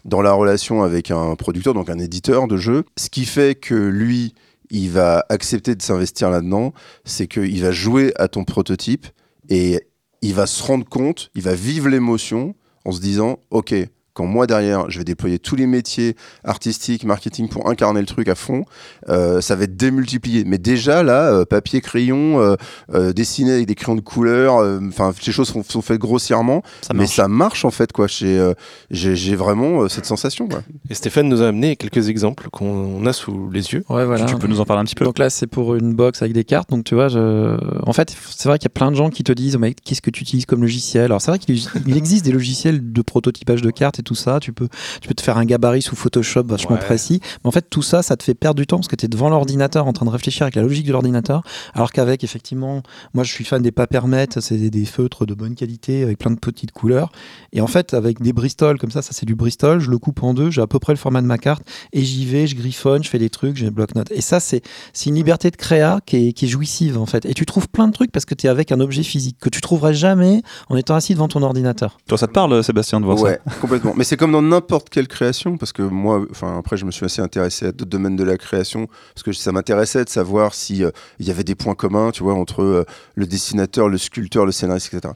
[SPEAKER 5] dans la relation avec un producteur, donc un éditeur de jeu. Ce qui fait que lui, il va accepter de s'investir là-dedans, c'est qu'il va jouer à ton prototype et il va se rendre compte, il va vivre l'émotion en se disant, OK, quand moi derrière, je vais déployer tous les métiers artistiques, marketing pour incarner le truc à fond, euh, ça va être démultiplié. Mais déjà là, euh, papier, crayon, euh, euh, dessiné avec des crayons de couleur, euh, enfin, ces choses sont, sont faites grossièrement,
[SPEAKER 2] Ça
[SPEAKER 5] mais ça marche en fait quoi. Chez, euh, j'ai j'ai vraiment euh, cette sensation. Quoi.
[SPEAKER 1] Et Stéphane nous a amené quelques exemples qu'on a sous les yeux.
[SPEAKER 4] Ouais, voilà.
[SPEAKER 2] Tu peux nous en parler un petit peu
[SPEAKER 4] Donc là, c'est pour une box avec des cartes. Donc tu vois, je... en fait, c'est vrai qu'il y a plein de gens qui te disent, oh, mais qu'est-ce que tu utilises comme logiciel? Alors c'est vrai qu'il il existe des logiciels de prototypage de cartes et tout ça. Tu peux, tu peux te faire un gabarit sous Photoshop vachement
[SPEAKER 1] Ouais.
[SPEAKER 4] précis. Mais en fait, tout ça, ça te fait perdre du temps parce que tu es devant l'ordinateur en train de réfléchir avec la logique de l'ordinateur. Alors qu'avec, effectivement, moi je suis fan des Papermet, c'est des, des feutres de bonne qualité avec plein de petites couleurs. Et en fait, avec des Bristol comme ça, ça c'est du Bristol, je le coupe en deux, j'ai à peu près le format de ma carte et j'y vais, je griffonne, je fais des trucs, j'ai des bloc-notes. Et ça, c'est c'est une liberté de créa qui est, qui est jouissive en fait. Et tu trouves plein de trucs parce que tu es avec un objet physique que tu trouverais jamais en étant assis devant ton ordinateur.
[SPEAKER 2] Toi, ça te parle, Sébastien, de voir
[SPEAKER 5] Ouais, complètement. Mais c'est comme dans n'importe quelle création, parce que moi, après, je me suis assez intéressé à d'autres domaines de la création, parce que ça m'intéressait de savoir si euh, il y avait des points communs, tu vois, entre euh, le dessinateur, le sculpteur, le scénariste, etc.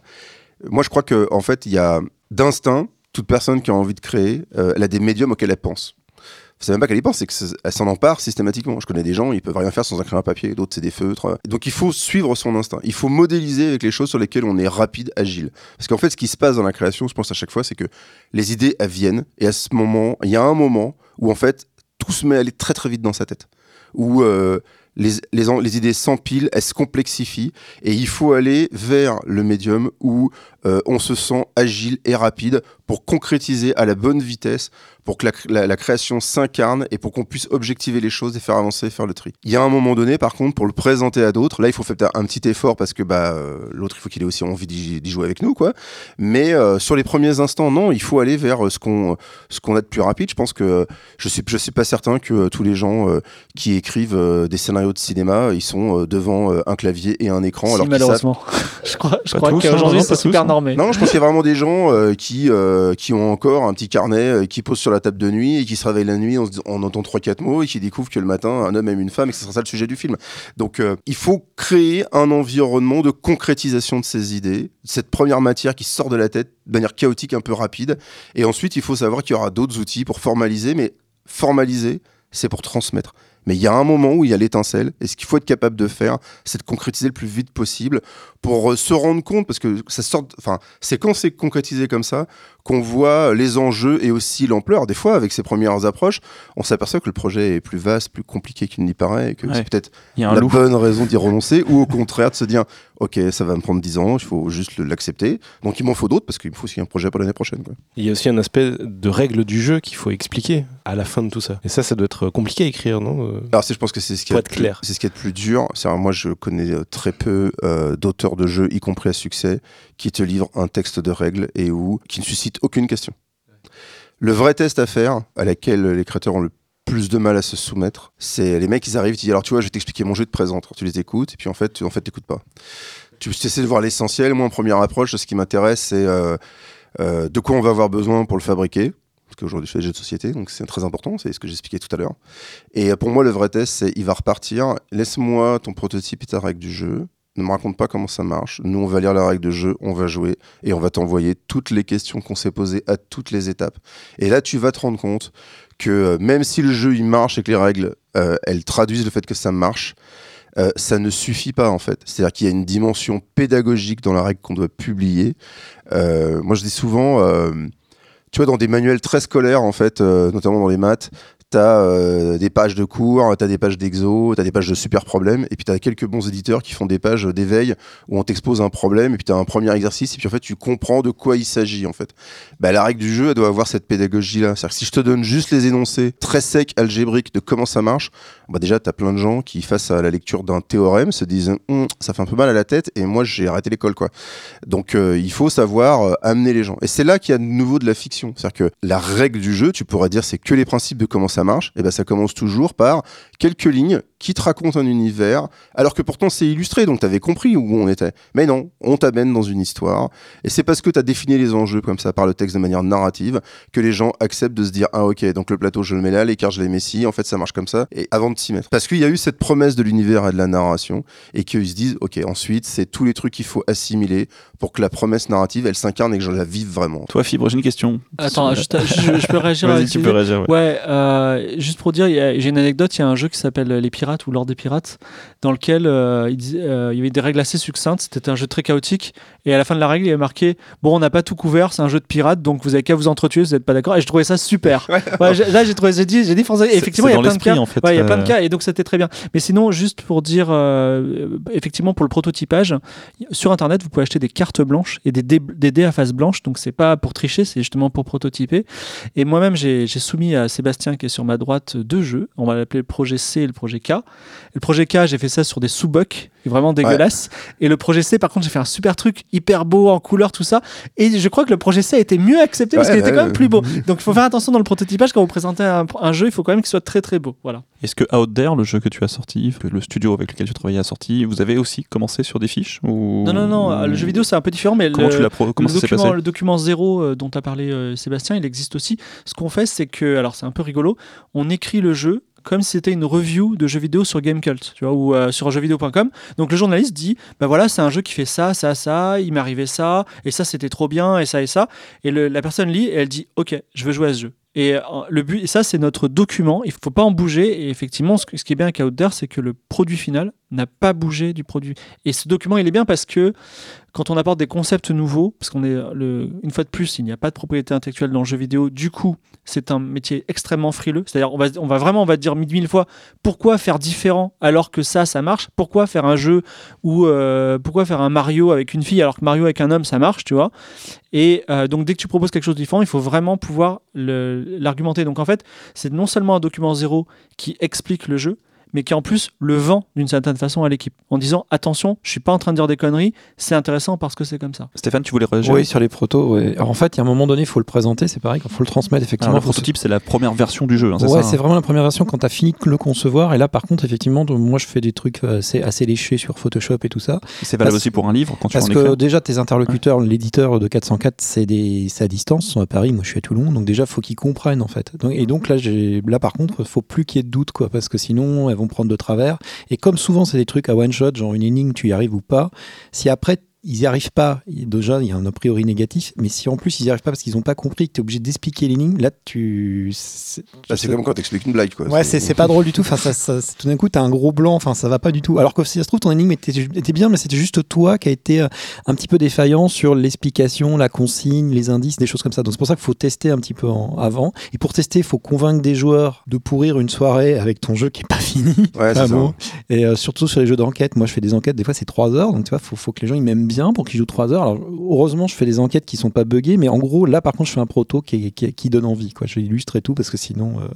[SPEAKER 5] Moi, je crois que fait, il y a d'instinct, toute personne qui a envie de créer, euh, elle a des médiums auxquels elle pense. C'est même pas qu'elle y pense, c'est qu'elle s'en empare systématiquement. Je connais des gens, ils peuvent rien faire sans un crayon à papier, d'autres c'est des feutres. Donc il faut suivre son instinct. Il faut modéliser avec les choses sur lesquelles on est rapide, agile. Parce qu'en fait, ce qui se passe dans la création, je pense à chaque fois, c'est que les idées, elles viennent. Et à ce moment, il y a un moment où en fait, tout se met à aller très très vite dans sa tête. Où euh, les, les, les, idées s'empilent, elles se complexifient. Et il faut aller vers le médium où euh, on se sent agile et rapide pour concrétiser à la bonne vitesse pour que la, la, la création s'incarne et pour qu'on puisse objectiver les choses et faire avancer, faire le tri. Il y a un moment donné, par contre, pour le présenter à d'autres, là, il faut faire un petit effort parce que bah, euh, l'autre, il faut qu'il ait aussi envie d'y jouer avec nous, quoi. Mais euh, sur les premiers instants, non, il faut aller vers ce qu'on ce qu'on a de plus rapide. Je pense que je suis je suis pas certain que euh, tous les gens qui écrivent des scénarios de cinéma, ils sont devant un clavier et un écran.
[SPEAKER 3] Si,
[SPEAKER 5] alors
[SPEAKER 3] malheureusement, [laughs] je crois, je crois qu'aujourd'hui c'est super
[SPEAKER 5] Non, je pense qu'il y a vraiment des gens qui qui ont encore un petit carnet qui posent sur la table de nuit et qui se réveille la nuit en, en entend trois quatre mots et qui découvre que le matin un homme aime une femme et que ce sera ça le sujet du film. Donc euh, il faut créer un environnement de concrétisation de ces idées, cette première matière qui sort de la tête de manière chaotique, un peu rapide. Et ensuite il faut savoir qu'il y aura d'autres outils pour formaliser, mais formaliser c'est pour transmettre. Mais il y a un moment où il y a l'étincelle, et ce qu'il faut être capable de faire, c'est de concrétiser le plus vite possible pour se rendre compte, parce que ça sort, enfin, c'est quand c'est concrétisé comme ça qu'on voit les enjeux et aussi l'ampleur. Des fois, avec ces premières approches, on s'aperçoit que le projet est plus vaste, plus compliqué qu'il n'y paraît, et que ouais. c'est peut-être la loup. bonne raison d'y renoncer, ou au contraire de se dire, ok, ça va me prendre 10 ans, il faut juste l'accepter. Donc il m'en faut d'autres, parce qu'il me faut aussi un projet pour l'année prochaine. Quoi.
[SPEAKER 1] Il y a aussi un aspect de règles du jeu qu'il faut expliquer à la fin de tout ça. Et ça, ça doit être compliqué à écrire, non
[SPEAKER 5] Alors, je pense que c'est ce qui est clair. C'est ce qui est le plus dur. Moi, je connais très peu euh, d'auteurs de jeux, y compris à succès, qui te livrent un texte de règles et où qui ne suscite aucune question. Le vrai test à faire, à laquelle les créateurs ont le plus de mal à se soumettre, c'est les mecs, ils arrivent, ils disent alors tu vois, je vais t'expliquer mon jeu de présente. Tu les écoutes, et puis en fait, tu en fait, t'écoutes pas. Tu essaies de voir l'essentiel. Moi, en première approche, ce qui m'intéresse, c'est euh, euh, de quoi on va avoir besoin pour le fabriquer parce qu'aujourd'hui je fais des jeux de société, donc c'est très important, c'est ce que j'expliquais tout à l'heure. Et pour moi, le vrai test, c'est il va repartir, laisse-moi ton prototype et ta règle du jeu, ne me raconte pas comment ça marche. Nous, on va lire la règle de jeu, on va jouer et on va t'envoyer toutes les questions qu'on s'est posées à toutes les étapes. Et là, tu vas te rendre compte que même si le jeu il marche et que les règles euh, elles traduisent le fait que ça marche, euh, ça ne suffit pas en fait. C'est-à-dire qu'il y a une dimension pédagogique dans la règle qu'on doit publier. Euh, moi, je dis souvent tu vois, dans des manuels très scolaires, en fait, euh, notamment dans les maths, tu as euh, des pages de cours, tu as des pages d'exo, tu as des pages de super problèmes, et puis tu as quelques bons éditeurs qui font des pages d'éveil où on t'expose un problème, et puis tu as un premier exercice, et puis en fait tu comprends de quoi il s'agit en fait. Bah, la règle du jeu, elle doit avoir cette pédagogie-là. C'est-à-dire que si je te donne juste les énoncés très secs, algébriques de comment ça marche, bah déjà tu as plein de gens qui, face à la lecture d'un théorème, se disent hm, ça fait un peu mal à la tête, et moi j'ai arrêté l'école quoi. Donc euh, il faut savoir euh, amener les gens. Et c'est là qu'il y a de nouveau de la fiction. C'est-à-dire que la règle du jeu, tu pourrais dire c'est que les principes de comment ça marche, et ben ça commence toujours par quelques lignes qui te racontent un univers, alors que pourtant c'est illustré, donc tu avais compris où on était. Mais non, on t'amène dans une histoire, et c'est parce que tu as défini les enjeux comme ça par le texte de manière narrative que les gens acceptent de se dire ah ok donc le plateau je le mets là, l'écart je les mets ici, en fait ça marche comme ça, et avant de s'y mettre. Parce qu'il y a eu cette promesse de l'univers et de la narration, et qu'ils se disent ok ensuite c'est tous les trucs qu'il faut assimiler pour que la promesse narrative elle s'incarne et que je la vive vraiment.
[SPEAKER 2] Toi Fibre, j'ai une question.
[SPEAKER 3] Attends, juste, je, je, peux [laughs] réagir
[SPEAKER 2] Vas-y, tu peux réagir.
[SPEAKER 3] Ouais, ouais euh, juste pour dire, j'ai une anecdote, il y a un jeu qui s'appelle Les Pirates ou L'Ordre des Pirates, dans lequel euh, il, euh, il, y avait des règles assez succinctes, c'était un jeu très chaotique, et à la fin de la règle, il y avait marqué Bon, on n'a pas tout couvert, c'est un jeu de pirates, donc vous avez qu'à vous entretuer, vous n'êtes pas d'accord. Et je trouvais ça super. [laughs] Ouais, ouais, là, j'ai trouvé, j'ai dit, j'ai dit français, effectivement, il y a plein de cas.
[SPEAKER 2] En fait,
[SPEAKER 3] ouais, il y a plein de cas, et donc c'était très bien. Mais sinon, juste pour dire, euh, effectivement, pour le prototypage, sur Internet, vous pouvez acheter des cartes blanches et des dés, des dés à face blanche, donc c'est pas pour tricher, c'est justement pour prototyper. Et moi-même, j'ai soumis à Sébastien, qui est sur ma droite, deux jeux. On va l'appeler le projet C et le projet K. Et le projet K, j'ai fait ça sur des sous-bucks, vraiment dégueulasses. Et le projet C, par contre, j'ai fait un super truc hyper beau en couleur, tout ça. Et je crois que le projet C a été mieux accepté parce
[SPEAKER 5] Ouais,
[SPEAKER 3] qu'il était
[SPEAKER 5] ouais,
[SPEAKER 3] quand même
[SPEAKER 5] ouais.
[SPEAKER 3] plus beau. Donc il faut faire attention dans le prototypage quand vous présentez un, un jeu, il faut quand même qu'il soit très très beau. Voilà.
[SPEAKER 2] Est-ce que Out There, le jeu que tu as sorti, le studio avec lequel tu travaillais a sorti, vous avez aussi commencé sur des fiches ou...
[SPEAKER 3] Non, non, non, euh, le jeu vidéo c'est un peu différent, mais
[SPEAKER 2] Comment
[SPEAKER 3] le,
[SPEAKER 2] tu comment
[SPEAKER 3] le
[SPEAKER 2] ça
[SPEAKER 3] document,
[SPEAKER 2] passé
[SPEAKER 3] le document zéro euh, dont a parlé euh, Sébastien, il existe aussi. Ce qu'on fait, c'est que, alors c'est un peu rigolo, on écrit le jeu comme si c'était une review de jeux vidéo sur Gamecult, tu vois, ou euh, sur jeuxvideo.com. Donc le journaliste dit, bah voilà, c'est un jeu qui fait ça, ça, ça, il m'est arrivé ça, et ça c'était trop bien, et ça et ça. Et la personne lit et elle dit, ok, je veux jouer à ce jeu. Et euh, le but, ça c'est notre document, il faut pas en bouger. Et effectivement, ce, qui est bien avec Out There, c'est que le produit final n'a pas bougé du produit. Et ce document, il est bien parce que quand on apporte des concepts nouveaux, parce qu'on est une fois de plus, il n'y a pas de propriété intellectuelle dans le jeu vidéo, du coup, c'est un métier extrêmement frileux. C'est-à-dire, on va, vraiment, on va dire mille, mille fois, pourquoi faire différent alors que ça, ça marche? Pourquoi faire un jeu ou euh, pourquoi faire un Mario avec une fille alors que Mario avec un homme, ça marche, tu vois? Et euh, donc, dès que tu proposes quelque chose de différent, il faut vraiment pouvoir l'argumenter. Donc, en fait, c'est non seulement un document zéro qui explique le jeu, mais qui en plus le vend d'une certaine façon à l'équipe en disant attention, je suis pas en train de dire des conneries, c'est intéressant parce que c'est comme ça.
[SPEAKER 2] Stéphane, tu voulais réagir
[SPEAKER 4] Oui, sur les protos. ouais. Alors en fait, il y a un moment donné, il faut le présenter, c'est pareil, il faut le transmettre effectivement.
[SPEAKER 2] Alors, le prototype, c'est la première version du jeu, hein, c'est
[SPEAKER 4] ouais, c'est
[SPEAKER 2] hein
[SPEAKER 4] vraiment la première version quand tu as fini de le concevoir. Et là, par contre, effectivement, moi, je fais des trucs euh, assez, assez léchés sur Photoshop et tout ça.
[SPEAKER 2] C'est valable
[SPEAKER 4] parce-
[SPEAKER 2] aussi pour un livre quand tu
[SPEAKER 4] Parce
[SPEAKER 2] en
[SPEAKER 4] que
[SPEAKER 2] écrire
[SPEAKER 4] déjà, tes interlocuteurs, l'éditeur de 404, c'est à distance, ils sont à Paris, moi je suis à Toulon, donc déjà, faut qu'ils comprennent en fait. Donc- et donc là, j'ai- là par contre, faut plus qu'il y ait de doute, quoi, parce que sinon, elles vont prendre de travers. Et comme souvent, c'est des trucs à one shot, genre une énigme, tu y arrives ou pas. Si après, ils n'y arrivent pas, déjà, il y a un a priori négatif, mais si en plus, ils n'y arrivent pas parce qu'ils n'ont pas compris que tu es obligé d'expliquer l'énigme, là, tu. c'est-
[SPEAKER 5] Bah, c'est comme quand t'expliques une blague, quoi.
[SPEAKER 4] Ouais, c'est pas drôle du tout. Enfin, ça, ça- tout d'un coup, t'as un gros blanc. Enfin, ça va pas du tout. Alors que si ça se trouve, ton énigme était, était bien, mais c'était juste toi qui a été euh, un petit peu défaillant sur l'explication, la consigne, les indices, des choses comme ça. Donc c'est pour ça qu'il faut tester un petit peu en- avant. Et pour tester, il faut convaincre des joueurs de pourrir une soirée avec ton jeu qui est pas fini.
[SPEAKER 5] Ouais, c'est
[SPEAKER 4] Ah
[SPEAKER 5] ça.
[SPEAKER 4] Et euh, surtout sur les jeux d'enquête. Moi, je fais des enquêtes. Des fois, c'est 3 heures. Donc tu vois, faut, faut que les gens ils m'aiment bien pour qu'ils jouent 3 heures. Alors heureusement, je fais des enquêtes qui sont pas buggées, mais en gros, là, par contre, je fais un proto qui, donne envie. Quoi. Je vais illustrer tout parce que sinon. euh,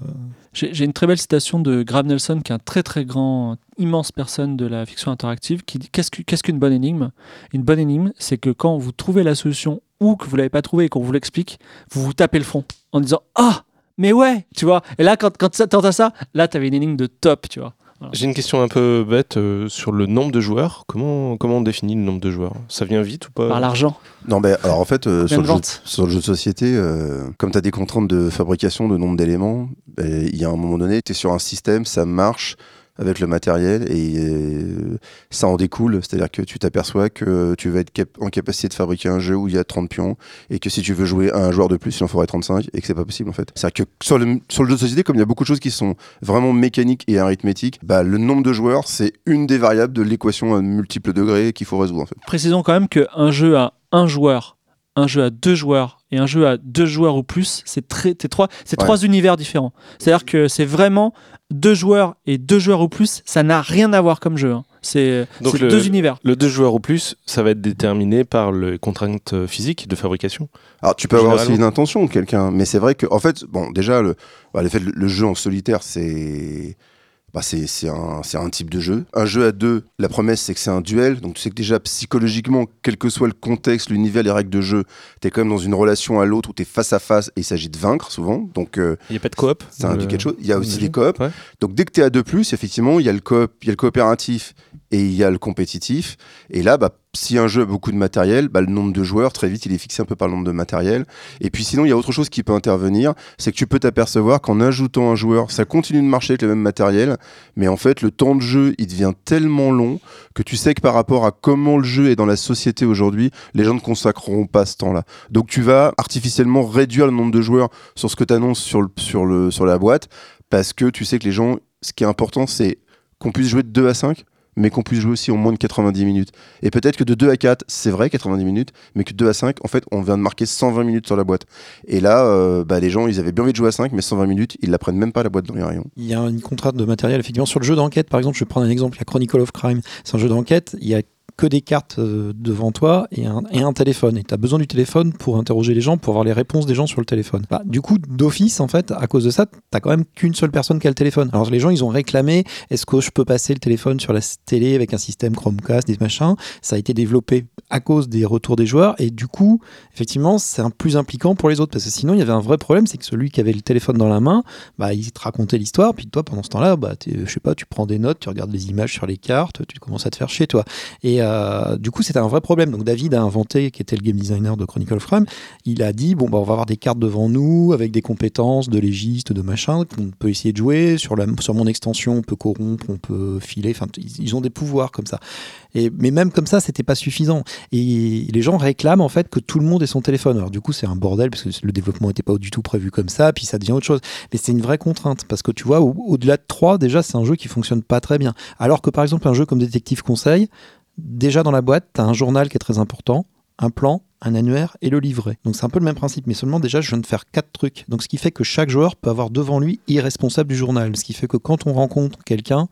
[SPEAKER 3] J'ai une très belle citation de Graham Nelson, qui est un très très grand, immense personne de la fiction interactive, qui dit qu'est-ce que- qu'est-ce qu'une bonne énigme? Une bonne énigme, c'est que quand vous trouvez la solution ou que vous l'avez pas trouvée et qu'on vous l'explique, vous vous tapez le front en disant ah mais ouais, tu vois. Et là, quand, quand ça- t'entends ça, là, t'avais une énigme de top, tu vois.
[SPEAKER 1] J'ai une question un peu bête euh, sur le nombre de joueurs. Comment, comment on définit le nombre de joueurs? Ça vient vite ou pas?
[SPEAKER 3] Par l'argent.
[SPEAKER 5] Non, mais alors en fait, euh, sur, le jeu, sur le jeu de société, euh, comme tu as des contraintes de fabrication, de nombre d'éléments, ben, il y a un moment donné, tu es sur un système, ça marche avec le matériel et euh, ça en découle. C'est-à-dire que tu t'aperçois que tu vas être cap- en capacité de fabriquer un jeu où il y a 30 pions et que si tu veux jouer à un joueur de plus, il en faudrait 35 et que c'est pas possible en fait. C'est-à-dire que sur le, sur le jeu de société, comme il y a beaucoup de choses qui sont vraiment mécaniques et arithmétiques, bah, le nombre de joueurs, c'est une des variables de l'équation à multiples degrés qu'il faut résoudre en fait.
[SPEAKER 3] Précisons quand même qu'un jeu à un joueur, un jeu à deux joueurs et un jeu à deux joueurs ou plus, c'est très, c'est trois, c'est
[SPEAKER 5] Ouais.
[SPEAKER 3] trois univers différents. C'est-à-dire que c'est vraiment deux joueurs et deux joueurs ou plus, ça n'a rien à voir comme jeu. hein. C'est
[SPEAKER 1] le-
[SPEAKER 3] deux univers.
[SPEAKER 1] Le deux joueurs ou plus, ça va être déterminé par les contraintes euh, physiques de fabrication.
[SPEAKER 5] Alors tu peux avoir aussi une intention de quelqu'un, mais c'est vrai que en fait, bon, déjà le, bah, le fait le, le jeu en solitaire, c'est bah, c'est c'est un, c'est un type de jeu. Un jeu à deux, la promesse c'est que c'est un duel, donc tu sais que déjà psychologiquement, quel que soit le contexte, l'univers, les règles de jeu, tu es quand même dans une relation à l'autre où tu es face à face et il s'agit de vaincre souvent. Donc euh,
[SPEAKER 1] Il n'y a pas de coop
[SPEAKER 5] ça indique
[SPEAKER 1] le-
[SPEAKER 5] quelque chose. Il y a aussi des coops.
[SPEAKER 1] Ouais.
[SPEAKER 5] Donc dès que tu es à deux plus, effectivement, il y a le coop, il y a le coopératif et il y a le compétitif. Et là, bah, si un jeu a beaucoup de matériel, bah, le nombre de joueurs, très vite, il est fixé un peu par le nombre de matériel. Et puis sinon, il y a autre chose qui peut intervenir, c'est que tu peux t'apercevoir qu'en ajoutant un joueur, ça continue de marcher avec le même matériel, mais en fait, le temps de jeu, il devient tellement long que tu sais que par rapport à comment le jeu est dans la société aujourd'hui, les gens ne consacreront pas ce temps-là. Donc tu vas artificiellement réduire le nombre de joueurs sur ce que tu annonces sur, le, sur, le, sur la boîte, parce que tu sais que les gens, ce qui est important, c'est qu'on puisse jouer de 2 à 5, mais qu'on puisse jouer aussi en moins de 90 minutes. Et peut-être que de 2 à 4, c'est vrai, 90 minutes, mais que de 2 à 5, en fait, on vient de marquer 120 minutes sur la boîte. Et là, euh, bah, les gens, ils avaient bien envie de jouer à 5, mais 120 minutes, ils la prennent même pas la boîte dans les rayons.
[SPEAKER 4] Il y a une contrainte de matériel, effectivement. Sur le jeu d'enquête, par exemple, je vais prendre un exemple. Il y a Chronicle of Crime. C'est un jeu d'enquête. Il y a que des cartes euh, devant toi et un, téléphone. Et tu as besoin du téléphone pour interroger les gens, pour avoir les réponses des gens sur le téléphone. Bah, du coup, d'office, en fait, à cause de ça, t'as quand même qu'une seule personne qui a le téléphone. Alors les gens, ils ont réclamé, est-ce que je peux passer le téléphone sur la télé avec un système Chromecast, des machins? Ça a été développé à cause des retours des joueurs. Et du coup, effectivement, c'est un plus impliquant pour les autres. Parce que sinon, il y avait un vrai problème, c'est que celui qui avait le téléphone dans la main, bah, il te racontait l'histoire. Puis toi, pendant ce temps-là, bah, je sais pas, tu prends des notes, tu regardes les images sur les cartes, tu commences à te faire chier, toi. Et du coup, c'était un vrai problème. Donc David a inventé, qui était le game designer de Chronicle of Crime, il a dit bon bah on va avoir des cartes devant nous avec des compétences de légiste, de machin qu'on peut essayer de jouer sur la sur mon extension, on peut corrompre, on peut filer. Enfin, ils, ont des pouvoirs comme ça. Et mais même comme ça, c'était pas suffisant. Et les gens réclament en fait que tout le monde ait son téléphone. Alors du coup, c'est un bordel parce que le développement n'était pas du tout prévu comme ça. Puis ça devient autre chose. Mais c'est une vraie contrainte parce que tu vois, au- au-delà de 3, déjà, c'est un jeu qui fonctionne pas très bien. Alors que par exemple, un jeu comme Détective Conseil, déjà dans la boîte, tu as un journal qui est très important, un plan, un annuaire et le livret. Donc c'est un peu le même principe, mais seulement déjà je viens de faire quatre trucs. Donc ce qui fait que chaque joueur peut avoir devant lui irresponsable du journal. Ce qui fait que quand on rencontre quelqu'un,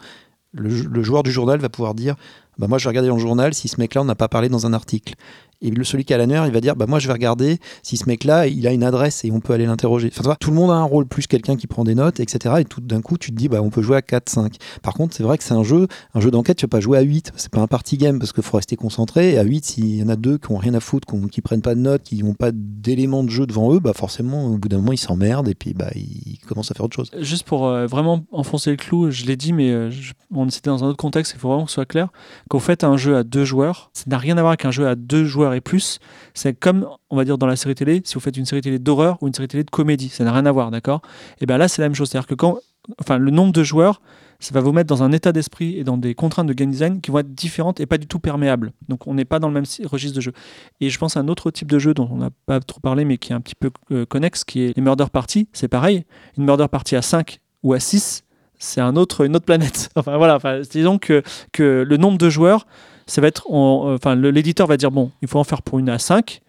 [SPEAKER 4] le, joueur du journal va pouvoir dire bah moi je vais regarder dans le journal si ce mec-là on n'a pas parlé dans un article. Et le, celui qui a l'annuaire, il va dire bah moi je vais regarder si ce mec-là il a une adresse et on peut aller l'interroger. Enfin tu vois, tout le monde a un rôle plus quelqu'un qui prend des notes, etc. Et tout d'un coup tu te dis bah on peut jouer à 4, 5. Par contre c'est vrai que c'est un jeu, un jeu d'enquête, tu vas pas jouer à 8. C'est pas un party game parce qu'il faut rester concentré. Et à 8, s'il y en a deux qui ont rien à foutre, qui, ont- qui prennent pas de notes, qui n'ont pas d'éléments de jeu devant eux, bah forcément au bout d'un moment ils s'emmerdent et puis bah ils commencent à faire autre chose.
[SPEAKER 3] Juste pour euh, vraiment enfoncer le clou, je l'ai dit, mais euh, on était dans un autre contexte, il faut vraiment que ce soit clair. Quand faites un jeu à deux joueurs, ça n'a rien à voir avec un jeu à deux joueurs plus. C'est comme, on va dire, dans la série télé, si vous faites une série télé d'horreur ou une série télé de comédie, ça n'a rien à voir, d'accord? Et bien là, c'est la même chose. C'est-à-dire que quand, enfin, le nombre de joueurs, ça va vous mettre dans un état d'esprit et dans des contraintes de game design qui vont être différentes et pas du tout perméables. Donc on n'est pas dans le même registre de jeu. Et je pense à un autre type de jeu dont on n'a pas trop parlé, mais qui est un petit peu euh, connexe, qui est les murder party. C'est pareil. Une murder party à 5 ou à 6, c'est un autre, une autre planète. [laughs] Enfin voilà, disons que, que le nombre de joueurs, ça va être. euh, Enfin, le- l'éditeur va dire bon, il faut en faire pour une à 5.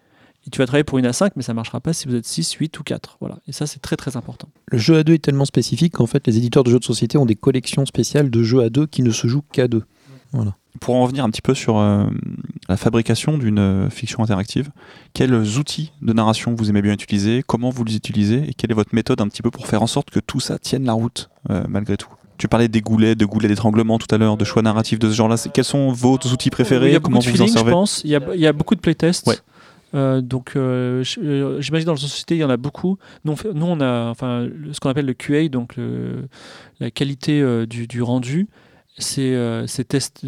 [SPEAKER 3] Et tu vas travailler pour une à 5, mais ça ne marchera pas si vous êtes 6, 8 ou 4. Voilà. Et ça, c'est très très important.
[SPEAKER 4] Le jeu à deux est tellement spécifique qu'en fait les éditeurs de jeux de société ont des collections spéciales de jeux à deux qui ne se jouent qu'à deux.
[SPEAKER 2] Pour en revenir un petit peu sur euh, la fabrication d'une euh, fiction interactive, quels outils de narration vous aimez bien utiliser, comment vous les utilisez? Et quelle est votre méthode un petit peu pour faire en sorte que tout ça tienne la route euh, malgré tout? Tu parlais des goulets, de goulets d'étranglement tout à l'heure, de choix narratifs de ce genre-là. Quels sont vos outils préférés
[SPEAKER 3] Il y a
[SPEAKER 2] Comment
[SPEAKER 3] beaucoup de
[SPEAKER 2] vous vous en
[SPEAKER 3] feeling, je pense. Il y, a, il y a beaucoup de playtests.
[SPEAKER 2] Ouais.
[SPEAKER 3] Euh, donc, euh, euh, j'imagine dans la société, il y en a beaucoup. Nous, nous, on a enfin, ce qu'on appelle le QA, donc le- la qualité euh, du, du rendu. C'est euh, test-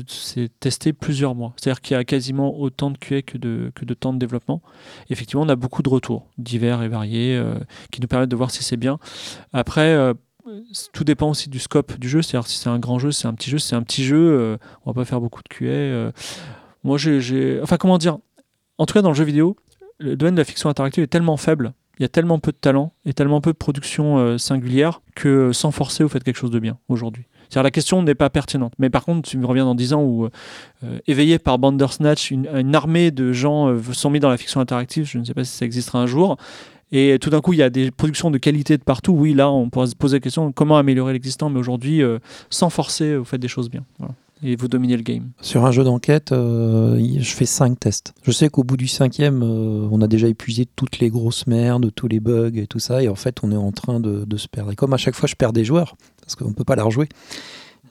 [SPEAKER 3] testé plusieurs mois. C'est-à-dire qu'il y a quasiment autant de QA que de, que de temps de développement. Effectivement, on a beaucoup de retours, divers et variés, euh, qui nous permettent de voir si c'est bien. Après, euh, tout dépend aussi du scope du jeu. C'est-à-dire si c'est un grand jeu, c'est un petit jeu. C'est un petit jeu, euh, on va pas faire beaucoup de QA. euh. moi, j'ai-. Enfin, comment dire En tout cas, dans le jeu vidéo, le domaine de la fiction interactive est tellement faible. Il y a tellement peu de talent et tellement peu de production euh, singulière que sans forcer, vous faites quelque chose de bien aujourd'hui. C'est-à-dire la question n'est pas pertinente. Mais par contre, tu me reviens dans 10 ans où, éveillé par Bandersnatch, une, armée de gens sont mis dans la fiction interactive, je ne sais pas si ça existera un jour, et tout d'un coup, il y a des productions de qualité de partout. Oui, là, on pourrait se poser la question comment améliorer l'existant, mais aujourd'hui, euh, sans forcer, vous faites des choses bien. Et vous dominez le game.
[SPEAKER 4] Sur un jeu d'enquête, euh, je fais 5 tests. Je sais qu'au bout du cinquième, euh, on a déjà épuisé toutes les grosses merdes, tous les bugs et tout ça, et en fait, on est en train de, de se perdre. Et comme à chaque fois, je perds des joueurs, parce qu'on ne peut pas la rejouer.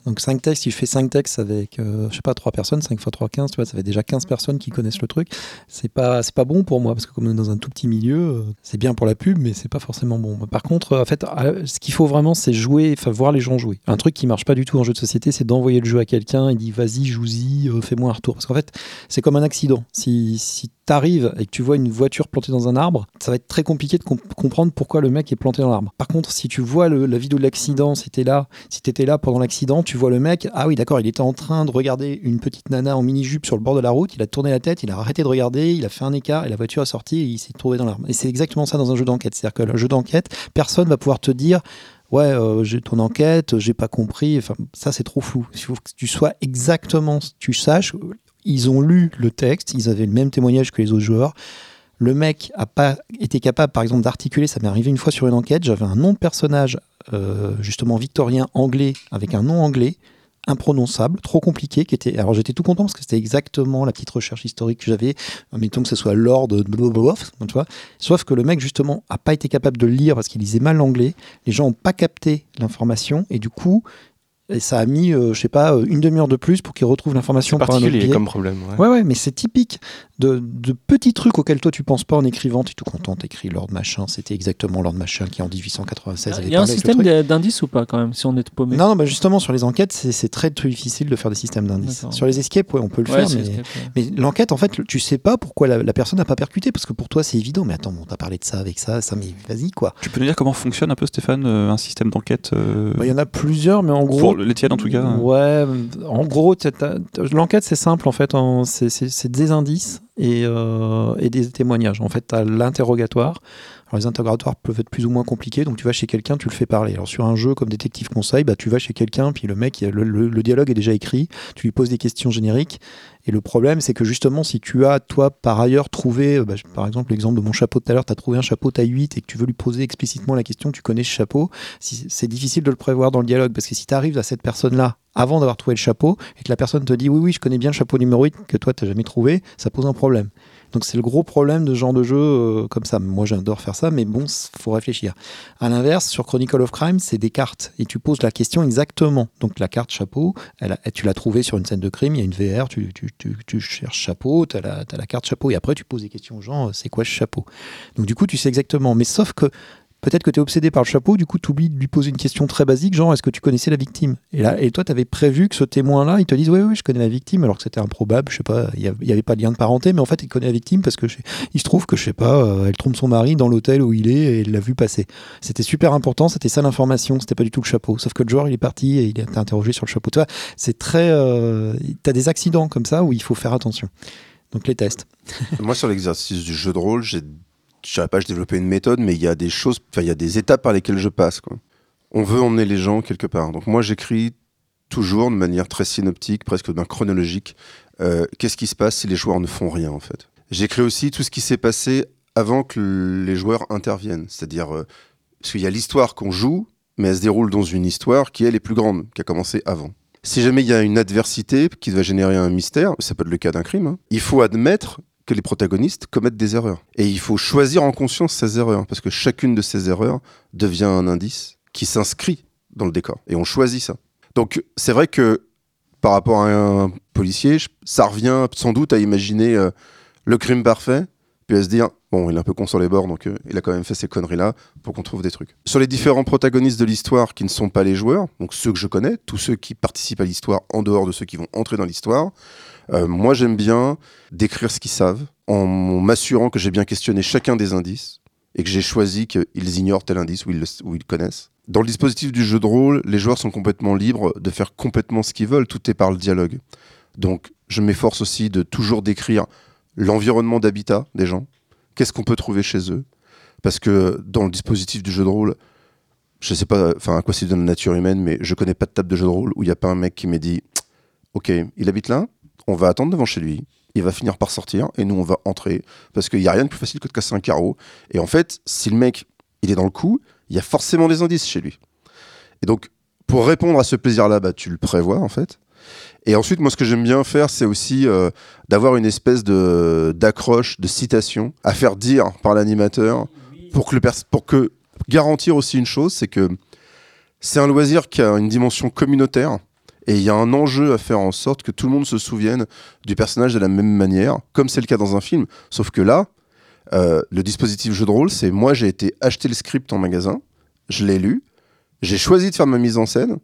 [SPEAKER 4] Donc 5 tests, si je fais 5 tests avec, euh, je sais pas, 3 personnes, 5 x 3, 15, tu vois, ça fait déjà 15 personnes qui connaissent le truc. C'est pas, c'est pas bon pour moi, parce que comme on est dans un tout petit milieu, euh, c'est bien pour la pub, mais c'est pas forcément bon. Par contre, euh, en fait, ce qu'il faut vraiment, c'est jouer, enfin voir les gens jouer. Un truc qui marche pas du tout en jeu de société, c'est d'envoyer le jeu à quelqu'un et dit vas-y, joue-y, euh, fais-moi un retour. Parce qu'en fait, c'est comme un accident. Si, si t'arrives et que tu vois une voiture plantée dans un arbre, ça va être très compliqué de comp- comprendre pourquoi le mec est planté dans l'arbre. Par contre, si tu vois le- la vidéo de l'accident, si t'es là, si t'étais là pendant l'accident, tu vois le mec, ah oui d'accord, il était en train de regarder une petite nana en mini-jupe sur le bord de la route, il a tourné la tête, il a arrêté de regarder, il a fait un écart et la voiture a sorti et il s'est trouvé dans l'arbre. Et c'est exactement ça dans un jeu d'enquête. C'est-à-dire que le jeu d'enquête, personne va pouvoir te dire ouais, euh, j'ai ton enquête, j'ai pas compris. Enfin, ça c'est trop flou. Il faut que tu sois exactement, tu saches. Ils ont lu le texte, ils avaient le même témoignage que les autres joueurs. Le mec a pas été capable, par exemple, d'articuler. Ça m'est arrivé une fois sur une enquête. J'avais un nom de personnage, euh, justement victorien anglais, avec un nom anglais, imprononçable, trop compliqué, qui était. Alors j'étais tout content parce que c'était exactement la petite recherche historique que j'avais. Mettons que ce soit Lord, blablabla, tu vois. Sauf que le mec justement a pas été capable de le lire parce qu'il lisait mal l'anglais. Les gens ont pas capté l'information et du coup et ça a mis, euh, je sais pas, euh, une demi-heure de plus pour qu'il retrouve l'information par un autre biais.
[SPEAKER 1] comme problème. ouais.
[SPEAKER 4] Ouais, ouais, mais c'est typique de, de petits trucs auxquels toi tu penses pas en écrivant. Tu es tout content, t'écris Lord Machin, c'était exactement Lord Machin qui en 1896 avait
[SPEAKER 3] Il y a un système d'indices ou pas quand même, si on est paumé
[SPEAKER 4] Non, non, bah justement, sur les enquêtes, c'est très, très difficile de faire des systèmes d'indices. Sur les escapes, ouais, on peut le
[SPEAKER 3] Ouais,
[SPEAKER 4] faire, mais,
[SPEAKER 3] escape, ouais.
[SPEAKER 4] mais l'enquête, en fait, tu sais pas pourquoi la, la personne n'a pas percuté, parce que pour toi, c'est évident. Mais attends, on t'a parlé de ça avec ça, ça, mais vas-y, quoi.
[SPEAKER 2] Tu peux nous dire comment fonctionne un peu, Stéphane, euh, un système d'enquête euh,
[SPEAKER 4] Bah, Il y en a plusieurs, mais en gros.
[SPEAKER 2] Pour les tiennes, en tout cas. hein.
[SPEAKER 4] Ouais, en gros, t'as- t'as- l'enquête c'est simple en fait, c'est des indices et, euh, et des témoignages. En fait, tu as l'interrogatoire. Alors, les interrogatoires peuvent être plus ou moins compliqués, donc tu vas chez quelqu'un, tu le fais parler. Alors, sur un jeu comme Détective Conseil, bah, tu vas chez quelqu'un, puis le mec, le dialogue est déjà écrit, tu lui poses des questions génériques. Et le problème, c'est que justement, si tu as, toi, par ailleurs, trouvé, euh, bah, par exemple, l'exemple de mon chapeau de tout à l'heure, tu as trouvé un chapeau taille 8 et que tu veux lui poser explicitement la question, tu connais ce chapeau, si- c'est difficile de le prévoir dans le dialogue, parce que si tu arrives à cette personne-là avant d'avoir trouvé le chapeau, et que la personne te dit oui, oui, je connais bien le chapeau numéro 8 que toi, tu n'as jamais trouvé, ça pose un problème. Donc c'est le gros problème de genre de jeu euh, comme ça. Moi j'adore faire ça, mais bon, il faut réfléchir. À l'inverse, sur Chronicle of Crime, c'est des cartes. Et tu poses la question exactement. Donc la carte chapeau, tu l'as trouvée sur une scène de crime, il y a une VR, tu cherches chapeau, tu as, la carte chapeau, et après tu poses des questions aux gens, euh, c'est quoi ce chapeau? Donc du coup, tu sais exactement. Mais sauf que peut-être que tu es obsédé par le chapeau, du coup, tu oublies de lui poser une question très basique, genre est-ce que tu connaissais la victime? Et là, et toi, tu avais prévu que ce témoin-là, il te dise oui, oui, je connais la victime, alors que c'était improbable, je sais pas, il n'y avait pas de lien de parenté, mais en fait, il connaît la victime parce que il se trouve que, je sais pas, euh, elle trompe son mari dans l'hôtel où il est et il l'a vu passer. C'était super important, c'était ça l'information, c'était pas du tout le chapeau. Sauf que le joueur, il est parti et il a été interrogé sur le chapeau. Tu vois, c'est très. euh, tu as des accidents comme ça où il faut faire attention. Donc les tests.
[SPEAKER 5] Moi, sur l'exercice du jeu de rôle, j'ai, je dirais pas je développais une méthode, mais il y a des choses, il y a des étapes par lesquelles je passe. On veut emmener les gens quelque part. Donc moi, j'écris toujours de manière très synoptique, presque ben, chronologique, euh, qu'est-ce qui se passe si les joueurs ne font rien, en fait. J'écris aussi tout ce qui s'est passé avant que les joueurs interviennent. C'est-à-dire, euh, parce qu'il y a l'histoire qu'on joue, mais elle se déroule dans une histoire qui, elle, est plus grande, qui a commencé avant. Si jamais il y a une adversité qui va générer un mystère, ça peut être le cas d'un crime, hein, il faut admettre que les protagonistes commettent des erreurs. Et il faut choisir en conscience ces erreurs, parce que chacune de ces erreurs devient un indice qui s'inscrit dans le décor. Et on choisit ça. Donc c'est vrai que par rapport à un policier, ça revient sans doute à imaginer euh, le crime parfait, puis à se dire, bon, il est un peu con sur les bords, donc euh, il a quand même fait ces conneries-là pour qu'on trouve des trucs. Sur les différents protagonistes de l'histoire qui ne sont pas les joueurs, donc ceux que je connais, tous ceux qui participent à l'histoire en dehors de ceux qui vont entrer dans l'histoire, euh, moi j'aime bien décrire ce qu'ils savent, en m'assurant que j'ai bien questionné chacun des indices, et que j'ai choisi qu'ils ignorent tel indice ou ils, le- ou ils connaissent. Dans le dispositif du jeu de rôle, les joueurs sont complètement libres de faire complètement ce qu'ils veulent, tout est par le dialogue. Donc je m'efforce aussi de toujours décrire l'environnement d'habitat des gens, qu'est-ce qu'on peut trouver chez eux, parce que dans le dispositif du jeu de rôle, je sais pas enfin à quoi c'est de la nature humaine, mais je connais pas de table de jeu de rôle où il n'y a pas un mec qui m'ait dit Ok, il habite là, on va attendre devant chez lui, il va finir par sortir et nous on va entrer parce qu'il n'y a rien de plus facile que de casser un carreau. Et en fait, si le mec il est dans le coup, il y a forcément des indices chez lui. Et donc, pour répondre à ce plaisir-là, bah, tu le prévois en fait. Et ensuite, moi, ce que j'aime bien faire, c'est aussi euh, d'avoir une espèce de d'accroche, de citation à faire dire par l'animateur pour pour que garantir aussi une chose, c'est que c'est un loisir qui a une dimension communautaire et il y a un enjeu à faire en sorte que tout le monde se souvienne du personnage de la même manière, comme c'est le cas dans un film. Sauf que là, euh, le dispositif jeu de rôle, c'est moi j'ai été acheter le script en magasin, je l'ai lu, j'ai choisi de faire ma mise en scène,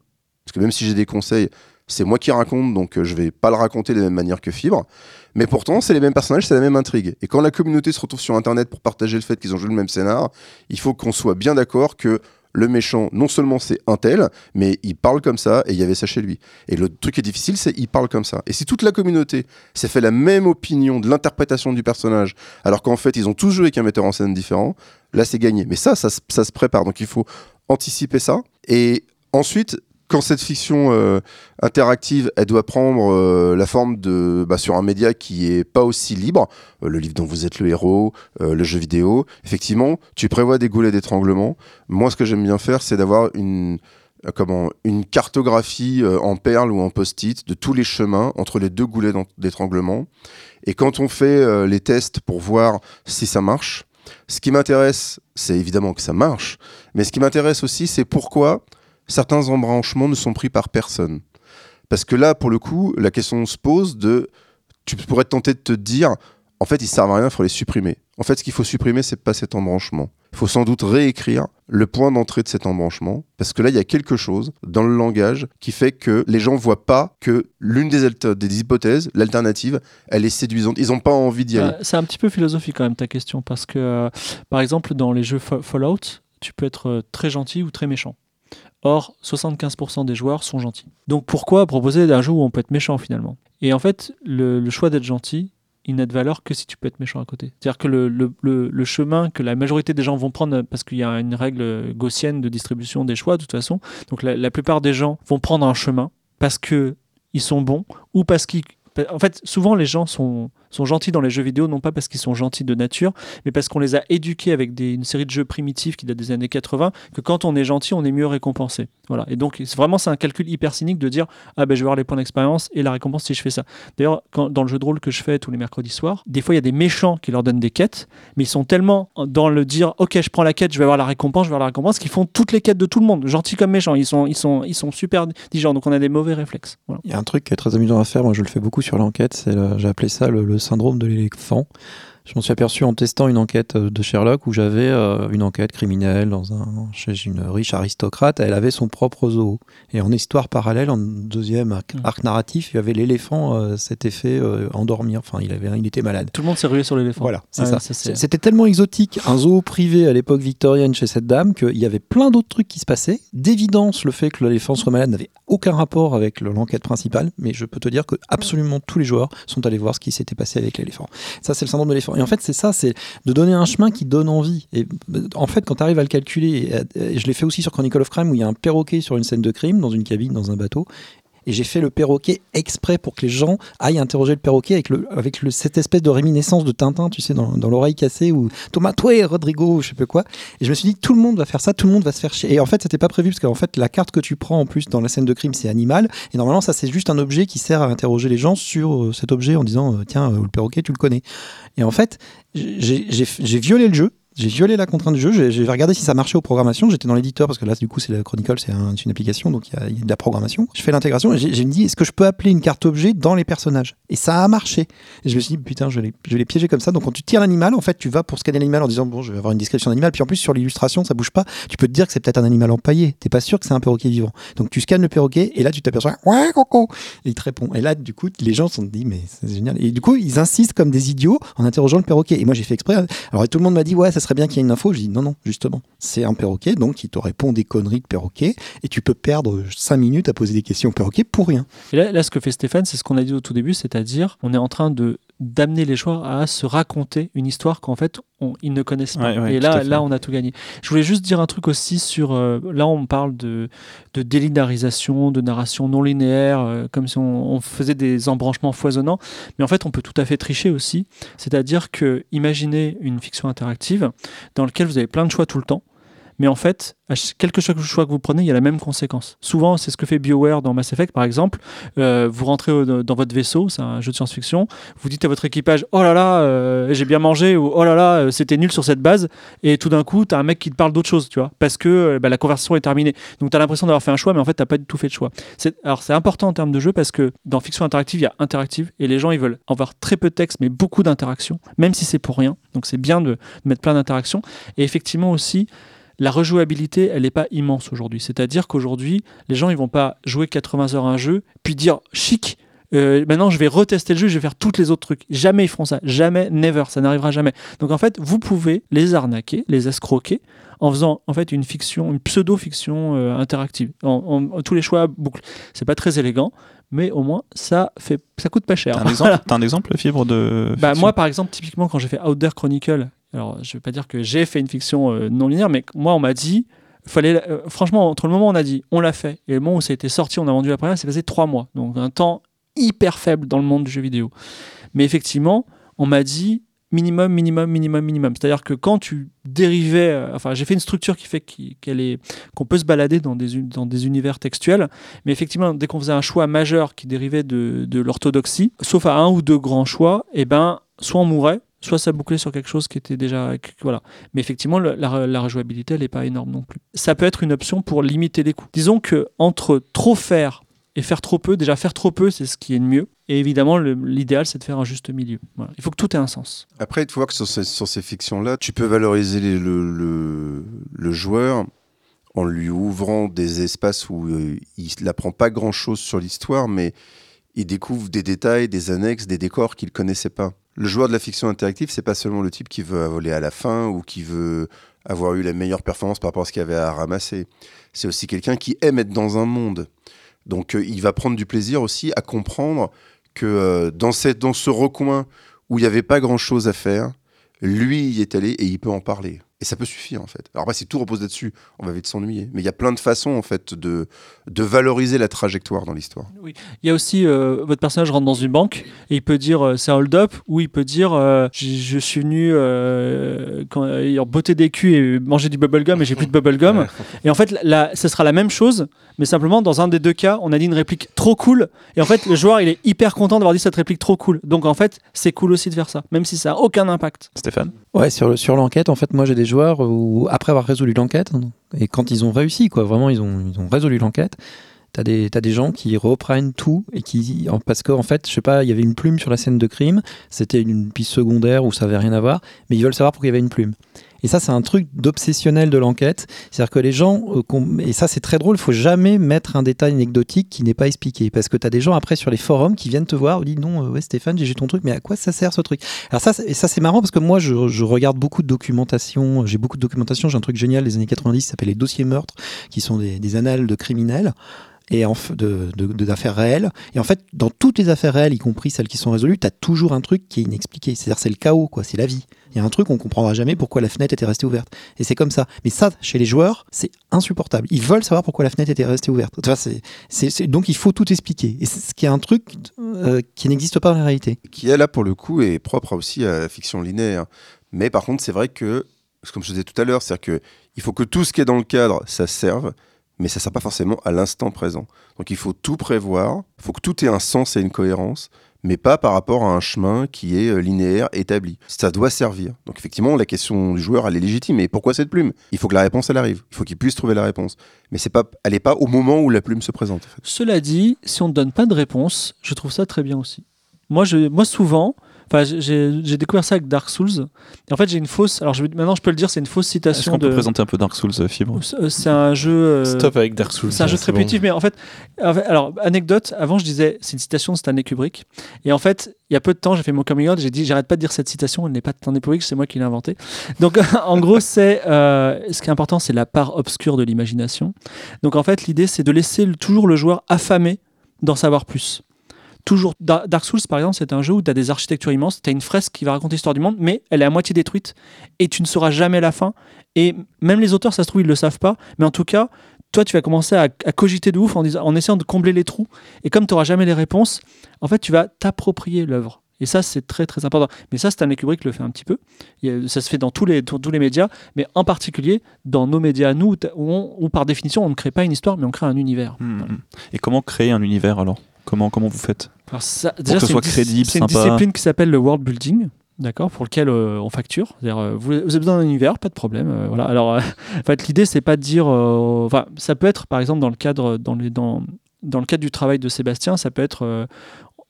[SPEAKER 5] parce que même si j'ai des conseils, c'est moi qui raconte, donc euh, je vais pas le raconter de la même manière que Fibre. Mais pourtant, c'est les mêmes personnages, c'est la même intrigue. Et quand la communauté se retrouve sur Internet pour partager le fait qu'ils ont joué le même scénar, il faut qu'on soit bien d'accord que le méchant, non seulement c'est un tel, mais il parle comme ça et il y avait ça chez lui. Et le truc qui est difficile, c'est il parle comme ça. Et si toute la communauté s'est fait la même opinion de l'interprétation du personnage, alors qu'en fait ils ont tous joué avec un metteur en scène différent, là c'est gagné. Mais ça, ça, ça se prépare. Donc il faut anticiper ça. Et ensuite, quand cette fiction euh, interactive, elle doit prendre euh, la forme de bah, sur un média qui est pas aussi libre, euh, le livre dont vous êtes le héros, le jeu vidéo. Effectivement, tu prévois des goulets d'étranglement. Moi, ce que j'aime bien faire, c'est d'avoir une comment une cartographie en perles ou en post-it de tous les chemins entre les deux goulets d'étranglement. Et quand on fait les tests pour voir si ça marche, ce qui m'intéresse, c'est évidemment que ça marche, mais ce qui m'intéresse aussi, c'est pourquoi certains embranchements ne sont pris par personne. Parce que là, pour le coup, la question se pose de, tu pourrais te tenter de te dire, en fait, ils servent à rien, il faut les supprimer. En fait, ce qu'il faut supprimer, c'est pas cet embranchement. Il faut sans doute réécrire le point d'entrée de cet embranchement, parce que là, il y a quelque chose dans le langage qui fait que les gens voient pas que l'une des, des hypothèses, l'alternative, elle est séduisante. Ils n'ont pas envie d'y aller.
[SPEAKER 3] Euh, C'est un petit peu philosophique quand même ta question, parce que euh, par exemple dans les jeux Fa- Fallout, tu peux être euh, très gentil ou très méchant. Or, 75% des joueurs sont gentils. Donc pourquoi proposer un jeu où on peut être méchant finalement? Et en fait, le, choix d'être gentil, il n'a de valeur que si tu peux être méchant à côté. C'est-à-dire que le chemin que la majorité des gens vont prendre, parce qu'il y a une règle gaussienne de distribution des choix de toute façon, donc la, la plupart des gens vont prendre un chemin parce que ils sont bons ou parce qu'ils... En fait, souvent les gens sont, sont gentils dans les jeux vidéo, non pas parce qu'ils sont gentils de nature, mais parce qu'on les a éduqués avec une série de jeux primitifs qui datent des années 80, que quand on est gentil, on est mieux récompensé. Voilà. Et donc, vraiment, c'est un calcul hyper cynique de dire Ah ben, je vais avoir les points d'expérience et la récompense si je fais ça. D'ailleurs, dans le jeu de rôle que je fais tous les mercredis soirs, des fois, il y a des méchants qui leur donnent des quêtes, mais ils sont tellement dans le dire Ok, je prends la quête, je vais avoir la récompense, je vais avoir la récompense, qu'ils font toutes les quêtes de tout le monde, gentils comme méchants. Ils sont, ils sont, ils sont super digents, donc on a des mauvais réflexes.
[SPEAKER 4] Il y a un truc qui est très amusant à faire, moi je le fais beaucoup sur l'enquête, c'est j'ai appelé ça le syndrome de l'éléphant. Je m'en suis aperçu en testant une enquête euh, de Sherlock où j'avais euh, une enquête criminelle dans un, chez une riche aristocrate. Elle avait son propre zoo. Et en histoire parallèle, en deuxième arc,
[SPEAKER 3] Mm.
[SPEAKER 4] arc narratif, il y avait l'éléphant euh, s'était fait euh, endormir. Enfin, il, avait, il était malade.
[SPEAKER 3] Tout le monde s'est rué sur l'éléphant.
[SPEAKER 4] Voilà, c'est
[SPEAKER 3] Ouais,
[SPEAKER 4] ça. C'était tellement exotique, un zoo privé à l'époque victorienne chez cette dame, qu'il y avait plein d'autres trucs qui se passaient. D'évidence, le fait que l'éléphant soit malade n'avait aucun rapport avec le- l'enquête principale, mais je peux te dire que absolument tous les joueurs sont allés voir ce qui s'était passé avec l'éléphant. Ça, c'est le syndrome de l'éléphant. Et en fait, c'est ça, c'est de donner un chemin qui donne envie. Et en fait, quand tu arrives à le calculer, et je l'ai fait aussi sur Chronicle of Crime, où il y a un perroquet sur une scène de crime, dans une cabine, dans un bateau, et j'ai fait le perroquet exprès pour que les gens aillent interroger le perroquet avec, le, avec le, cette espèce de réminiscence de Tintin, tu sais, dans, l'oreille cassée, ou Thomas, toi Rodrigo, je sais pas quoi. Et je me suis dit, tout le monde va faire ça, tout le monde va se faire chier. Et en fait, c'était pas prévu, parce qu'en fait, la carte que tu prends en plus dans la scène de crime, c'est animal. Et normalement, ça, c'est juste un objet qui sert à interroger les gens sur euh, cet objet en disant, euh, tiens, euh, le perroquet, tu le connais. Et en fait, j'ai violé le jeu. J'ai violé la contrainte du jeu, j'ai regardé si ça marchait aux programmations, j'étais dans l'éditeur parce que là du coup c'est la Chronicle, c'est un- c'est une application donc il y, a- de la programmation. Je fais l'intégration et j'ai me dit est-ce que je peux appeler une carte objet dans les personnages? Et ça a marché. Et je me suis dit putain je les piéger comme ça. Donc quand tu tires l'animal en fait tu vas pour scanner l'animal en disant bon je vais avoir une description d'animal puis en plus sur l'illustration ça bouge pas, tu peux te dire que c'est peut-être un animal empaillé, t'es pas sûr que c'est un perroquet vivant. Donc tu scannes le perroquet et là tu t'aperçois ouais coco et il te répond. Et là du coup les gens se sont dit mais c'est génial. Et du coup ils insistent comme des idiots en interrogeant le perroquet. Et moi j'ai fait exprès. Alors tout le monde m'a dit ouais serait bien qu'il y ait une info. Je dis non non justement c'est un perroquet donc il te répond des conneries de perroquet et tu peux perdre 5 minutes à poser des questions au perroquet pour rien.
[SPEAKER 3] Et là, là, ce que fait Stéphane, c'est ce qu'on a dit au tout début, c'est-à-dire on est en train de d'amener les joueurs à se raconter une histoire qu'en fait on- ils ne connaissent pas.
[SPEAKER 2] Ouais, ouais,
[SPEAKER 3] et là, là, on a tout gagné. Je voulais juste dire un truc aussi sur. euh, là, on parle de, de délinéarisation, de narration non linéaire, euh, comme si on, on faisait des embranchements foisonnants. Mais en fait, on peut tout à fait tricher aussi. C'est-à-dire que, imaginez une fiction interactive dans laquelle vous avez plein de choix tout le temps. Mais en fait, à quelque choix que vous prenez, il y a la même conséquence. Souvent, c'est ce que fait BioWare dans Mass Effect, par exemple. Euh, vous rentrez dans votre vaisseau, c'est un jeu de science-fiction. Vous dites à votre équipage Oh là là, euh, j'ai bien mangé, ou Oh là là, euh, c'était nul sur cette base. Et tout d'un coup, tu as un mec qui te parle d'autre chose, tu vois, parce que bah, la conversation est terminée. Donc, tu as l'impression d'avoir fait un choix, mais en fait, tu pas du tout fait de choix. Alors, c'est important en termes de jeu parce que dans fiction interactive, il y a interactive et les gens, ils veulent avoir très peu de texte, mais beaucoup d'interactions, même si c'est pour rien. Donc, c'est bien de mettre plein d'interactions. Et effectivement aussi, la rejouabilité, elle n'est pas immense aujourd'hui. C'est-à-dire qu'aujourd'hui, les gens, ils vont pas jouer 80 heures à un jeu, puis dire chic. euh, maintenant, je vais retester le jeu, je vais faire toutes les autres trucs. Jamais ils feront ça. Jamais, never. Ça n'arrivera jamais. Donc, en fait, vous pouvez les arnaquer, les escroquer, en faisant en fait une fiction, une pseudo-fiction euh, interactive. En, en- tous les choix boucles. C'est pas très élégant, mais au moins, ça fait, ça coûte pas cher.
[SPEAKER 2] T'as un, exemple, [laughs] un exemple, fibre de.
[SPEAKER 3] Bah, moi, par exemple, typiquement, quand j'ai fait Outer Chronicle, alors je vais pas dire que j'ai fait une fiction euh, non linéaire, mais moi, on m'a dit, fallait, euh, franchement, entre le moment où on a dit on l'a fait et le moment où ça a été sorti, on a vendu la première, c'est passé trois mois. Donc un temps hyper faible dans le monde du jeu vidéo. Mais effectivement, on m'a dit, minimum, minimum, minimum, minimum. C'est-à-dire que quand tu dérivais, euh, enfin, j'ai fait une structure qui fait qu'elle est, qu'on peut se balader dans des, dans des univers textuels, mais effectivement, dès qu'on faisait un choix majeur qui dérivait de, de l'orthodoxie, sauf à un ou deux grands choix, et ben, soit on mourait, soit ça bouclait sur quelque chose qui était déjà, voilà. Mais effectivement, la, rejouabilité, elle n'est pas énorme non plus. Ça peut être une option pour limiter les coûts. Disons que entre trop faire et faire trop peu, déjà faire trop peu, c'est ce qui est le mieux. Et évidemment, l'idéal, c'est de faire un juste milieu. Il faut que tout ait un sens.
[SPEAKER 5] Après, il faut voir que sur ces, fictions-là, tu peux valoriser le, joueur en lui ouvrant des espaces où euh, il n'apprend pas grand-chose sur l'histoire, mais il découvre des détails, des annexes, des décors qu'il connaissait pas. Le joueur de la fiction interactive, c'est pas seulement le type qui veut voler à la fin ou qui veut avoir eu la meilleure performance par rapport à ce qu'il avait à ramasser. C'est aussi quelqu'un qui aime être dans un monde. Donc euh, il va prendre du plaisir aussi à comprendre que euh, dans, cette, dans ce recoin où il n'y avait pas grand-chose à faire, lui y est allé et il peut en parler. Et ça peut suffire en fait. Alors après, si tout repose là-dessus, on va vite s'ennuyer. Mais il y a plein de façons en fait de, de valoriser la trajectoire dans l'histoire.
[SPEAKER 3] Il y a aussi, euh, votre personnage rentre dans une banque et il peut dire euh, c'est un hold-up ou il peut dire euh, je suis venu euh, quand, botter des culs et manger du bubblegum et j'ai plus de bubblegum. Et en fait, là, ce sera la même chose, mais simplement dans un des deux cas, on a dit une réplique trop cool et en fait, le joueur il est hyper content d'avoir dit cette réplique trop cool. Donc en fait, c'est cool aussi de faire ça, même si ça a aucun impact.
[SPEAKER 2] Stéphane
[SPEAKER 4] Ouais, sur, le- sur l'enquête, en fait, moi j'ai des joueurs où, après avoir résolu l'enquête, et quand ils ont réussi, quoi, vraiment, ils ont, ils ont résolu l'enquête, t'as des, t'as des gens qui reprennent tout et qui. en- Parce qu'en fait, je sais pas, il y avait une plume sur la scène de crime, c'était une piste secondaire où ça avait rien à voir, mais ils veulent savoir pourquoi il y avait une plume. Et ça, c'est un truc d'obsessionnel de l'enquête. C'est-à-dire que les gens, euh, et ça c'est très drôle, faut jamais mettre un détail anecdotique qui n'est pas expliqué. Parce que tu as des gens après sur les forums qui viennent te voir, ils disent non, euh, ouais Stéphane, j'ai ton truc, mais à quoi ça sert ce truc? Alors ça, et ça c'est marrant parce que moi je, regarde beaucoup de documentation, j'ai beaucoup de documentation, j'ai un truc génial des années 90 qui s'appelle les dossiers meurtres, qui sont des annales de criminels et en de, d'affaires réelles. Et en fait, dans toutes les affaires réelles, y compris celles qui sont résolues, tu as toujours un truc qui est inexpliqué. C'est-à-dire c'est le chaos, quoi, c'est la vie. Il y a un truc, on comprendra jamais pourquoi la fenêtre était restée ouverte. Et c'est comme ça. Mais ça, chez les joueurs, c'est insupportable. Ils veulent savoir pourquoi la fenêtre était restée ouverte. Donc il faut tout expliquer. Et c'est ce qui est un truc euh, qui n'existe pas dans la réalité.
[SPEAKER 5] Qui est là pour le coup est propre aussi à la fiction linéaire. Mais par contre, c'est vrai que, comme je disais tout à l'heure, c'est-à-dire que il faut que tout ce qui est dans le cadre, ça serve, mais ça ne sert pas forcément à l'instant présent. Donc il faut tout prévoir, il faut que tout ait un sens et une cohérence, mais pas par rapport à un chemin qui est euh, linéaire, établi. Ça doit servir. Donc effectivement, la question du joueur, elle est légitime. Mais pourquoi cette plume? Il faut que la réponse, elle arrive. Il faut qu'il puisse trouver la réponse. Mais c'est pas, elle n'est pas au moment où la plume se présente.
[SPEAKER 3] Cela dit, si on ne donne pas de réponse, je trouve ça très bien aussi. Moi, je, moi souvent, enfin, j'ai découvert ça avec Dark Souls. Et en fait, j'ai une fausse. Alors je, maintenant, je peux le dire, c'est une fausse
[SPEAKER 2] Est-ce
[SPEAKER 3] citation
[SPEAKER 2] qu'on peut présenter un peu Dark Souls euh, Fibre
[SPEAKER 3] Euh, C'est un jeu. euh,
[SPEAKER 1] Stop avec Dark Souls.
[SPEAKER 3] C'est un jeu très
[SPEAKER 1] bon.
[SPEAKER 3] primitif, mais en fait, en fait- alors anecdote. Avant, je disais c'est une citation de Stanley Kubrick, et en fait, il y a peu de temps, j'ai fait mon coming out, j'ai dit j'arrête pas de dire cette citation, elle n'est pas de Stanley Kubrick, c'est moi qui l'ai inventée. Donc, [laughs] en gros, c'est euh, ce qui est important, c'est la part obscure de l'imagination. Donc, en fait, l'idée, c'est de laisser le- toujours le joueur affamé d'en savoir plus. Toujours, Dar- Dark Souls, par exemple, c'est un jeu où tu as des architectures immenses, tu as une fresque qui va raconter l'histoire du monde, mais elle est à moitié détruite et tu ne sauras jamais la fin. Et même les auteurs, ça se trouve, ils le savent pas, mais en tout cas, toi, tu vas commencer à, à cogiter de ouf en, disant- en essayant de combler les trous. Et comme tu n'auras jamais les réponses, en fait, tu vas t'approprier l'œuvre. Et ça, c'est très très important. Mais ça, Stanley Kubrick le fait un petit peu. A- ça se fait dans tous les, dans tous les médias, mais en particulier dans nos médias nous, où, on- par définition, on ne crée pas une histoire, mais on crée un univers.
[SPEAKER 2] Hmm. Et comment créer un univers alors? Comment, comment vous faites
[SPEAKER 3] Alors ça,
[SPEAKER 2] que
[SPEAKER 3] déjà,
[SPEAKER 2] ce
[SPEAKER 3] c'est
[SPEAKER 2] soit crédible,
[SPEAKER 3] C'est une
[SPEAKER 2] sympa.
[SPEAKER 3] discipline qui s'appelle le world building. D'accord, pour lequel euh, on facture. Euh, vous, vous avez besoin d'un univers, pas de problème. euh, voilà. Alors, [laughs] en fait, l'idée, c'est pas de dire. Enfin, ça peut être, par exemple, dans le cadre, dans les, dans, dans le cadre du travail de Sébastien, ça peut être,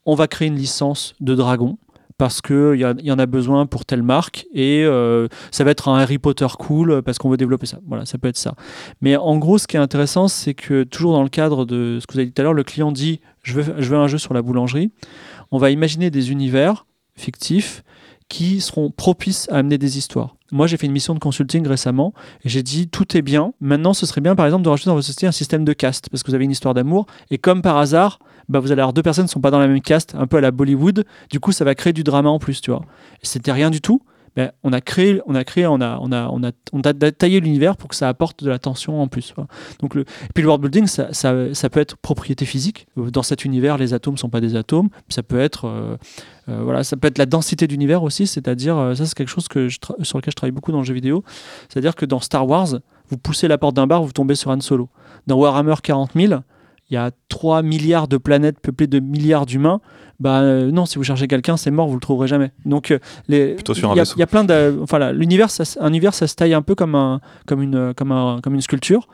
[SPEAKER 3] on va créer une licence de dragon parce qu'il y, y en a besoin pour telle marque et euh, ça va être un Harry Potter cool parce qu'on veut développer ça. Voilà, ça peut être ça. Mais en gros, ce qui est intéressant, c'est que toujours dans le cadre de ce que vous avez dit tout à l'heure, le client dit je veux, je veux un jeu sur la boulangerie. On va imaginer des univers fictifs qui seront propices à amener des histoires. Moi, j'ai fait une mission de consulting récemment et j'ai dit tout est bien. Maintenant, ce serait bien, par exemple, de rajouter dans votre société un système de caste parce que vous avez une histoire d'amour et comme par hasard, bah, vous allez avoir deux personnes qui sont pas dans la même caste, un peu à la Bollywood. Du coup, ça va créer du drama en plus, tu vois. C'était rien du tout. ben, on a créé, on a créé, on a, on a, on a, on a taillé l'univers pour que ça apporte de la tension en plus. Donc le, et puis le world building, ça, ça, peut être propriété physique. Dans cet univers, les atomes sont pas des atomes. Ça peut être, euh, euh, voilà, ça peut être la densité d'univers aussi. C'est-à-dire, euh, ça c'est quelque chose que sur lequel je travaille beaucoup dans le jeu vidéo. C'est-à-dire que dans Star Wars, vous poussez la porte d'un bar, vous tombez sur Han Solo. Dans Warhammer 40 000, il y a 3 milliards de planètes peuplées de milliards d'humains. Bah euh, non, si vous cherchez quelqu'un, c'est mort, vous le trouverez jamais. Donc euh, les,
[SPEAKER 2] Plutôt sur un
[SPEAKER 3] il y a- y plein de, enfin là, l'univers, un univers, ça se taille un peu comme un, comme une, comme un, comme une sculpture,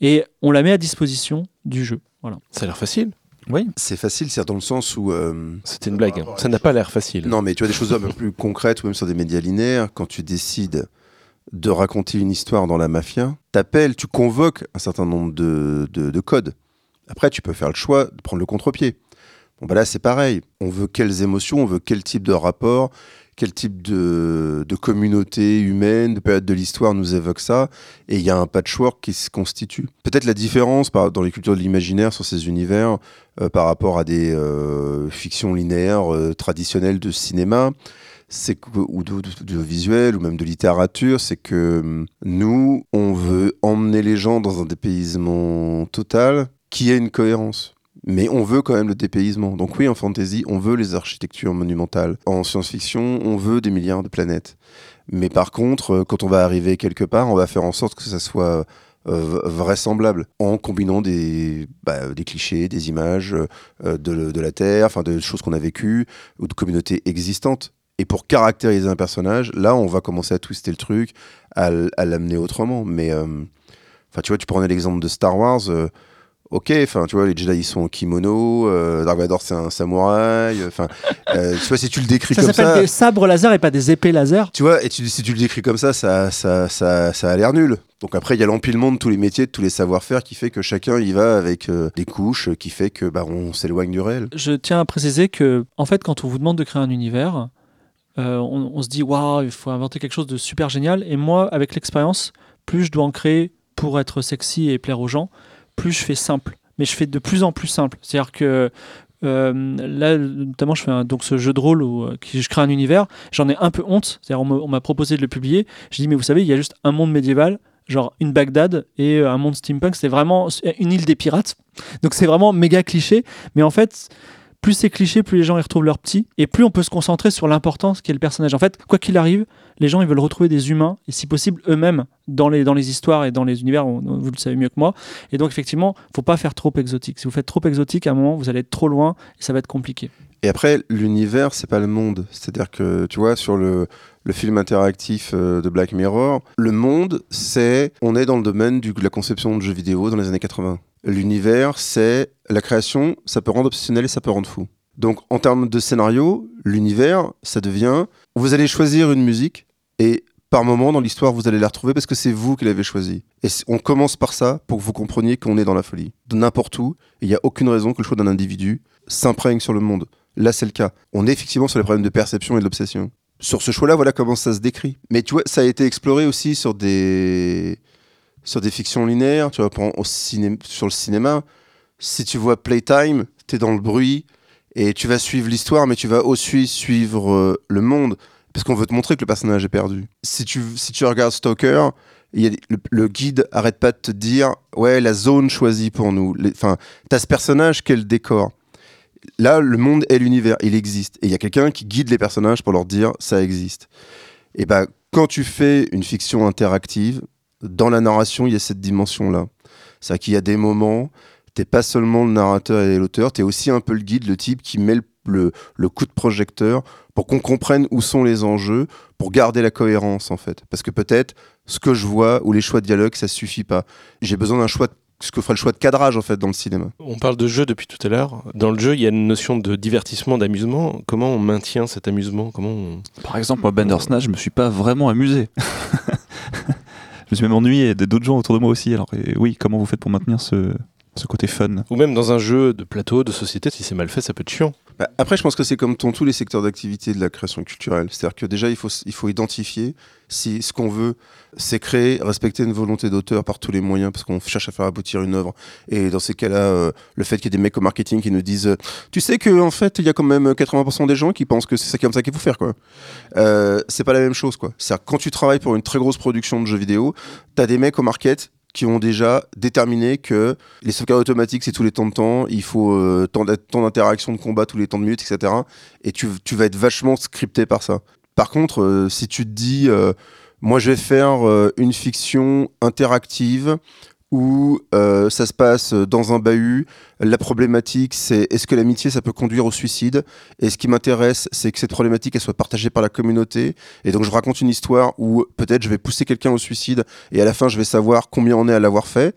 [SPEAKER 3] et on la met à disposition du jeu. Voilà.
[SPEAKER 1] Ça a l'air facile.
[SPEAKER 2] Oui.
[SPEAKER 5] C'est facile, c'est dans le sens où. euh,
[SPEAKER 1] C'était une blague. hein. Ça n'a pas l'air facile.
[SPEAKER 5] Non, mais tu vois des choses un peu plus concrètes, ou même sur des médias linéaires, quand tu décides de raconter une histoire dans la mafia, t'appelles, tu convoques un certain nombre de, de- de codes. Après, tu peux faire le choix de prendre le contre-pied. Bon, bah là, c'est pareil. On veut quelles émotions, on veut quel type de rapport, quel type de, communauté humaine, de période de l'histoire nous évoque ça. Et il y a un patchwork qui se constitue. Peut-être la différence dans les cultures de l'imaginaire sur ces univers euh, par rapport à des euh, fictions linéaires euh, traditionnelles de cinéma, c'est que, ou de visuel ou même de littérature, c'est que hum, nous, on veut emmener les gens dans un dépaysement total qui ait une cohérence. Mais on veut quand même le dépaysement. Donc oui, en fantasy, on veut les architectures monumentales. En science-fiction, on veut des milliards de planètes. Mais par contre, euh, quand on va arriver quelque part, on va faire en sorte que ça soit euh, vraisemblable en combinant des, bah, clichés, des images euh, de, la Terre, enfin de choses qu'on a vécues ou de communautés existantes. Et pour caractériser un personnage, là, on va commencer à twister le truc, à, l'amener autrement. Mais, tu vois, tu prenais l'exemple de Star Wars. Euh, ok, enfin, tu vois, les Jedi ils sont en kimono, euh, Dark Vador c'est un samouraï. Enfin, euh, [laughs] tu vois, si tu le décris
[SPEAKER 3] Ça
[SPEAKER 5] comme
[SPEAKER 3] s'appelle
[SPEAKER 5] ça,
[SPEAKER 3] des sabres laser et pas des épées laser.
[SPEAKER 5] tu vois, et tu- si tu le décris comme ça, ça, ça, ça, ça a l'air nul. Donc après, il y a l'empilement de tous les métiers, de tous les savoir-faire qui fait que chacun y va avec euh, des couches, euh, qui fait que bah, on s'éloigne du réel.
[SPEAKER 3] Je tiens à préciser que, en fait, quand on vous demande de créer un univers, euh, on, on se dit waouh, il faut inventer quelque chose de super génial. Et moi, avec l'expérience, plus je dois en créer pour être sexy et plaire aux gens, plus je fais simple. Mais je fais de plus en plus simple. C'est-à-dire que euh, là, notamment, je fais donc ce jeu de rôle où euh, je crée un univers. J'en ai un peu honte. C'est-à-dire, on m'a proposé de le publier. Je dis, mais vous savez, il y a juste un monde médiéval, genre une Bagdad et euh, un monde steampunk. C'est vraiment une île des pirates. Donc, c'est vraiment méga cliché. Mais en fait, plus c'est cliché, plus les gens y retrouvent leur petit, et plus on peut se concentrer sur l'importance qu'est le personnage. En fait, quoi qu'il arrive, les gens ils veulent retrouver des humains, et si possible eux-mêmes, dans les, dans les histoires et dans les univers, vous le savez mieux que moi. Et donc effectivement, faut pas faire trop exotique. Si vous faites trop exotique, à un moment, vous allez être trop loin, et ça va être compliqué.
[SPEAKER 5] Et après, l'univers, c'est pas le monde. C'est-à-dire que, tu vois, sur le, le film interactif euh, de Black Mirror, le monde, c'est. On est dans le domaine de la conception de jeux vidéo dans les années 80. L'univers, c'est. La création, ça peut rendre obsessionnel et ça peut rendre fou. Donc, en termes de scénario, l'univers, ça devient. Vous allez choisir une musique et. Par moment dans l'histoire, vous allez la retrouver parce que c'est vous qui l'avez choisie. Et on commence par ça pour que vous compreniez qu'on est dans la folie. De n'importe où, il n'y a aucune raison que le choix d'un individu s'imprègne sur le monde. Là, c'est le cas. On est effectivement sur les problèmes de perception et de l'obsession. Sur ce choix-là, voilà comment ça se décrit. Mais tu vois, ça a été exploré aussi sur des, sur des fictions linéaires. Tu vois, au sur le cinéma, si tu vois Playtime, tu es dans le bruit et tu vas suivre l'histoire, mais tu vas aussi suivre euh, le monde. Parce qu'on veut te montrer que le personnage est perdu. Si tu, si tu regardes Stalker, le, guide arrête pas de te dire ouais la zone choisie pour nous. Enfin, t'as ce personnage qui est le décor. Là, le monde est l'univers, il existe. Et il y a quelqu'un qui guide les personnages pour leur dire ça existe. Et ben, quand tu fais une fiction interactive, dans la narration, il y a cette dimension-là. C'est-à-dire qu'il y a des moments, t'es pas seulement le narrateur et l'auteur, t'es aussi un peu le guide, le type qui met le coup de projecteur pour qu'on comprenne où sont les enjeux, pour garder la cohérence en fait. Parce que peut-être ce que je vois ou les choix de dialogue, ça suffit pas. J'ai besoin d'un choix, de- ce que ferait le choix de cadrage en fait dans le cinéma.
[SPEAKER 1] On parle de jeu depuis tout à l'heure. Dans le jeu, il y a une notion de divertissement, d'amusement. Comment on maintient cet amusement? Comment on-
[SPEAKER 2] Par exemple, moi, Bandersnatch, je me suis pas vraiment amusé. [laughs] je me suis même ennuyé, et d'autres gens autour de moi aussi. Alors, et oui, comment vous faites pour maintenir ce, ce côté fun.
[SPEAKER 1] Ou même dans un jeu de plateau, de société, si c'est mal fait, ça peut être chiant.
[SPEAKER 5] Bah, après, je pense que c'est comme dans tous les secteurs d'activité de la création culturelle. C'est-à-dire que déjà, il faut, il faut identifier si ce qu'on veut, c'est créer, respecter une volonté d'auteur par tous les moyens, parce qu'on cherche à faire aboutir une œuvre. Et dans ces cas-là, euh, le fait qu'il y ait des mecs au marketing qui nous disent euh, Tu sais qu'en en fait, il y a quand même 80% des gens qui pensent que c'est comme ça qu'il faut faire. quoi. Euh, c'est pas la même chose. quoi. C'est-à-dire quand tu travailles pour une très grosse production de jeux vidéo, t'as des mecs au market qui ont déjà déterminé que les sauvegardes automatiques, c'est tous les temps de temps, il faut euh, tant d'interaction de combat tous les temps de minutes, etc. Et tu, vas être vachement scripté par ça. Par contre, euh, si tu te dis, euh, moi je vais faire une fiction interactive où euh, ça se passe dans un bahut. La problématique, c'est est-ce que l'amitié, ça peut conduire au suicide? Et ce qui m'intéresse, c'est que cette problématique, elle soit partagée par la communauté. Et donc, je raconte une histoire où peut-être je vais pousser quelqu'un au suicide et à la fin, je vais savoir combien on est à l'avoir fait.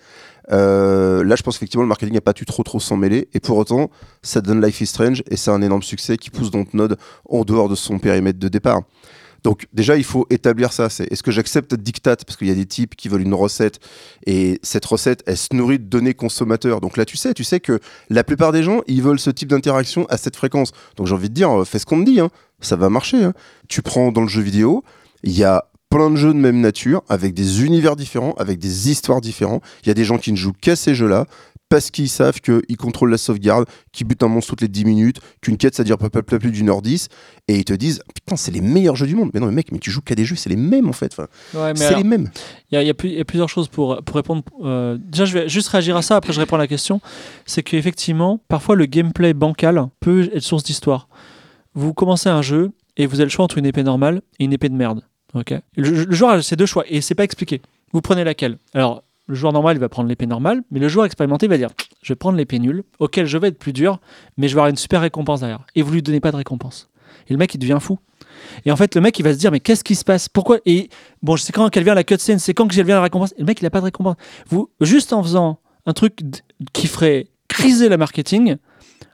[SPEAKER 5] Euh, là, je pense effectivement le marketing n'a pas dû trop trop s'en mêler. Et pour autant, ça donne Life is Strange et c'est un énorme succès qui pousse Dontnod en dehors de son périmètre de départ. Donc déjà, il faut établir ça. C'est est-ce que j'accepte dictat parce qu'il y a des types qui veulent une recette et cette recette, elle se nourrit de données consommateurs. Donc là, tu sais, tu sais que la plupart des gens, ils veulent ce type d'interaction à cette fréquence. Donc j'ai envie de dire, euh, fais ce qu'on te dit, hein. ça va marcher. Hein. Tu prends dans le jeu vidéo, il y a plein de jeux de même nature, avec des univers différents, avec des histoires différentes. Il y a des gens qui ne jouent qu'à ces jeux-là parce qu'ils savent qu'ils contrôlent la sauvegarde, qu'ils butent un monstre toutes les 10 minutes, qu'une quête ça dure pas, pas, pas plus d'une heure 10, et ils te disent Putain, c'est les meilleurs jeux du monde. Mais non, mais mec, mais tu joues qu'à des jeux, c'est les mêmes en fait. Enfin,
[SPEAKER 3] Ouais, mais
[SPEAKER 5] c'est les mêmes.
[SPEAKER 3] Il y, a- y y plusieurs choses pour, pour répondre. euh, déjà, je vais juste réagir à ça, après je réponds à la question. C'est qu'effectivement, parfois le gameplay bancal peut être source d'histoire. Vous commencez un jeu et vous avez le choix entre une épée normale et une épée de merde. ok? Le, le joueur a ces deux choix et c'est pas expliqué. Vous prenez laquelle? Alors, le joueur normal, il va prendre l'épée normale, mais le joueur expérimenté va dire Je vais prendre l'épée nulle, auquel je vais être plus dur, mais je vais avoir une super récompense derrière. Et vous lui donnez pas de récompense. Et le mec, il devient fou. Et en fait, le mec, il va se dire Mais qu'est-ce qui se passe? Pourquoi? Et bon, je sais quand qu'elle vient la cutscene, c'est quand que j'ai la récompense? Et le mec, il a pas de récompense. Vous, juste en faisant un truc qui ferait criser le marketing,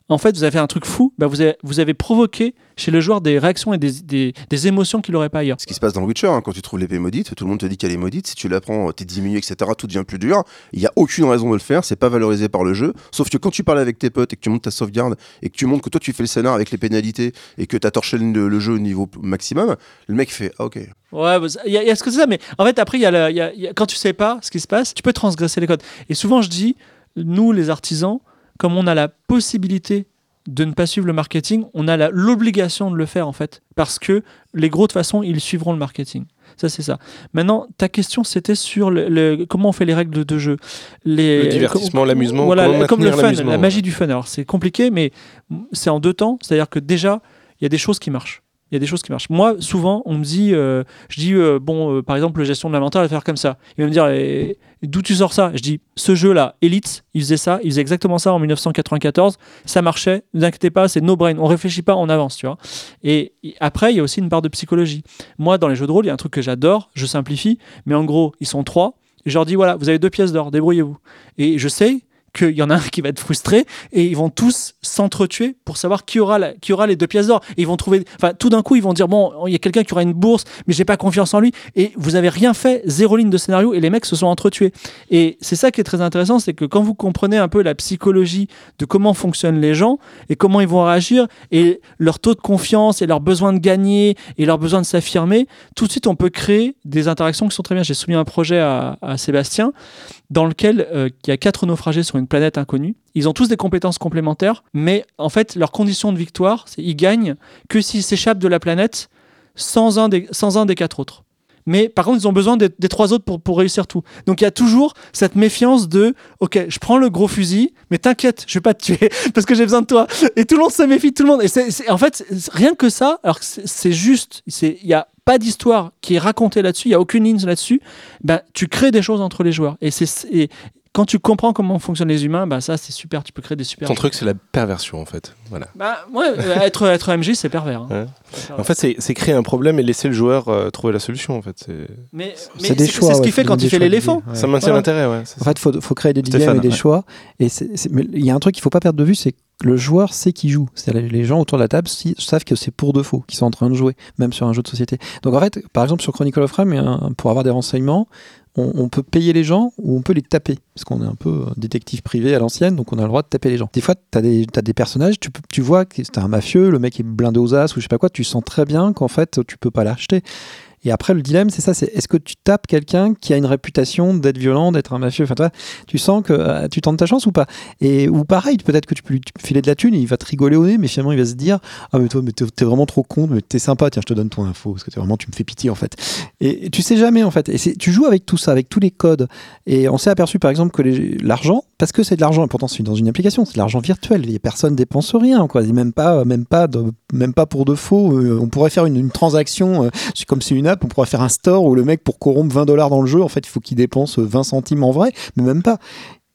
[SPEAKER 3] en fait, vous avez fait un truc fou. Bah, vous, avez, vous avez provoqué chez le joueur des réactions et des, des, des émotions qu'il n'aurait pas ailleurs.
[SPEAKER 5] Ce qui se passe dans Witcher, hein, quand tu trouves l'épée maudite, tout le monde te dit qu'elle est maudite. Si tu la prends, t'es diminué, etc., tout devient plus dur. Il n'y a aucune raison de le faire, c'est pas valorisé par le jeu. Sauf que quand tu parles avec tes potes et que tu montes ta sauvegarde et que tu montres que toi tu fais le scénar avec les pénalités et que tu as torché le, le jeu au niveau maximum, le mec fait Ah, ok.
[SPEAKER 3] Ouais, bah, il y, a- il y a ce que c'est ça, mais en fait, après, a a- y a- quand tu sais pas ce qui se passe, tu peux transgresser les codes. Et souvent, je dis, nous, les artisans, comme on a la possibilité de ne pas suivre le marketing, on a l'obligation de le faire, en fait. Parce que les gros, de toute façon, ils suivront le marketing. Ça, c'est ça. Maintenant, ta question, c'était sur le, le- comment on fait les règles de, jeu. Les,
[SPEAKER 1] Le divertissement, l'amusement,
[SPEAKER 3] Voilà, comme le fun, la magie du fun. Alors, c'est compliqué, mais c'est en deux temps. C'est-à-dire que déjà, il y a des choses qui marchent. Il y a des choses qui marchent. Moi, souvent, on me dit, euh, je dis, euh, bon, euh, par exemple, gestion de l'inventaire, il va faire comme ça. Il va me dire, d'où tu sors ça? Je dis, ce jeu-là, Elite, il faisait ça, il faisait exactement ça en 1994, ça marchait, ne vous inquiétez pas, c'est no brain, on réfléchit pas, on avance, tu vois. Et après, il y a aussi une part de psychologie. Moi, dans les jeux de rôle, il y a un truc que j'adore, je simplifie, mais en gros, ils sont trois, je leur dis, voilà, vous avez deux pièces d'or, débrouillez-vous. Et je sais qu'il y en a un qui va être frustré et ils vont tous s'entretuer pour savoir qui aura, la- qui aura les deux pièces d'or. Ils vont trouver, enfin, tout d'un coup, ils vont dire bon, il y a quelqu'un qui aura une bourse, mais j'ai pas confiance en lui. Et vous avez rien fait, zéro ligne de scénario, et les mecs se sont entretués. Et c'est ça qui est très intéressant, c'est que quand vous comprenez un peu la psychologie de comment fonctionnent les gens et comment ils vont réagir et leur taux de confiance et leur besoin de gagner et leur besoin de s'affirmer, tout de suite, on peut créer des interactions qui sont très bien. J'ai soumis un projet à, à Sébastien dans lequel euh, il y a quatre naufragés sur une planète inconnue. Ils ont tous des compétences complémentaires, mais en fait, leur condition de victoire, c'est ils gagnent que s'ils s'échappent de la planète sans un des, sans un des quatre autres. Mais par contre, ils ont besoin des, trois autres pour, pour réussir tout. Donc il y a toujours cette méfiance de OK, je prends le gros fusil, mais t'inquiète, je vais pas te tuer [laughs] parce que j'ai besoin de toi. Et tout le monde se méfie tout le monde. Et c'est- en fait, rien que ça, alors c'est, juste, il y a pas d'histoire qui est racontée là-dessus, il y a aucune ligne là-dessus. Ben, tu crées des choses entre les joueurs. Et c'est quand tu comprends comment fonctionnent les humains, ben ça c'est super. Tu peux créer des super.
[SPEAKER 1] Ton truc, c'est la perversion, en fait. Voilà.
[SPEAKER 3] Bah, ouais, euh, être, être MJ, c'est pervers. hein.
[SPEAKER 1] Ouais.
[SPEAKER 3] C'est pervers.
[SPEAKER 1] En fait, c'est créer un problème et laisser le joueur euh, trouver la solution, en fait. C'est-
[SPEAKER 3] mais,
[SPEAKER 4] C'est des choix.
[SPEAKER 3] c'est ce
[SPEAKER 4] ouais,
[SPEAKER 3] qu'il fait quand il fait l'éléphant.
[SPEAKER 4] ouais.
[SPEAKER 1] Ça maintient l'intérêt, ouais.
[SPEAKER 4] En fait, il faut, faut créer des
[SPEAKER 2] Stéphane,
[SPEAKER 4] dilemmes et des
[SPEAKER 2] ouais.
[SPEAKER 4] choix. Et il y a un truc qu'il faut pas perdre de vue, c'est que le joueur sait qui joue. C'est-à-dire les- gens autour de la table si- savent que c'est pour de faux, qu'ils sont en train de jouer, même sur un jeu de société. Donc en fait, par exemple sur Chronicle of Rome, pour avoir des renseignements, on, peut payer les gens ou on peut les taper. Parce qu'on est un peu détective privé à l'ancienne, donc on a le droit de taper les gens. Des fois, tu as des, personnages, tu, tu vois que c'est un mafieux, le mec est blindé aux as ou je sais pas quoi, tu sens très bien qu'en fait, tu peux pas l'acheter. Et après, le dilemme, c'est ça, c'est est-ce que tu tapes quelqu'un qui a une réputation d'être violent, d'être un mafieux? Enfin, toi, tu sens que euh, tu tentes ta chance ou pas? Et ou pareil, peut-être que tu peux lui filer de la thune et il va te rigoler au nez, mais finalement, il va se dire Ah, mais toi, mais t'es, vraiment trop con, mais t'es sympa, tiens, je te donne ton info, parce que t'es vraiment, tu me fais pitié, en fait. Et, et tu sais jamais, en fait. Et tu joues avec tout ça, avec tous les codes. Et on s'est aperçu, par exemple, que l'argent, parce que c'est de l'argent, et pourtant, c'est dans une application, c'est de l'argent virtuel, et personne dépense rien, quoi. Même pas, même pas, même pas pour de faux. Euh, on pourrait faire une, transaction, euh, comme c'est une app, on pourrait faire un store où le mec, pour corrompre 20 dollars dans le jeu, en fait, il faut qu'il dépense 20 centimes en vrai, mais même pas.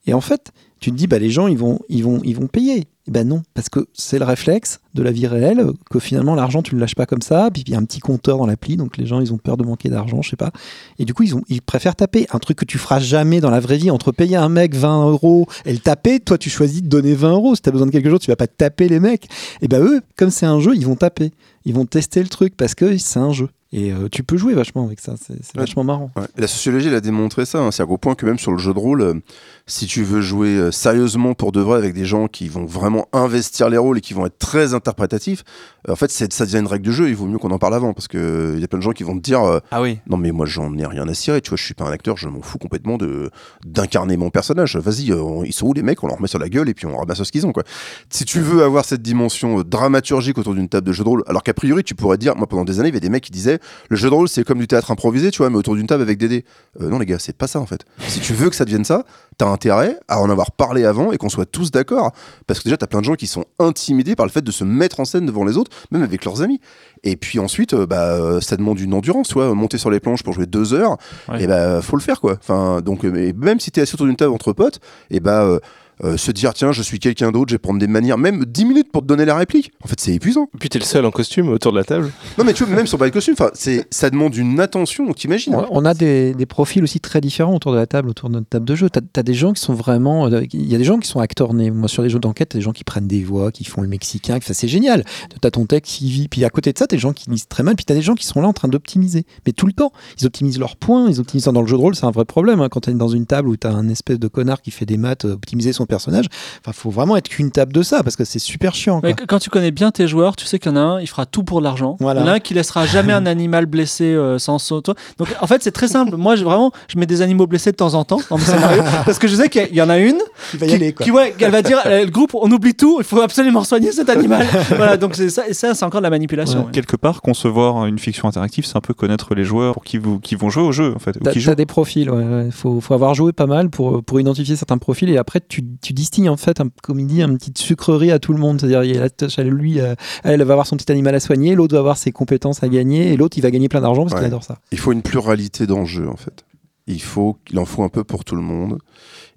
[SPEAKER 4] Et en fait, tu te dis, bah, les gens, ils vont, ils vont, ils vont payer. Et ben non, parce que c'est le réflexe de la vie réelle, que finalement, l'argent, tu le lâches pas comme ça, puis il y a un petit compteur dans l'appli, donc les gens, ils ont peur de manquer d'argent, je sais pas. Et du coup, ils, ont, ils préfèrent taper. Un truc que tu feras jamais dans la vraie vie, entre payer un mec 20 euros et le taper, toi, tu choisis de donner 20 euros. Si tu as besoin de quelque chose, tu vas pas taper les mecs. Et ben eux, comme c'est un jeu, ils vont taper. Ils vont tester le truc parce que c'est un jeu. Et euh, tu peux jouer vachement avec ça, c'est c'est
[SPEAKER 5] Ouais.
[SPEAKER 4] vachement marrant.
[SPEAKER 5] Ouais. La sociologie, elle a démontré ça. hein. C'est-à-dire qu'au point que même sur le jeu de rôle, euh, si tu veux jouer euh, sérieusement pour de vrai avec des gens qui vont vraiment investir les rôles et qui vont être très interprétatifs, euh, en fait, c'est- ça devient une règle de jeu. Il vaut mieux qu'on en parle avant parce que il y a plein de gens qui vont te dire euh,
[SPEAKER 2] Ah oui.
[SPEAKER 5] non mais moi j'en ai rien à cirer. Tu vois, je suis pas un acteur, je m'en fous complètement de d'incarner mon personnage. Vas-y, euh, on- ils sont où les mecs? On leur remet sur la gueule et puis on ramasse ce qu'ils ont quoi. Si tu veux avoir cette dimension euh, dramaturgique autour d'une table de jeu de rôle, alors qu'a priori tu pourrais dire, moi pendant des années, il y avait des mecs qui disaient le jeu de rôle c'est comme du théâtre improvisé, tu vois, mais autour d'une table avec des dés. Euh, non les gars, c'est pas ça en fait. Si tu veux que ça devienne ça, t'as intérêt à en avoir parlé avant et qu'on soit tous d'accord, parce que déjà t'as plein de gens qui sont intimidés par le fait de se mettre en scène devant les autres, même avec leurs amis. Et puis ensuite, euh, bah, euh, ça demande une endurance, tu vois, monter sur les planches pour jouer deux heures,
[SPEAKER 2] Ouais.
[SPEAKER 5] et bah faut le faire quoi. Enfin, donc même si t'es assis autour d'une table entre potes, et bah euh, euh, se dire tiens je suis quelqu'un d'autre, je vais prendre des manières, même 10 minutes pour te donner la réplique. En fait c'est épuisant.
[SPEAKER 1] Puis t'es le seul en costume autour de la table.
[SPEAKER 5] Non mais tu vois même sur pas de costume, enfin c'est ça demande une attention, donc t'imagines.
[SPEAKER 4] On- On a des, des profils aussi très différents autour de la table, autour de notre table de jeu. Tu as, des gens qui sont vraiment. euh, Il y a des gens qui sont acteurs nés. Moi, sur les jeux d'enquête, t'as des gens qui prennent des voix, qui font le mexicain. qui- C'est génial. Tu as ton texte qui vit. Puis à côté de ça, tu as des gens qui lisent très mal. Puis tu as des gens qui sont là en train d'optimiser. Mais tout le temps. Ils optimisent leurs points. Ils optimisent dans le jeu de rôle. C'est un vrai problème. hein. Quand tu es dans une table où tu as un espèce de connard qui fait des maths, euh, optimiser son personnage. Enfin, faut vraiment être qu'une table de ça parce que c'est super chiant. quoi.
[SPEAKER 3] Quand tu connais bien tes joueurs, tu sais qu'il y en a un, il fera tout pour l'argent.
[SPEAKER 4] Voilà.
[SPEAKER 3] Il y en a un qui laissera jamais un animal blessé euh, sans son. toi. Donc en fait, c'est très simple. Moi, je- vraiment, je mets des animaux blessés de temps en temps dans mes scénarios [laughs] parce que je sais qu'il y en a une
[SPEAKER 4] Il va y
[SPEAKER 3] qui,
[SPEAKER 4] aller. Quoi.
[SPEAKER 3] qui, ouais, elle va dire euh, le groupe, on oublie tout, il faut absolument soigner cet animal. [laughs] voilà, donc c'est ça, et ça c'est encore de la manipulation. ouais.
[SPEAKER 2] Quelque part, concevoir une fiction interactive, c'est un peu connaître les joueurs pour qui, vous, qui vont jouer au jeu, en fait. ou
[SPEAKER 4] T'as
[SPEAKER 2] qui
[SPEAKER 4] t'as
[SPEAKER 2] jouent.
[SPEAKER 4] des profils, ouais, ouais. Faut, faut avoir joué pas mal pour, pour identifier certains profils et après tu, tu distingues en fait, un, comme il dit, une petite sucrerie à tout le monde. C'est-à-dire, il lui, euh, elle va avoir son petit animal à soigner, l'autre va avoir ses compétences à gagner et l'autre il va gagner plein d'argent parce qu'il adore ça.
[SPEAKER 5] Il faut une pluralité d'enjeux en fait. Il faut qu'il en faut un peu pour tout le monde.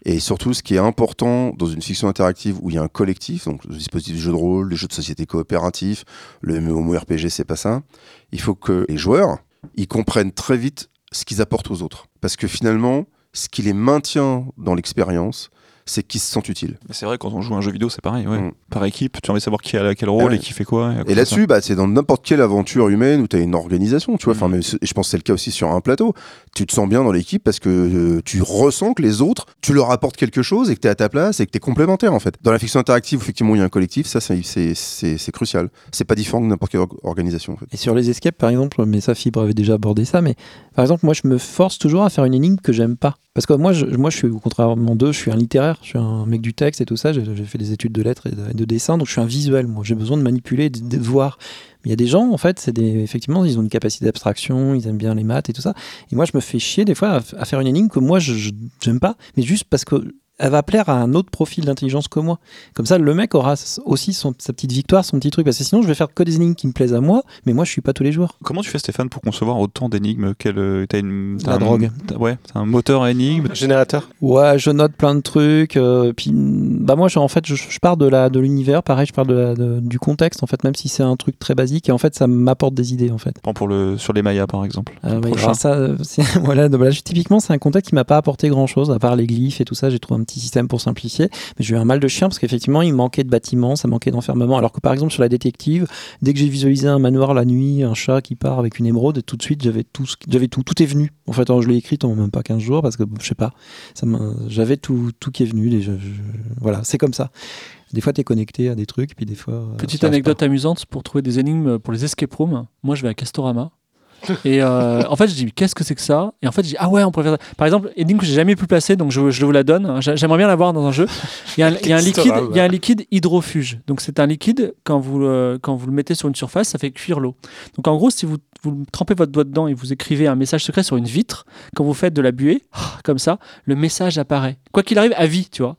[SPEAKER 5] Et surtout, ce qui est important dans une fiction interactive où il y a un collectif, donc le dispositif de jeu de rôle, les jeux de société coopératifs, le MMORPG, c'est pas ça. Il faut que les joueurs, ils comprennent très vite ce qu'ils apportent aux autres. Parce que finalement, ce qui les maintient dans l'expérience, c'est qu'ils se sentent utiles.
[SPEAKER 2] C'est vrai, quand on joue à un jeu vidéo, c'est pareil. Ouais.
[SPEAKER 5] Mm.
[SPEAKER 2] Par équipe, tu as envie de savoir qui a quel rôle
[SPEAKER 5] Ouais.
[SPEAKER 2] et qui fait quoi.
[SPEAKER 5] Et là-dessus, bah, c'est dans n'importe quelle aventure humaine où tu as une organisation, tu vois. Enfin, mais et je pense que c'est le cas aussi sur un plateau. Tu te sens bien dans l'équipe parce que euh, tu ressens que les autres, tu leur apportes quelque chose et que tu es à ta place et que tu es complémentaire, en fait. Dans la fiction interactive, effectivement, il y a un collectif, ça, c'est- crucial. C'est pas différent de n'importe quelle or- organisation, en fait.
[SPEAKER 4] Et sur les escapes, par exemple, mais ça, Fibre avait déjà abordé ça, mais par exemple, moi, je me force toujours à faire une énigme que j'aime pas. Parce que moi, je, moi, je suis, contrairement d'eux, je suis un littéraire, je suis un mec du texte et tout ça, j'ai fait des études de lettres et de, de dessin, donc je suis un visuel, moi, j'ai besoin de manipuler, de, voir. Il y a des gens, en fait, c'est des, effectivement, ils ont une capacité d'abstraction, ils aiment bien les maths et tout ça. Et moi, je me fais chier des fois à, faire une énigme que moi, je- j'aime pas, mais juste parce que elle va plaire à un autre profil d'intelligence que moi. Comme ça, le mec aura aussi son, sa petite victoire, son petit truc. Parce que sinon, je vais faire que des énigmes qui me plaisent à moi, mais moi, je suis pas tous les jours.
[SPEAKER 2] Comment tu fais, Stéphane, pour concevoir autant d'énigmes Quel, euh, t'as une, t'as
[SPEAKER 4] La
[SPEAKER 2] un-
[SPEAKER 4] drogue.
[SPEAKER 2] t'as- Ouais, t'as un moteur à énigmes.
[SPEAKER 1] Générateur.
[SPEAKER 4] Ouais, je note plein de trucs. euh, puis, bah moi, je- en fait, je, je pars de la de l'univers. Pareil, je pars de la, de- du contexte. En fait, même si c'est un truc très basique, et en fait, ça m'apporte des idées. En fait.
[SPEAKER 2] Prends pour le, sur les Mayas, par exemple.
[SPEAKER 4] Euh, ça, euh, [laughs] c'est- voilà, donc voilà, je- typiquement, c'est un contexte qui m'a pas apporté grand chose, à part les glyphes et tout ça. J'ai trouvé un petit système pour simplifier. Mais j'ai eu un mal de chien parce qu'effectivement, il manquait de bâtiments, ça manquait d'enfermement. Alors que par exemple, sur la détective, dès que j'ai visualisé un manoir la nuit, un chat qui part avec une émeraude, tout de suite, j'avais tout, j'avais tout, tout est venu. En fait, alors, je l'ai écrite en même pas 15 jours parce que je sais pas, j'avais tout, tout qui est venu. déjà, je- voilà, c'est comme ça. Des fois, tu es connecté à des trucs, puis des fois. euh,
[SPEAKER 3] Petite anecdote amusante pour trouver des énigmes pour les escape rooms. Moi, je vais à Castorama. Et euh, en fait, je dis qu'est-ce que c'est que ça? Et en fait, je dis ah ouais, on pourrait faire ça. Par exemple, énigme que j'ai jamais pu placer, donc je, je vous la donne. J'a- J'aimerais bien l'avoir dans un jeu. Il y a un, il y a un liquide, il y a un liquide hydrofuge. Donc c'est un liquide quand vous le, quand vous le mettez sur une surface, ça fait cuire l'eau. Donc en gros, si vous, vous trempez votre doigt dedans et vous écrivez un message secret sur une vitre, quand vous faites de la buée, comme ça, le message apparaît. Quoi qu'il arrive, à vie, tu vois.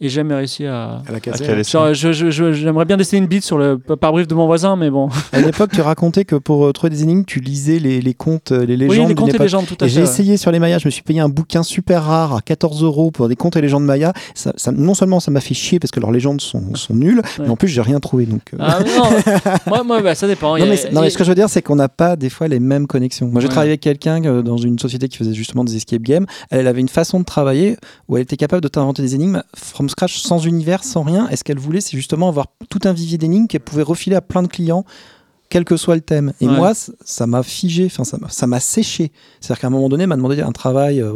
[SPEAKER 3] Et jamais réussi à.
[SPEAKER 6] À la
[SPEAKER 2] À
[SPEAKER 6] caserne.
[SPEAKER 2] quel
[SPEAKER 3] Genre, je- je- je- j'aimerais bien dessiner une bite sur le pare-brise de mon voisin, mais bon.
[SPEAKER 4] À une époque, tu racontais que pour euh, trouver des énigmes, tu lisais les, les contes, euh, les légendes.
[SPEAKER 3] oui, les contes et légendes, tout à
[SPEAKER 4] Et
[SPEAKER 3] fait.
[SPEAKER 4] j'ai
[SPEAKER 3] ouais.
[SPEAKER 4] essayé sur les Mayas, je me suis payé un bouquin super rare à 14 euros pour des contes et légendes Maya. Ça, ça- non seulement ça m'a fait chier parce que leurs légendes sont, sont nulles, mais en plus j'ai rien trouvé. Donc, euh,
[SPEAKER 3] Ah, non, [laughs] moi, moi bah, ça dépend.
[SPEAKER 4] Non,
[SPEAKER 3] a-
[SPEAKER 4] mais, c'est- non, mais ce que je veux dire, c'est qu'on n'a pas des fois les mêmes connexions. Moi, j'ai
[SPEAKER 3] Ouais.
[SPEAKER 4] travaillé avec quelqu'un euh, dans une société qui faisait justement des escape games. Elle, elle avait une façon de travailler où elle était capable de t'inventer des énigmes from scratch, sans univers, sans rien. Et ce qu'elle voulait, c'est justement avoir tout un vivier d'énigmes qu'elle pouvait refiler à plein de clients quel que soit le thème. Et
[SPEAKER 3] Ouais.
[SPEAKER 4] moi, ça m'a figé, enfin, ça m'a- séché. C'est-à-dire qu'à un moment donné, elle m'a demandé un travail, euh,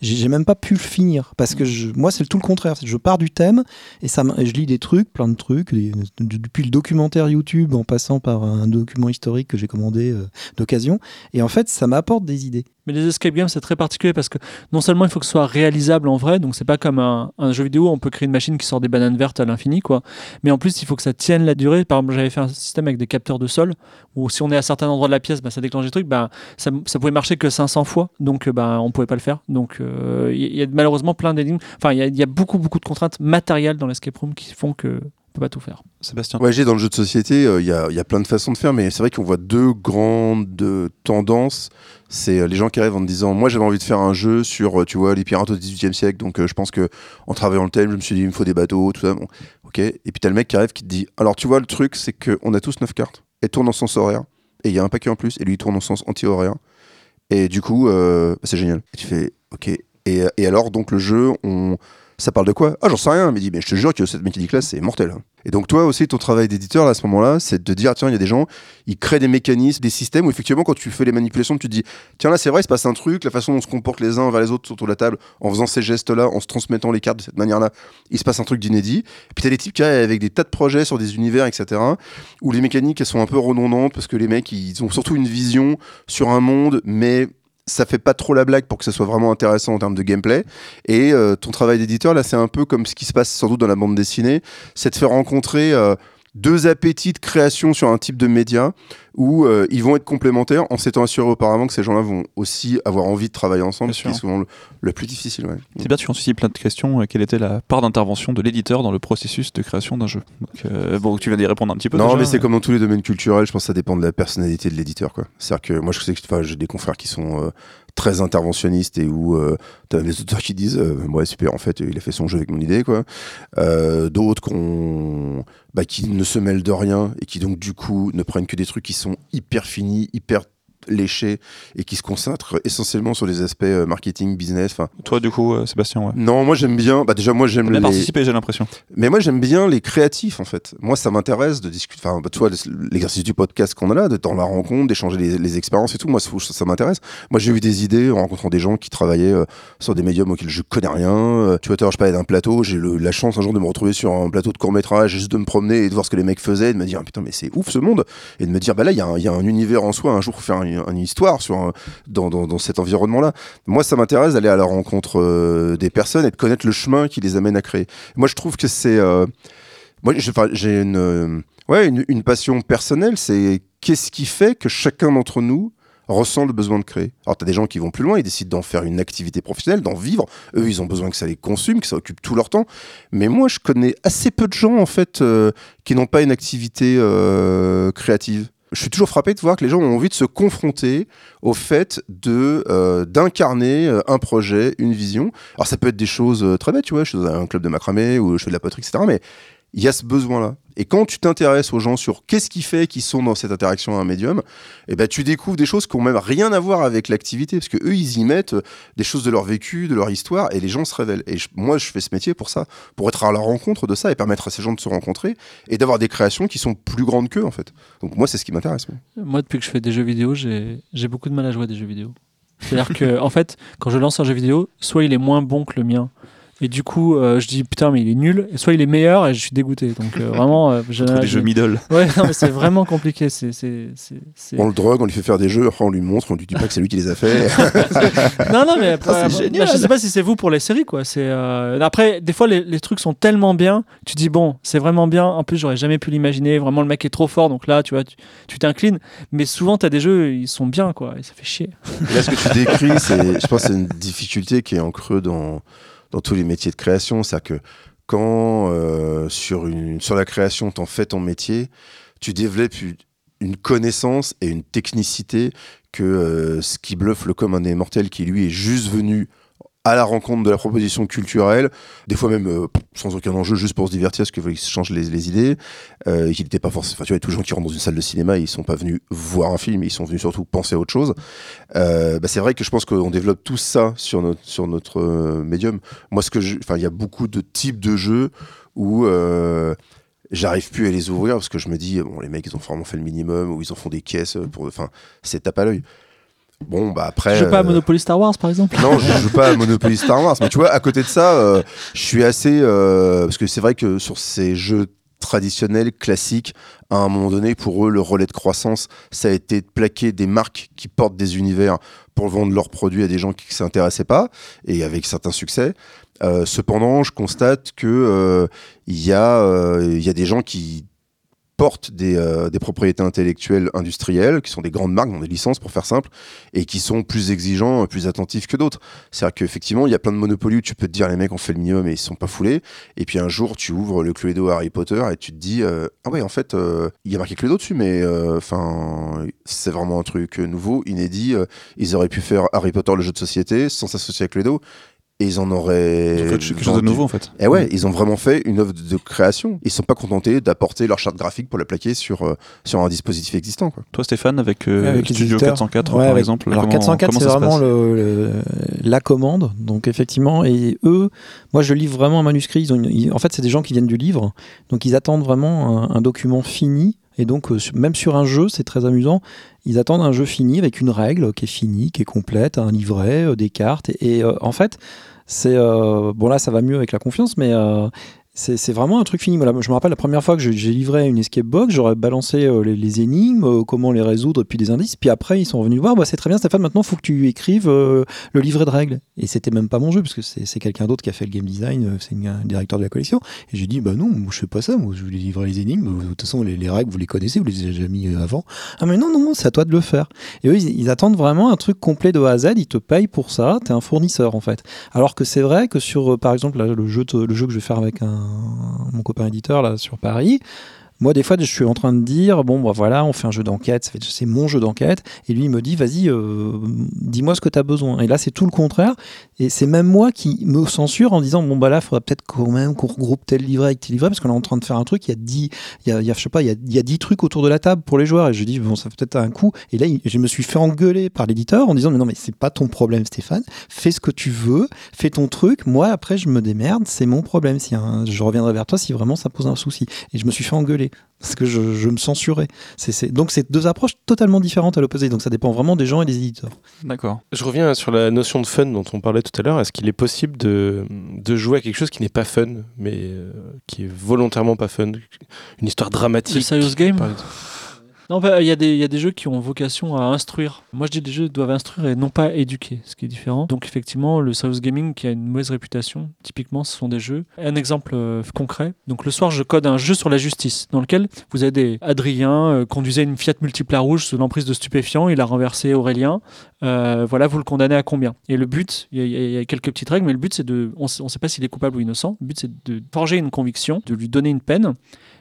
[SPEAKER 4] j'ai même pas pu le finir. Parce que je- moi, c'est tout le contraire. Je pars du thème et ça, je lis des trucs, plein de trucs, des- depuis le documentaire YouTube en passant par un document historique que j'ai commandé euh, d'occasion. Et en fait, ça m'apporte des idées.
[SPEAKER 3] Mais les escape games, c'est très particulier parce que non seulement il faut que ce soit réalisable en vrai, donc c'est pas comme un, jeu vidéo où on peut créer une machine qui sort des bananes vertes à l'infini, quoi. Mais en plus, il faut que ça tienne la durée. Par exemple, j'avais fait un système avec des capteurs de sol où si on est à certains endroits de la pièce, bah, ça déclenche des trucs. Bah, ça, pouvait marcher que 500 fois, donc euh, bah, on pouvait pas le faire. Donc euh, il y, y a malheureusement plein d'énigmes. Enfin, il y, y a beaucoup, beaucoup de contraintes matérielles dans l'escape room qui font que peut pas tout faire.
[SPEAKER 2] Sébastien.
[SPEAKER 5] Ouais, j'ai dans le jeu de société, euh, il y, a, il y a plein de façons de faire, mais c'est vrai qu'on voit deux grandes euh, tendances. C'est euh, les gens qui arrivent en te disant Moi, j'avais envie de faire un jeu sur, euh, tu vois, les pirates au 18 e siècle, donc euh, je pense que en travaillant le thème, je me suis dit Il me faut des bateaux, tout ça. Bon, ok. Et puis t'as le mec qui arrive qui te dit Alors, tu vois, le truc, c'est qu'on a tous 9 cartes. Elles tournent en sens horaire, et il y a un paquet en plus, et lui, il tourne en sens anti-horaire. Et du coup, euh, bah, c'est génial. Et tu fais Ok. Et, et alors, donc, le jeu, on. Ça parle de quoi? Ah, j'en sais rien. Me dit, mais je te jure que cette mécanique là, c'est mortel. hein. Et donc, toi aussi, ton travail d'éditeur, à ce moment-là, c'est de dire, tiens, il y a des gens, ils créent des mécanismes, des systèmes où, effectivement, quand tu fais les manipulations, tu te dis, tiens, là, c'est vrai, il se passe un truc, la façon dont on se comporte les uns envers les autres autour de la table, en faisant ces gestes-là, en se transmettant les cartes de cette manière-là, il se passe un truc d'inédit. Puis, t'as des types qui avec des tas de projets sur des univers, etc., où les mécaniques, elles sont un peu redondantes parce que les mecs, ils ont surtout une vision sur un monde, mais ça fait pas trop la blague pour que ça soit vraiment intéressant en termes de gameplay. Et euh, ton travail d'éditeur, là, c'est un peu comme ce qui se passe sans doute dans la bande dessinée, c'est de faire rencontrer euh, deux appétits de création sur un type de média où euh, ils vont être complémentaires en s'étant assurés auparavant que ces gens-là vont aussi avoir envie de travailler ensemble,
[SPEAKER 2] Bien
[SPEAKER 5] ce qui est souvent le, le plus difficile. Ouais.
[SPEAKER 2] C'est bien, tu en suscites plein de questions. Euh, Quelle était la part d'intervention de l'éditeur dans le processus de création d'un jeu Donc, euh, Bon, tu viens d'y répondre un petit peu.
[SPEAKER 5] Non,
[SPEAKER 2] déjà,
[SPEAKER 5] mais c'est comme dans tous les domaines culturels, je pense que ça dépend de la personnalité de l'éditeur. quoi. C'est-à-dire que moi, je sais que j'ai des confrères qui sont euh, très interventionnistes et où euh, t'as des auteurs qui disent euh, Ouais, super, en fait, il a fait son jeu avec mon idée. quoi. Euh, D'autres qu'on- bah, qui ne se mêlent de rien et qui, donc, du coup, ne prennent que des trucs qui sont hyper finis, hyper léchés et qui se concentrent essentiellement sur les aspects euh, marketing, business. Enfin,
[SPEAKER 2] Toi, du coup, euh, Sébastien, ouais.
[SPEAKER 5] non, moi j'aime bien. Bah déjà, moi j'aime les.
[SPEAKER 2] participé, j'ai l'impression.
[SPEAKER 5] Mais moi, j'aime bien les créatifs, en fait. Moi, ça m'intéresse de discuter. Enfin, bah, tu vois, l'exercice du podcast qu'on a là, de dans la rencontre, d'échanger les, les expériences et tout. Moi, ça, ça m'intéresse. Moi, j'ai eu des idées en rencontrant des gens qui travaillaient euh, sur des médiums auxquels je connais rien. Tu vois, je parlais d'un plateau. J'ai la chance un jour de me retrouver sur un plateau de court-métrage, juste de me promener et de voir ce que les mecs faisaient, et de me dire, ah, putain, mais c'est ouf ce monde. Et de me dire, bah là, il y, a un- il y a un univers en soi. Un jour, faire un- une histoire sur dans, dans, dans cet environnement-là. Moi, ça m'intéresse d'aller à la rencontre euh, des personnes et de connaître le chemin qui les amène à créer. Moi, je trouve que c'est. euh, moi, j'ai une, euh, ouais, une, passion personnelle. C'est qu'est-ce qui fait que chacun d'entre nous ressent le besoin de créer. Alors, tu as des gens qui vont plus loin, ils décident d'en faire une activité professionnelle, d'en vivre. Eux, ils ont besoin que ça les consume, que ça occupe tout leur temps. Mais moi, je connais assez peu de gens, en fait, qui n'ont pas une activité créative. Je suis toujours frappé de voir que les gens ont envie de se confronter au fait euh, d'incarner euh, un projet, une vision. Alors ça peut être des choses euh, très bêtes, tu vois, je suis dans un club de macramé ou je fais de la poterie, etc. Mais il y a ce besoin-là. Et quand tu t'intéresses aux gens sur qu'est-ce qui fait qu'ils sont dans cette interaction à un médium, eh ben, tu découvres des choses qui ont même rien à voir avec l'activité, parce que eux, ils y mettent des choses de leur vécu, de leur histoire, et les gens se révèlent. Et moi, je fais ce métier pour ça, pour être à la rencontre de ça et permettre à ces gens de se rencontrer et d'avoir des créations qui sont plus grandes qu'eux, en fait. Donc moi, c'est ce qui m'intéresse.
[SPEAKER 3] Moi, depuis que je fais des jeux vidéo, j'ai beaucoup de mal à jouer à des jeux vidéo. C'est-à-dire que, en fait, quand je lance un jeu vidéo, soit il est moins bon que le mien, et du coup, euh, je dis putain, mais il est nul. Et soit il est meilleur et je suis dégoûté. Donc euh, [laughs] vraiment. Euh,
[SPEAKER 2] des jeux middle.
[SPEAKER 3] Ouais, non, mais c'est vraiment compliqué. C'est, c'est,
[SPEAKER 5] On le drogue, on lui fait faire des jeux, on lui montre, on lui dit pas que c'est lui qui les a fait. [laughs]
[SPEAKER 3] non, non, mais ah, génial. je sais pas si c'est vous pour les séries, quoi. C'est après, des fois, les, les, trucs sont tellement bien, tu dis bon, c'est vraiment bien. En plus, j'aurais jamais pu l'imaginer. Vraiment, le mec est trop fort, donc là, tu vois, tu t'inclines. Mais souvent, tu as des jeux, ils sont bien, quoi. Et ça fait chier.
[SPEAKER 5] là, ce que tu [laughs] décris, c'est, je pense, c'est une difficulté qui est en creux dans dans tous les métiers de création. C'est-à-dire que quand euh, sur, la création, tu en fais ton métier, tu développes une connaissance et une technicité que euh, ce qui bluffe le commun des mortels qui lui est juste venu à la rencontre de la proposition culturelle, des fois même euh, sans aucun enjeu, juste pour se divertir, parce qu'il se change les, les idées, euh, qu'il n'était pas forcément. Enfin, tu vois, tous les gens qui rentrent dans une salle de cinéma, ils sont pas venus voir un film, ils sont venus surtout penser à autre chose. Euh, bah, c'est vrai que je pense qu'on développe tout ça sur notre sur notre euh, médium. Moi, ce que enfin, il y a beaucoup de types de jeux où euh, j'arrive plus à les ouvrir parce que je me dis bon les mecs ils ont vraiment fait le minimum ou ils en font des caisses pour enfin c'est tape à l'œil Bon, bah après.
[SPEAKER 3] Tu joues pas à euh, Monopoly Star Wars par exemple?
[SPEAKER 5] Non, je joue pas à [laughs] Monopoly Star Wars. Mais tu vois, à côté de ça, euh, je suis assez. Euh, parce que c'est vrai que sur ces jeux traditionnels, classiques, à un moment donné, pour eux, le relais de croissance, ça a été de plaquer des marques qui portent des univers pour vendre leurs produits à des gens qui ne s'intéressaient pas, et avec certains succès. cependant, je constate que il y, y, a des gens qui euh, des, propriétés intellectuelles industrielles, qui sont des grandes marques, ont des licences pour faire simple, et qui sont plus exigeants, plus attentifs que d'autres. C'est-à-dire qu'effectivement, il y a plein de monopolies où tu peux te dire les mecs ont fait le minimum et ils sont pas foulés, et puis un jour tu ouvres le Cluedo Harry Potter et tu te dis euh, ah ouais en fait euh, il y a marqué Cluedo dessus, mais enfin c'est vraiment un truc nouveau, inédit. ils auraient pu faire Harry Potter le jeu de société sans s'associer à Cluedo et ils en auraient.
[SPEAKER 2] Ils ont fait quelque chose de nouveau en fait.
[SPEAKER 5] Et ouais, ils ont vraiment fait une œuvre de création. Ils sont pas contentés d'apporter leur charte graphique pour la plaquer sur, euh, sur un dispositif existant. Quoi.
[SPEAKER 2] Toi Stéphane, avec, euh, Studio 404 par exemple
[SPEAKER 4] Alors 404 c'est vraiment le, la commande. Donc effectivement, et eux, moi je livre vraiment un manuscrit. Ils ont en fait, c'est des gens qui viennent du livre. Donc ils attendent vraiment un, document fini. Et donc, euh, même sur un jeu, c'est très amusant. Ils attendent un jeu fini avec une règle qui est finie, qui est complète, un livret, des cartes. Et, en fait, c'est euh, bon là ça va mieux avec la confiance, mais euh, c'est vraiment un truc fini. Voilà, je me rappelle la première fois que j'ai livré une escape box, j'aurais balancé euh, les, énigmes, euh, comment les résoudre, puis des indices. Puis après, ils sont revenus voir, bah, c'est très bien Stéphane, maintenant il faut que tu écrives euh, le livret de règles. Et c'était même pas mon jeu, parce que c'est quelqu'un d'autre qui a fait le game design, c'est un directeur de la collection. Et j'ai dit, bah non, moi, je fais pas ça, moi je voulais livrer les énigmes. De toute façon, les, règles, vous les connaissez, vous les avez déjà mis avant. Ah mais non, non, c'est à toi de le faire. Et eux, ils, attendent vraiment un truc complet de A à Z, ils te payent pour ça, t'es un fournisseur en fait. Alors que c'est vrai que sur, par exemple, le, jeu, le jeu que je vais faire avec un copain éditeur là sur Paris. Moi, des fois, je suis en train de dire, bon, bah voilà, on fait un jeu d'enquête, c'est mon jeu d'enquête. Et lui, il me dit, vas-y, euh, dis-moi ce que tu as besoin. Et là, c'est tout le contraire. Et c'est même moi qui me censure en disant, bon, bah là, il faudra peut-être quand même qu'on regroupe tel livret avec tel livret, parce qu'on est en train de faire un truc, il y a 10, il y a, je sais pas, il y a, il y a 10 trucs autour de la table pour les joueurs. Et je dis, bon, ça peut-être un coup. Et là, je me suis fait engueuler par l'éditeur en disant, mais non, mais c'est pas ton problème, Stéphane. Fais ce que tu veux, fais ton truc. Moi, après, je me démerde, c'est mon problème. Si je reviendrai vers toi si vraiment ça pose un souci. Et je me suis fait engueuler parce que je, me censurais. Donc c'est deux approches totalement différentes à l'opposé. Donc ça dépend vraiment des gens et des éditeurs.
[SPEAKER 2] D'accord.
[SPEAKER 1] Je reviens sur la notion de fun dont on parlait tout à l'heure. Est-ce qu'il est possible de, de, jouer à quelque chose qui n'est pas fun, mais euh, qui est volontairement pas fun? Une histoire dramatique. Le
[SPEAKER 3] serious game non, bah, il y, a des jeux qui ont vocation à instruire. Moi, je dis que les jeux doivent instruire et non pas éduquer, ce qui est différent. Donc, effectivement, le serious gaming qui a une mauvaise réputation, typiquement, ce sont des jeux. Un exemple euh, concret. Donc, le soir, je code un jeu sur la justice, dans lequel vous avez Adrien euh, conduisait une Fiat Multipla rouge sous l'emprise de stupéfiants, il a renversé Aurélien. Euh, voilà, vous le condamnez à combien? Et le but, il y, a quelques petites règles, mais le but, c'est de. On ne sait pas s'il est coupable ou innocent. Le but, c'est de forger une conviction, de lui donner une peine.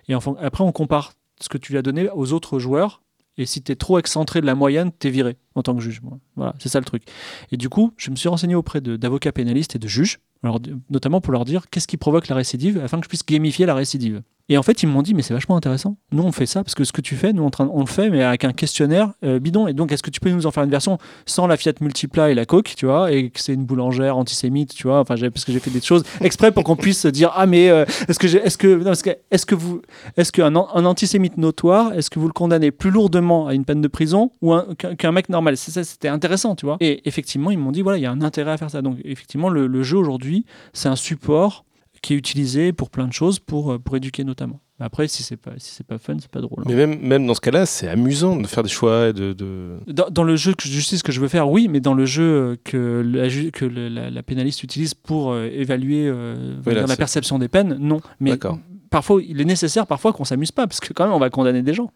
[SPEAKER 3] Et après, on compare ce que tu lui as donné aux autres joueurs. Et si tu es trop excentré de la moyenne, tu es viré en tant que juge. Voilà, c'est ça le truc. Et du coup, je me suis renseigné auprès d'avocats pénalistes et de juges, alors, notamment pour leur dire qu'est-ce qui provoque la récidive afin que je puisse gamifier la récidive. Et en fait, ils m'ont dit, mais c'est vachement intéressant. Nous, on fait ça parce que ce que tu fais, nous, on, le fait, mais avec un questionnaire euh, bidon. Et donc, est-ce que tu peux nous en faire une version sans la Fiat Multipla et la Coke, tu vois, et que c'est une boulangère antisémite, tu vois, enfin, parce que j'ai fait des choses exprès pour qu'on puisse se dire, ah, mais euh, est-ce que, est-ce que, que, est-ce que vous, est-ce qu'un un antisémite notoire, est-ce que vous le condamnez plus lourdement à une peine de prison ou un- qu'un qu'un mec normal C'était intéressant, tu vois. Et effectivement, ils m'ont dit, voilà, il y a un intérêt à faire ça. Donc, effectivement, le, le jeu aujourd'hui, c'est un support qui est utilisé pour plein de choses, pour, euh, pour éduquer notamment. Après, si c'est pas, si c'est pas fun, c'est pas drôle. hein.
[SPEAKER 1] Mais même, même dans ce cas-là, c'est amusant de faire des choix et de. de-
[SPEAKER 3] Dans, dans le jeu de justice que je veux faire, oui, mais dans le jeu euh, que la, que la, la pénaliste utilise pour euh, évaluer euh,
[SPEAKER 1] Oui, là,
[SPEAKER 3] dans la perception des peines, non. Mais
[SPEAKER 1] D'accord.
[SPEAKER 3] Parfois, il est nécessaire parfois qu'on s'amuse pas, parce que quand même, on va condamner des gens.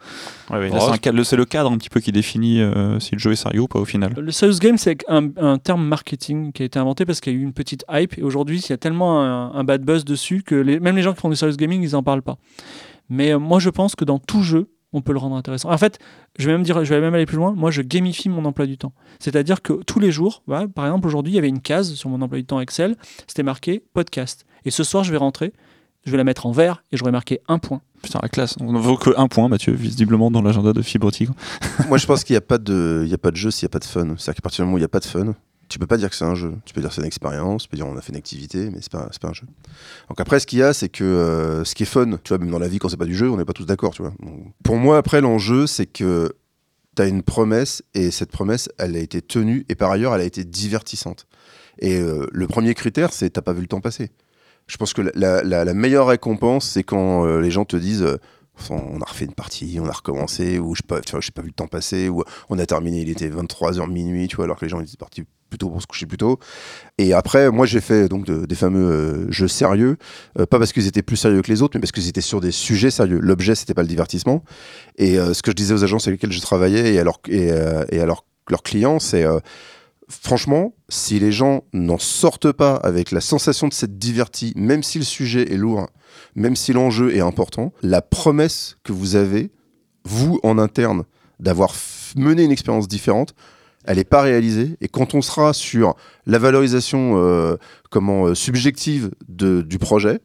[SPEAKER 2] Ouais, ouais, là,
[SPEAKER 1] Oh,
[SPEAKER 2] c'est le cadre un petit peu qui définit euh, si le jeu est sérieux ou pas au final.
[SPEAKER 3] Le serious game, c'est un, un terme marketing qui a été inventé parce qu'il y a eu une petite hype, et aujourd'hui, il y a tellement un, un bad buzz dessus que les- même les gens qui font du serious gaming, ils en parlent pas. Mais euh, moi, je pense que dans tout jeu, on peut le rendre intéressant. En fait, je vais même dire, je vais même aller plus loin. Moi, je gamifie mon emploi du temps. C'est-à-dire que tous les jours, voilà, par exemple, aujourd'hui, il y avait une case sur mon emploi du temps Excel. C'était marqué podcast. Et ce soir, je vais rentrer, je vais la mettre en vert et j'aurai marqué un point.
[SPEAKER 2] Putain, la classe. On ne vaut que un point, Mathieu, visiblement dans l'agenda de Fibre Tigre. [laughs]
[SPEAKER 5] Moi, je pense qu'il n'y a, pas de- il y a pas de jeu s'il n'y a pas de fun. C'est-à-dire qu'à partir du moment où il n'y a pas de fun, tu peux pas dire que c'est un jeu. Tu peux dire que c'est une expérience, tu peux dire on a fait une activité, mais c'est pas, pas un jeu. Donc après, ce qu'il y a, c'est que euh, ce qui est fun, tu vois, même dans la vie, quand c'est pas du jeu, on n'est pas tous d'accord, tu vois. Donc, pour moi, après, l'enjeu, c'est que tu as une promesse, et cette promesse, elle a été tenue, et par ailleurs, elle a été divertissante. Et euh, le premier critère, c'est t'as pas vu le temps passer. Je pense que la, la- la- meilleure récompense, c'est quand euh, les gens te disent euh, on a refait une partie, on a recommencé, ou je sais pas, vu le temps passer, ou on a terminé, il était 23h minuit, tu vois, alors que les gens étaient partis plus tôt pour se coucher plus tôt. Et après, moi, j'ai fait donc de- des fameux euh, jeux sérieux, euh, pas parce qu'ils étaient plus sérieux que les autres, mais parce qu'ils étaient sur des sujets sérieux. L'objet, c'était pas le divertissement. Et euh, ce que je disais aux agences avec lesquelles je travaillais et à, leur- et, euh, et leurs clients, c'est euh, franchement, si les gens n'en sortent pas avec la sensation de s'être divertis, même si le sujet est lourd, même si l'enjeu est important, la promesse que vous avez, vous en interne, d'avoir mené une expérience différente, elle n'est pas réalisée. Et quand on sera sur la valorisation euh, comment, euh, subjective du projet,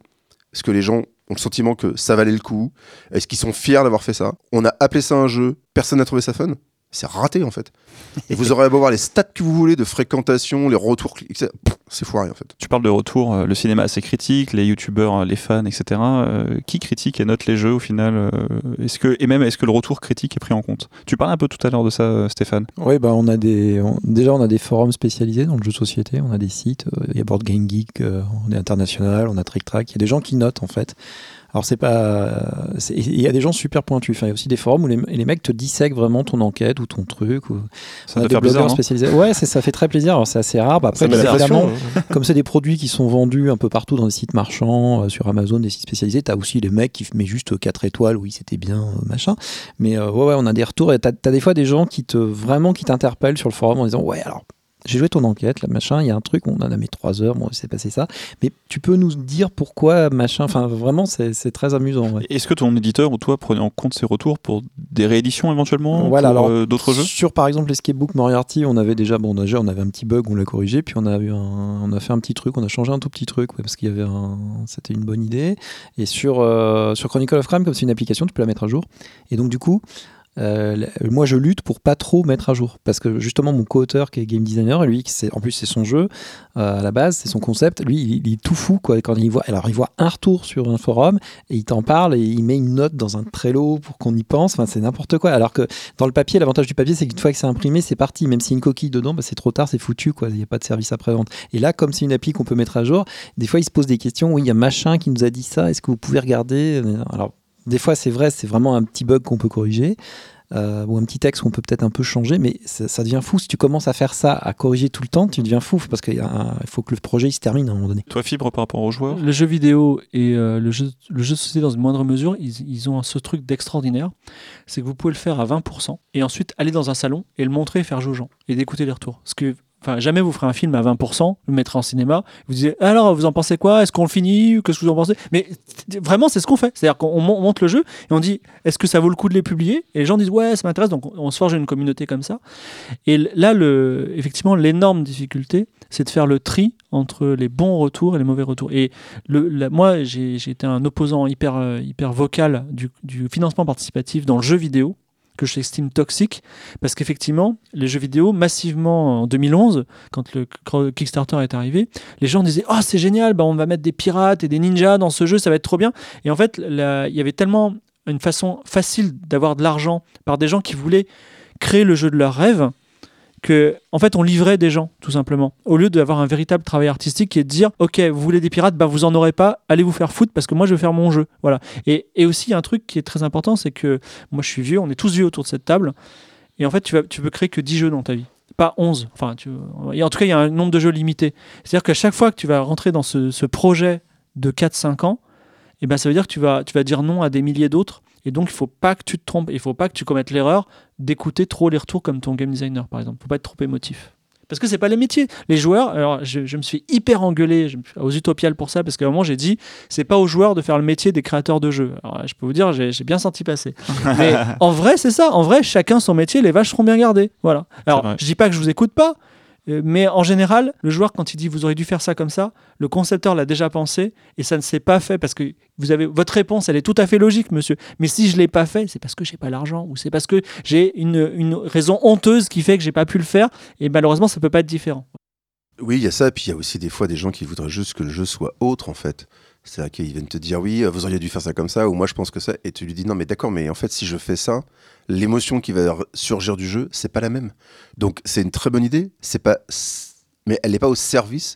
[SPEAKER 5] est-ce que les gens ont le sentiment que ça valait le coup? Est-ce qu'ils sont fiers d'avoir fait ça? On a appelé ça un jeu, personne n'a trouvé ça fun? C'est raté en fait. Et vous aurez beau voir les stats que vous voulez de fréquentation, les retours, etc. C'est foiré en fait.
[SPEAKER 2] Tu parles de retour, euh, le cinéma assez critique, les youtubeurs, euh, les fans, etc. Euh, qui critique et note les jeux au final euh, est-ce que, Et même, est-ce que le retour critique est pris en compte? Tu parlais un peu tout à l'heure de ça, Stéphane.
[SPEAKER 4] Oui, bah on a des, on- déjà on a des forums spécialisés dans le jeu de société, on a des sites, euh, il y a Board Game Geek, euh, on est international, on a Trick Track, il y a des gens qui notent en fait. Alors c'est pas, il y a des gens super pointus. Enfin, il y a aussi des forums où les, les mecs te dissèquent vraiment ton enquête ou ton truc. Ou,
[SPEAKER 2] Ça doit faire bizarre, non
[SPEAKER 4] spécialisés. Ouais, c'est- ça fait très plaisir. Alors c'est assez rare. Bah, après, évidemment,
[SPEAKER 1] hein. [laughs]
[SPEAKER 4] comme c'est des produits qui sont vendus un peu partout dans des sites marchands, euh, sur Amazon, des sites spécialisés, t'as aussi les mecs qui mettent juste 4 étoiles, oui, c'était bien, euh, machin. Mais euh, ouais, ouais, on a des retours et t'as as des fois des gens qui te vraiment qui t'interpellent sur le forum en disant ouais, alors. J'ai joué ton enquête, là, machin, il y a un truc, on en a mis trois heures, bon, c'est passé ça. Mais tu peux nous dire pourquoi, machin, enfin, vraiment, c'est très amusant. ouais.
[SPEAKER 2] Est-ce que ton éditeur ou toi prenez en compte ces retours pour des rééditions éventuellement
[SPEAKER 4] Voilà,
[SPEAKER 2] pour,
[SPEAKER 4] alors,
[SPEAKER 2] euh, d'autres jeux?
[SPEAKER 4] Sur par exemple l'Escape Book Moriarty, on avait déjà, bon, déjà, on avait un petit bug, on l'a corrigé, puis on a, eu un, on a fait un petit truc, on a changé un tout petit truc, ouais, parce qu'il y avait un, c'était une bonne idée. Et sur, euh, sur Chronicle of Crime, comme c'est une application, tu peux la mettre à jour. Et donc, du coup, euh, la- moi je lutte pour pas trop mettre à jour. Parce que justement mon co-auteur qui est game designer lui qui en plus c'est son jeu euh, à la base c'est son concept lui il, il est tout fou quoi. Quand il voit alors il voit un retour sur un forum et il t'en parle et il met une note dans un Trello pour qu'on y pense. Enfin c'est n'importe quoi. Alors que dans le papier l'avantage du papier c'est qu'une fois que c'est imprimé c'est parti. Même s'il y a une coquille dedans bah, c'est trop tard c'est foutu quoi. Il n'y a pas de service après vente et là comme c'est une appli qu'on peut mettre à jour des fois il se pose des questions. Oui il y a machin qui nous a dit ça. Est-ce que vous pouvez regarder? Alors des fois, c'est vrai, c'est vraiment un petit bug qu'on peut corriger. euh, ou un petit texte qu'on peut peut-être un peu changer, mais ça, ça devient fou. Si tu commences à faire ça, à corriger tout le temps, tu deviens fou parce qu'il faut que le projet il se termine à un moment donné.
[SPEAKER 2] Toi, Fibre, par rapport aux joueurs?
[SPEAKER 3] Le jeu vidéo et euh, le, jeu, le jeu de société dans une moindre mesure, ils, ils ont ce truc d'extraordinaire, c'est que vous pouvez le faire à 20% et ensuite aller dans un salon et le montrer et faire jouer aux gens et d'écouter les retours. Ce que enfin jamais vous ferez un film à 20%, vous le mettrez en cinéma, vous disiez alors vous en pensez quoi? Est-ce qu'on le finit? Qu'est-ce que vous en pensez? Mais vraiment c'est ce qu'on fait, c'est-à-dire qu'on mon- monte le jeu et on dit est-ce que ça vaut le coup de les publier? Et les gens disent ouais ça m'intéresse, donc on, se forge une communauté comme ça. Et là le, effectivement l'énorme difficulté c'est de faire le tri entre les bons retours et les mauvais retours. Et le, moi j'ai j'ai été un opposant hyper euh, hyper vocal du, du financement participatif dans le jeu vidéo que j'estime toxique parce qu'effectivement, les jeux vidéo, massivement en 2011, quand le Kickstarter est arrivé, les gens disaient Oh, c'est génial, bah, on va mettre des pirates et des ninjas dans ce jeu, ça va être trop bien. Et en fait, il y avait tellement une façon facile d'avoir de l'argent par des gens qui voulaient créer le jeu de leur rêve que en fait on livrait des gens tout simplement. Au lieu d'avoir un véritable travail artistique qui est de dire ok vous voulez des pirates bah vous en aurez pas allez vous faire foutre parce que moi je vais faire mon jeu. Voilà. Et, et aussi un truc qui est très important c'est que moi je suis vieux on est tous vieux autour de cette table. Et en fait tu vas tu peux créer que 10 jeux dans ta vie. Pas 11 enfin en tout cas il y a un nombre de jeux limité c'est à dire qu'à chaque fois que tu vas rentrer dans ce, ce projet de 4-5 ans et ben ça veut dire que tu vas tu vas dire non à des milliers d'autres. Et donc il faut pas que tu te trompes. Il faut pas que tu commettes l'erreur d'écouter trop les retours comme ton game designer par exemple. Faut pas être trop émotif. Parce que c'est pas les métiers. Les joueurs alors je, je me suis hyper engueulé je aux utopiales pour ça parce qu'à un moment j'ai dit c'est pas aux joueurs de faire le métier des créateurs de jeux. Alors je peux vous dire j'ai bien senti passer. [laughs] Mais en vrai c'est ça. En vrai chacun son métier les vaches seront bien gardées. Voilà. Alors je dis pas que je vous écoute pas mais en général, le joueur, quand il dit vous auriez dû faire ça comme ça, le concepteur l'a déjà pensé et ça ne s'est pas fait parce que vous avez votre réponse, elle est tout à fait logique, monsieur. Mais si je l'ai pas fait, c'est parce que j'ai pas l'argent ou c'est parce que j'ai une, raison honteuse qui fait que j'ai pas pu le faire et malheureusement, ça peut pas être différent.
[SPEAKER 5] Oui, il y a ça, puis il y a aussi des fois des gens qui voudraient juste que le jeu soit autre en fait. C'est-à-dire qu'ils viennent te dire oui, euh, vous auriez dû faire ça comme ça, ou moi je pense que ça, et tu lui dis non, mais d'accord, mais en fait, si je fais ça, l'émotion qui va surgir du jeu, c'est pas la même. Donc c'est une très bonne idée, c'est pas, mais elle n'est pas au service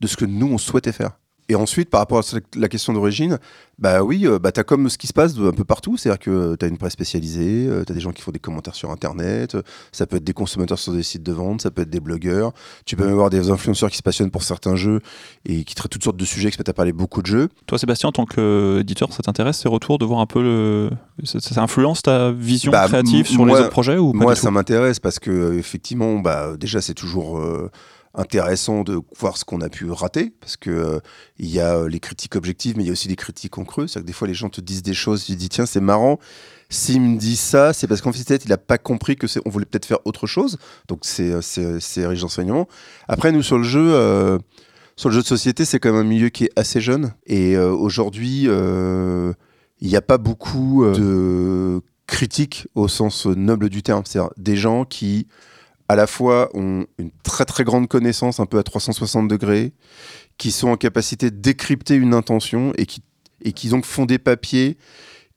[SPEAKER 5] de ce que nous on souhaitait faire. Et ensuite, par rapport à la question d'origine, bah oui, euh, bah t'as comme ce qui se passe un peu partout, c'est-à-dire que t'as une presse spécialisée, euh, t'as des gens qui font des commentaires sur Internet, ça peut être des consommateurs sur des sites de vente, ça peut être des blogueurs, tu peux même avoir des influenceurs qui se passionnent pour certains jeux et qui traitent toutes sortes de sujets, qui se mettent à parler beaucoup de jeux.
[SPEAKER 2] Toi, Sébastien, en tant qu'éditeur, ça t'intéresse ces retours de voir un peu le. Ça, ça influence ta vision
[SPEAKER 5] Bah,
[SPEAKER 2] créative sur
[SPEAKER 5] moi-
[SPEAKER 2] les autres projets ou pas
[SPEAKER 5] Moi, ça m'intéresse parce que effectivement, bah, déjà, c'est toujours euh, intéressant de voir ce qu'on a pu rater parce que euh, il y a euh, les critiques objectives, mais il y a aussi les critiques en creux. C'est-à-dire que des fois, les gens te disent des choses, tu dis tiens, c'est marrant. S'il me dit ça, c'est parce qu'en fait, peut-être, il n'a pas compris que on voulait peut-être faire autre chose. Donc, c'est, euh, c'est, c'est riche d'enseignement. Après, nous, sur le jeu, sur le jeu de société, c'est quand même un milieu qui est assez jeune. Et aujourd'hui, il n'y a pas beaucoup de critiques au sens noble du terme. C'est-à-dire des gens qui, à la fois, ont une très très grande connaissance, un peu à 360 degrés, qui sont en capacité de décrypter une intention et qui, et qui donc font des papiers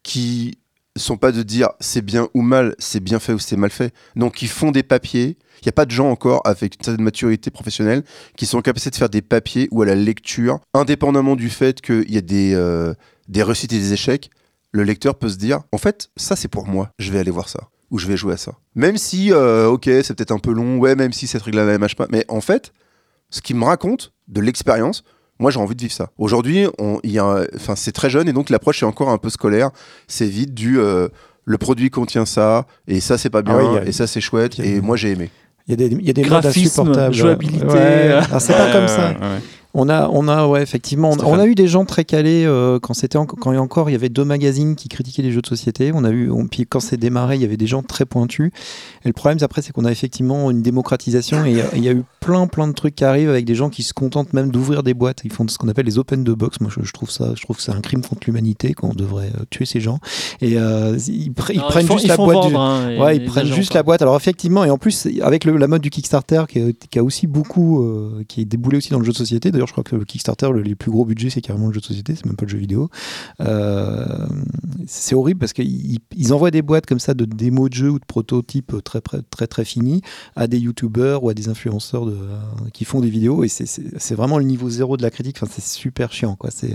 [SPEAKER 5] qui sont pas de dire c'est bien ou mal, c'est bien fait ou c'est mal fait. Donc ils font des papiers. Il n'y a pas de gens encore avec une certaine maturité professionnelle qui sont en capacité de faire des papiers ou à la lecture, indépendamment du fait qu'il y a des, euh, des réussites et des échecs, le lecteur peut se dire en fait, ça c'est pour moi, je vais aller voir ça ou je vais jouer à ça. Même si, euh, ok, c'est peut-être un peu long, ouais, même si cette règle-là ne marche pas, mais en fait, ce qui me raconte de l'expérience, moi j'ai envie de vivre ça. Aujourd'hui, on- il y a un- enfin, c'est très jeune et donc l'approche est encore un peu scolaire. C'est vite du euh, le produit contient ça et ça c'est pas bien
[SPEAKER 4] Ah oui, a-
[SPEAKER 5] et ça c'est chouette
[SPEAKER 4] a-
[SPEAKER 5] et moi j'ai aimé.
[SPEAKER 4] Il y a des, il y a des modes insupportables.
[SPEAKER 3] jouabilité.
[SPEAKER 4] Ouais. Alors, c'est pas comme ça. On a, on a, ouais, effectivement, on, a eu des gens très calés euh, quand c'était, en- quand il y a encore, il y avait deux magazines qui critiquaient les jeux de société. On a eu, on- puis quand c'est démarré, il y avait des gens très pointus. Et le problème, après, c'est qu'on a effectivement une démocratisation et il y a- il y, a eu plein, plein de trucs qui arrivent avec des gens qui se contentent même d'ouvrir des boîtes. Ils font ce qu'on appelle les open de box. Moi, je, je trouve ça, je trouve que c'est un crime contre l'humanité qu'on devrait euh, tuer ces gens. Et euh, ils, pr- ils
[SPEAKER 3] Non,
[SPEAKER 4] prennent
[SPEAKER 3] font-
[SPEAKER 4] juste
[SPEAKER 3] ils
[SPEAKER 4] la boîte. du-
[SPEAKER 3] vendre, hein, et
[SPEAKER 4] Ouais, ils
[SPEAKER 3] les
[SPEAKER 4] prennent
[SPEAKER 3] agents,
[SPEAKER 4] juste
[SPEAKER 3] quoi.
[SPEAKER 4] la boîte. Alors effectivement, et en plus avec le- la mode du Kickstarter qui a, qui a aussi beaucoup, euh, qui est déboulé aussi dans le jeu de société. Je crois que le Kickstarter, le, les plus gros budgets, c'est carrément le jeu de société, c'est même pas le jeu vidéo. Euh, c'est horrible parce qu'ils ils envoient des boîtes comme ça de démos de jeux ou de prototypes très très très, finis à des youtubeurs ou à des influenceurs euh, qui font des vidéos et c'est- vraiment le niveau zéro de la critique. C'est super chiant euh,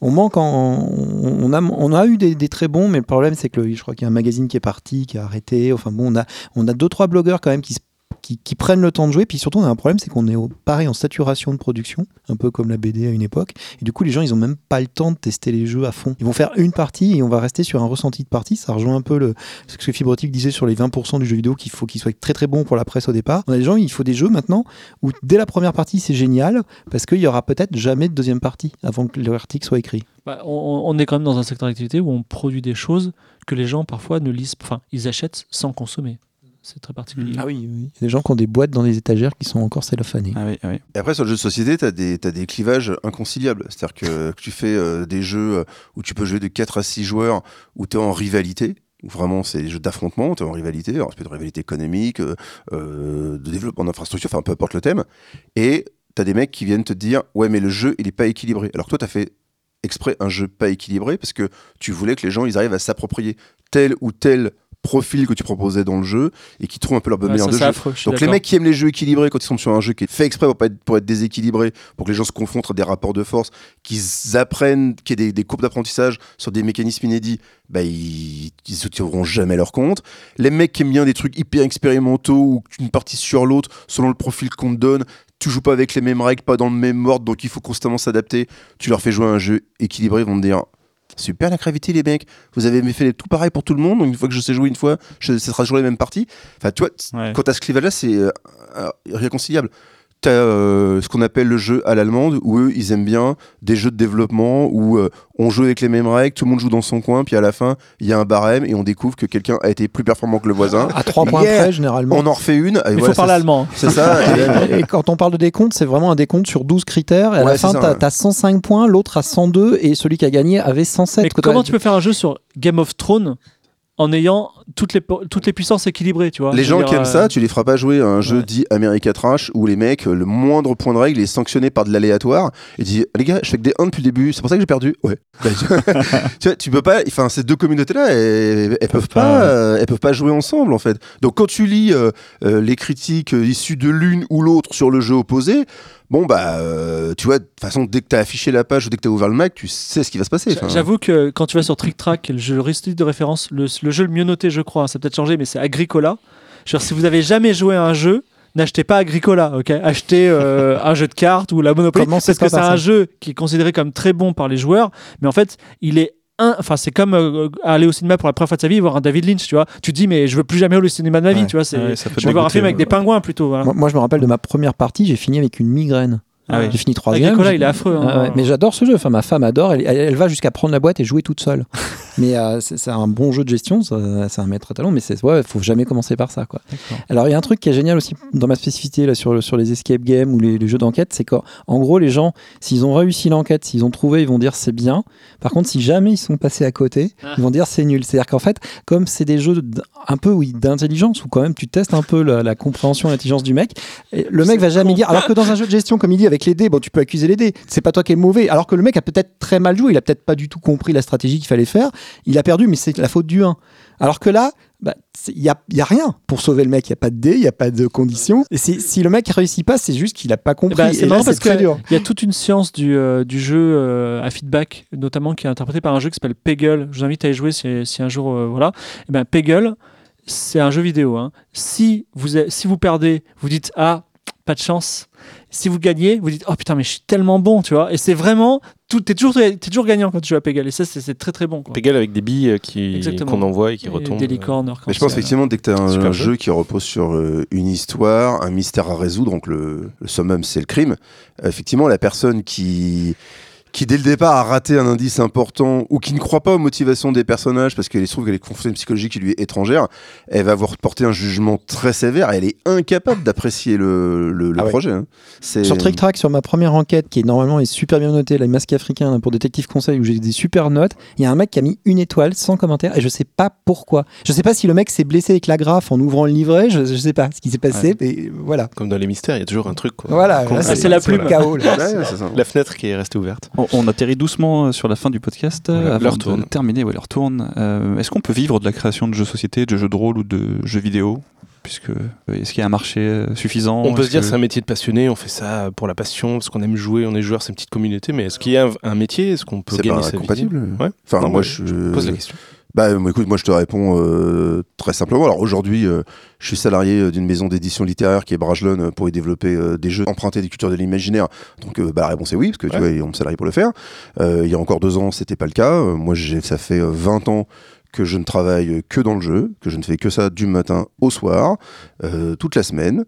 [SPEAKER 4] on manque on, a eu des, très bons, mais le problème c'est que je crois qu'il y a un magazine qui est parti, qui a arrêté. Enfin bon, on a on a deux trois blogueurs quand même qui se qui, prennent le temps de jouer. Puis surtout, on a un problème, c'est qu'on est pareil en saturation de production, un peu comme la BD à une époque. Et du coup, les gens, ils ont même pas le temps de tester les jeux à fond. Ils vont faire une partie et on va rester sur un ressenti de partie. Ça rejoint un peu le, ce que Fibrotique disait sur les 20% du jeu vidéo qu'il faut qu'il soit très très bon pour la presse au départ. On a des gens, il faut des jeux maintenant où dès la première partie, c'est génial parce qu'il y aura peut-être jamais de deuxième partie avant que l'article soit écrit.
[SPEAKER 3] Bah, on, on est quand même dans un secteur d'activité où on produit des choses que les gens parfois ne lisent, enfin, ils achètent sans consommer. C'est très particulier.
[SPEAKER 4] Ah oui, oui. Il y a des gens qui ont des boîtes dans les étagères qui sont encore cellophanées.
[SPEAKER 2] Ah oui, ah oui.
[SPEAKER 5] Et après, sur le jeu de société, tu as, des clivages inconciliables. C'est-à-dire que, [laughs] que tu fais euh, des jeux où tu peux jouer de 4 à 6 joueurs, où tu es en rivalité. Vraiment, c'est des jeux d'affrontement, tu es en rivalité. Alors, peut de rivalité économique, euh, euh, de développement d'infrastructure, enfin, peu importe le thème. Et tu as des mecs qui viennent te dire Ouais, mais le jeu, il est pas équilibré. Alors, que toi, tu as fait exprès un jeu pas équilibré parce que tu voulais que les gens ils arrivent à s'approprier tel ou tel profil que tu proposais dans le jeu et qui trouvent un peu leur bonne
[SPEAKER 3] Ouais,
[SPEAKER 5] manière de jeu.
[SPEAKER 3] affreux, je suis
[SPEAKER 5] Donc les mecs qui aiment les jeux équilibrés quand ils sont sur un jeu qui est fait exprès pour, pas être, pour être déséquilibré, pour que les gens se confrontent à des rapports de force, qu'ils apprennent, qu'il y ait des, des courbes d'apprentissage sur des mécanismes inédits, bah ils ils se tireront jamais leur compte. Les mecs qui aiment bien des trucs hyper expérimentaux ou une partie sur l'autre selon le profil qu'on te donne, tu joues pas avec les mêmes règles, pas dans le même ordre, donc il faut constamment s'adapter. Tu leur fais jouer à un jeu équilibré, ils vont te dire Super la gravité les mecs, vous avez fait tout pareil pour tout le monde, donc une fois que je sais jouer une fois, je, ce sera toujours les mêmes parties. Enfin tu vois,
[SPEAKER 2] Ouais.
[SPEAKER 5] quand t'as ce clivage là c'est euh, euh, réconciliable. T'as euh, ce qu'on appelle le jeu à l'allemande, où eux ils aiment bien des jeux de développement où euh, on joue avec les mêmes règles, tout le monde joue dans son coin, puis à la fin il y a un barème et on découvre que quelqu'un a été plus performant que le voisin.
[SPEAKER 4] À trois points
[SPEAKER 5] Yeah.
[SPEAKER 4] près, généralement.
[SPEAKER 5] On en refait une.
[SPEAKER 3] Il
[SPEAKER 5] voilà,
[SPEAKER 3] faut parler allemand.
[SPEAKER 5] C'est ça. [laughs] et-
[SPEAKER 4] Et quand on parle de décompte, c'est vraiment un décompte sur 12 critères. Et à
[SPEAKER 5] Ouais,
[SPEAKER 4] la fin, t'as
[SPEAKER 5] ouais.
[SPEAKER 4] as 105 points, l'autre a 102, et celui qui a gagné avait 107.
[SPEAKER 3] Mais comment tu peux faire un jeu sur Game of Thrones en ayant toutes les, toutes les puissances équilibrées, tu vois
[SPEAKER 5] Les gens qui aiment
[SPEAKER 3] euh,
[SPEAKER 5] ça, tu les feras pas jouer à un jeu
[SPEAKER 3] ouais.
[SPEAKER 5] dit America Trash où les mecs, euh, le moindre point de règle est sanctionné par de l'aléatoire. Et tu dis, les gars, je fais que des 1 depuis le début, c'est pour ça que j'ai perdu. Ouais. [laughs] Bah, tu [laughs] vois, tu peux pas. Enfin, ces deux communautés-là, elles, elles peuvent pas,
[SPEAKER 2] pas,
[SPEAKER 5] euh, elles peuvent pas jouer ensemble en fait. Donc quand tu lis euh, euh, les critiques euh, issues de l'une ou l'autre sur le jeu opposé, bon bah, euh, tu vois, de toute façon, dès que t'as affiché la page ou dès que t'as ouvert le Mac, tu sais ce qui va se passer.
[SPEAKER 3] J'avoue que quand tu vas sur Trick Track, le jeu heuristique de référence, le, le jeu le mieux noté, je crois, hein, ça a peut-être changé, mais c'est Agricola. Je veux dire, si vous avez jamais joué à un jeu, n'achetez pas Agricola, ok? Achetez euh, un jeu de cartes ou la Monopoly, parce que c'est un jeu qui est considéré comme très bon par les joueurs, mais en fait, il est un- Enfin, c'est comme euh, aller au cinéma pour la première fois de sa vie, voir un David Lynch, tu vois. Tu te dis, mais je veux plus jamais aller au cinéma de ma vie,
[SPEAKER 4] Ouais.
[SPEAKER 3] tu vois. C'est,
[SPEAKER 2] peut
[SPEAKER 3] je veux voir un film avec des pingouins plutôt. voilà.
[SPEAKER 4] Moi, moi, je me rappelle de ma première partie, j'ai fini avec une migraine.
[SPEAKER 2] Ah oui.
[SPEAKER 4] J'ai fini troisième.
[SPEAKER 3] Agricola, il est affreux. hein.
[SPEAKER 4] Ah ouais, mais j'adore ce jeu. Enfin, ma femme adore. Elle, elle- elle va jusqu'à prendre la boîte et jouer toute seule. [laughs] mais euh, c'est un bon jeu de gestion. C'est un maître à talent. Mais c'est ouais, faut jamais commencer par ça, quoi. Alors, il y a un truc qui est génial aussi dans ma spécificité là sur sur les escape games ou les, les jeux d'enquête, c'est qu'en en gros, les gens, s'ils ont réussi l'enquête, s'ils ont trouvé, ils vont dire c'est bien. Par contre, si jamais ils sont passés à côté,
[SPEAKER 3] Ah.
[SPEAKER 4] ils vont dire c'est nul. C'est-à-dire qu'en fait, comme c'est des jeux un peu oui d'intelligence où quand même tu testes un peu la, la compréhension, l'intelligence du mec, et le mec va jamais
[SPEAKER 3] con.
[SPEAKER 4] dire. Alors que dans un jeu de gestion, comme il dit avec les dés, bon, tu peux accuser les dés. C'est pas toi qui es mauvais. Alors que le mec a peut-être très mal joué. Il a peut-être pas du tout compris la stratégie qu'il fallait faire. Il a perdu, mais c'est la faute du 1. Alors que là, bah, il y a, y a rien pour sauver le mec. Il y a pas de dés, il y a pas de conditions. Et si, le mec réussit pas, c'est juste qu'il a pas
[SPEAKER 3] Eh
[SPEAKER 4] compris. Et
[SPEAKER 3] c'est marrant parce
[SPEAKER 4] très
[SPEAKER 3] que
[SPEAKER 4] dur.
[SPEAKER 3] il y a toute une science du, euh, du jeu euh, à feedback, notamment qui est interprété par un jeu qui s'appelle Peggle. Je vous invite à y jouer si, si un jour, euh, voilà. Et ben Peggle, c'est un jeu vidéo. hein. Si vous si vous perdez, vous dites ah pas de chance. Si vous gagnez, vous dites oh putain mais je suis tellement bon, tu vois. Et c'est vraiment tout. T'es toujours t'es toujours gagnant quand tu joues à Peggle. Et ça c'est très très bon. quoi.
[SPEAKER 1] Pégal avec des billes euh, qui qu'on envoie et qui
[SPEAKER 3] Et
[SPEAKER 1] retombent.
[SPEAKER 3] Des licornes.
[SPEAKER 5] Mais je pense effectivement dès que tu as un, un
[SPEAKER 1] jeu.
[SPEAKER 5] qui repose sur euh, une histoire, un mystère à résoudre, donc le, le summum c'est le crime, effectivement la personne qui qui dès le départ a raté un indice important ou qui ne croit pas aux motivations des personnages parce qu'elle se trouve qu'elle est confrontée à une psychologie qui lui est étrangère, elle va avoir porté un jugement très sévère et elle est incapable d'apprécier le, le, le
[SPEAKER 4] Ah ouais.
[SPEAKER 5] projet. hein.
[SPEAKER 4] Sur Trick Track, sur ma première enquête, qui est normalement est super bien notée, la masque africain là, pour détective conseil, où j'ai des super notes, il y a un mec qui a mis une étoile sans commentaire et je sais pas pourquoi. Je sais pas si le mec s'est blessé avec l'agrafe en ouvrant le livret, je, je sais pas ce qui s'est passé, mais voilà.
[SPEAKER 1] Comme dans les mystères, il y a toujours un truc. Quoi.
[SPEAKER 4] Voilà,
[SPEAKER 3] c'est la plume.
[SPEAKER 4] chaos. là.
[SPEAKER 5] Ouais, c'est ça.
[SPEAKER 1] La fenêtre qui est restée ouverte.
[SPEAKER 2] On, on atterrit doucement euh, sur la fin du podcast. euh,
[SPEAKER 1] Voilà, l'heure
[SPEAKER 2] de
[SPEAKER 1] tourne.
[SPEAKER 2] terminer, ouais, l'heure tourne. Euh, Est-ce qu'on peut vivre de la création de jeux société, de jeux de rôle ou de jeux vidéo? Puisque euh, est-ce qu'il y a un marché euh, suffisant?
[SPEAKER 1] On peut se dire
[SPEAKER 2] que-
[SPEAKER 1] c'est un métier de passionné, on fait ça pour la passion, parce qu'on aime jouer, on est joueur, c'est une petite communauté, mais est-ce qu'il y a un, métier? Est-ce qu'on peut
[SPEAKER 5] C'est
[SPEAKER 1] gagner
[SPEAKER 5] pas
[SPEAKER 1] sa vie?
[SPEAKER 5] compatible.
[SPEAKER 1] Ouais.
[SPEAKER 5] Enfin,
[SPEAKER 1] Non,
[SPEAKER 5] moi je
[SPEAKER 1] Pose la question.
[SPEAKER 5] Bah, euh, écoute, moi je te réponds euh, très simplement. Alors aujourd'hui, euh, je suis salarié d'une maison d'édition littéraire qui est Brajlon euh, pour y développer euh, des jeux empruntés des cultures de l'imaginaire. Donc bah, la réponse est oui, parce que tu vois, on me salarie pour le faire. Il y a encore deux ans, c'était pas le cas. Moi, ça fait euh, 20 ans que je ne travaille que dans le jeu, que je ne fais que ça du matin au soir, toute la semaine.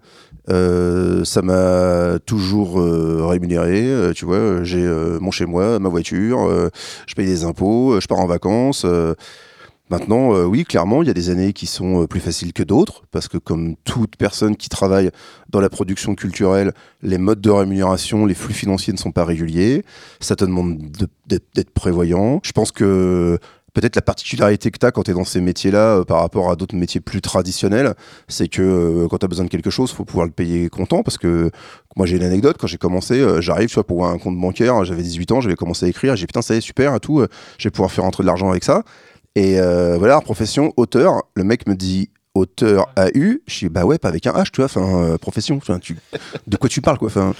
[SPEAKER 5] Euh, ça m'a toujours euh, rémunéré, euh, tu vois. J'ai mon chez moi, ma voiture, je paye des impôts, je pars en vacances. Maintenant, euh, oui, clairement, il y a des années qui sont euh, plus faciles que d'autres, parce que comme toute personne qui travaille dans la production culturelle, les modes de rémunération, les flux financiers ne sont pas réguliers. Ça te demande de- d'être prévoyant. Je pense que peut-être la particularité que tu as quand tu es dans ces métiers-là euh, par rapport à d'autres métiers plus traditionnels, c'est que euh, quand tu as besoin de quelque chose, faut pouvoir le payer comptant, parce que moi j'ai une anecdote, quand j'ai commencé, j'arrive, tu vois, pour un compte bancaire, j'avais 18 ans, j'avais commencé à écrire, j'ai putain, ça y est, super, et tout, je vais pouvoir faire rentrer de l'argent avec ça. Et euh, voilà, profession, auteur. Le mec me dit auteur AU. Je dis bah ouais, pas avec un H, tu vois, enfin, euh, profession. Enfin, tu, de quoi tu parles, quoi. Enfin,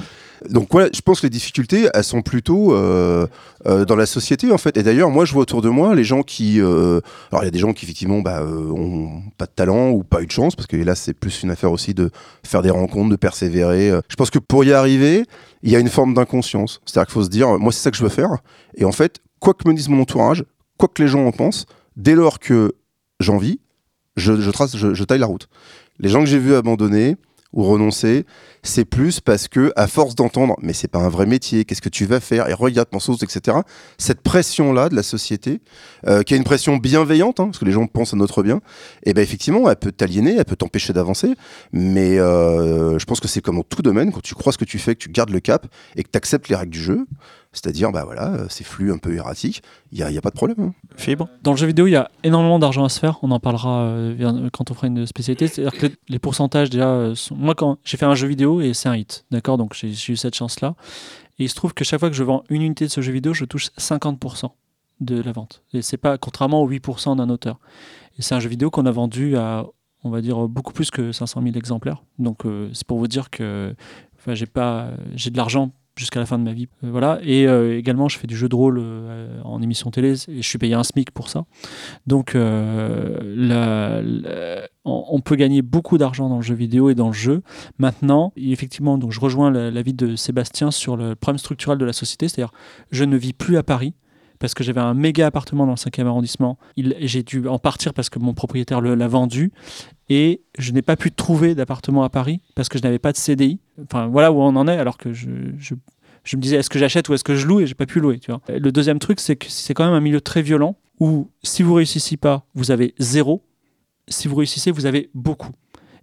[SPEAKER 5] donc voilà, je pense que les difficultés, elles sont plutôt euh, euh, dans la société, en fait. Et d'ailleurs, moi, je vois autour de moi les gens qui. euh, alors, il y a des gens qui, effectivement, bah, ont pas de talent ou pas eu de chance, parce que là, c'est plus une affaire aussi de faire des rencontres, de persévérer. Je pense que pour y arriver, il y a une forme d'inconscience. C'est-à-dire qu'il faut se dire, moi, c'est ça que je veux faire. Et en fait, quoi que me dise mon entourage, quoi que les gens en pensent, dès lors que j'en vis, je, trace, je, taille la route. Les gens que j'ai vus abandonner ou renoncer, c'est plus parce que, à force d'entendre, mais c'est pas un vrai métier, qu'est-ce que tu vas faire, et regarde ton sauce, etc. Cette pression-là de la société, euh, qui est une pression bienveillante, hein, parce que les gens pensent à notre bien, et ben effectivement, elle peut t'aliéner, elle peut t'empêcher d'avancer, mais euh, je pense que c'est comme dans tout domaine, quand tu crois ce que tu fais, que tu gardes le cap et que tu acceptes les règles du jeu, c'est-à-dire, bah voilà, euh, ces flux un peu erratiques, il n'y a, y a pas de problème. hein.
[SPEAKER 2] Fibre
[SPEAKER 3] Dans le jeu vidéo, il y a énormément d'argent à se faire. On en parlera euh, quand on fera une spécialité. C'est-à-dire que les- pourcentages, déjà, euh, moi, quand j'ai fait un jeu vidéo et c'est un hit, d'accord Donc j'ai eu cette chance-là. Et il se trouve que chaque fois que je vends une unité de ce jeu vidéo, je touche 50% de la vente. Et c'est pas contrairement aux 8% d'un auteur. Et c'est un jeu vidéo qu'on a vendu à, on va dire, beaucoup plus que 500 000 exemplaires. Donc c'est pour vous dire que j'ai de l'argent jusqu'à la fin de ma vie. Euh, voilà. Et euh, également, je fais du jeu de rôle euh, en émission télé et je suis payé un SMIC pour ça. Donc, la- la- on, peut gagner beaucoup d'argent dans le jeu vidéo et dans le jeu. Maintenant, effectivement, donc je rejoins la- l'avis de Sébastien sur le problème structurel de la société, c'est-à-dire je ne vis plus à Paris parce que j'avais un méga appartement dans le 5e arrondissement. J'ai dû en partir parce que mon propriétaire l'a vendu et je n'ai pas pu trouver d'appartement à Paris parce que je n'avais pas de CDI. Enfin, voilà où on en est alors que je, me disais est-ce que j'achète ou est-ce que je loue et j'ai pas pu louer. Tu vois. Le deuxième truc, c'est que c'est quand même un milieu très violent où si vous réussissez pas, vous avez zéro. Si vous réussissez, vous avez beaucoup.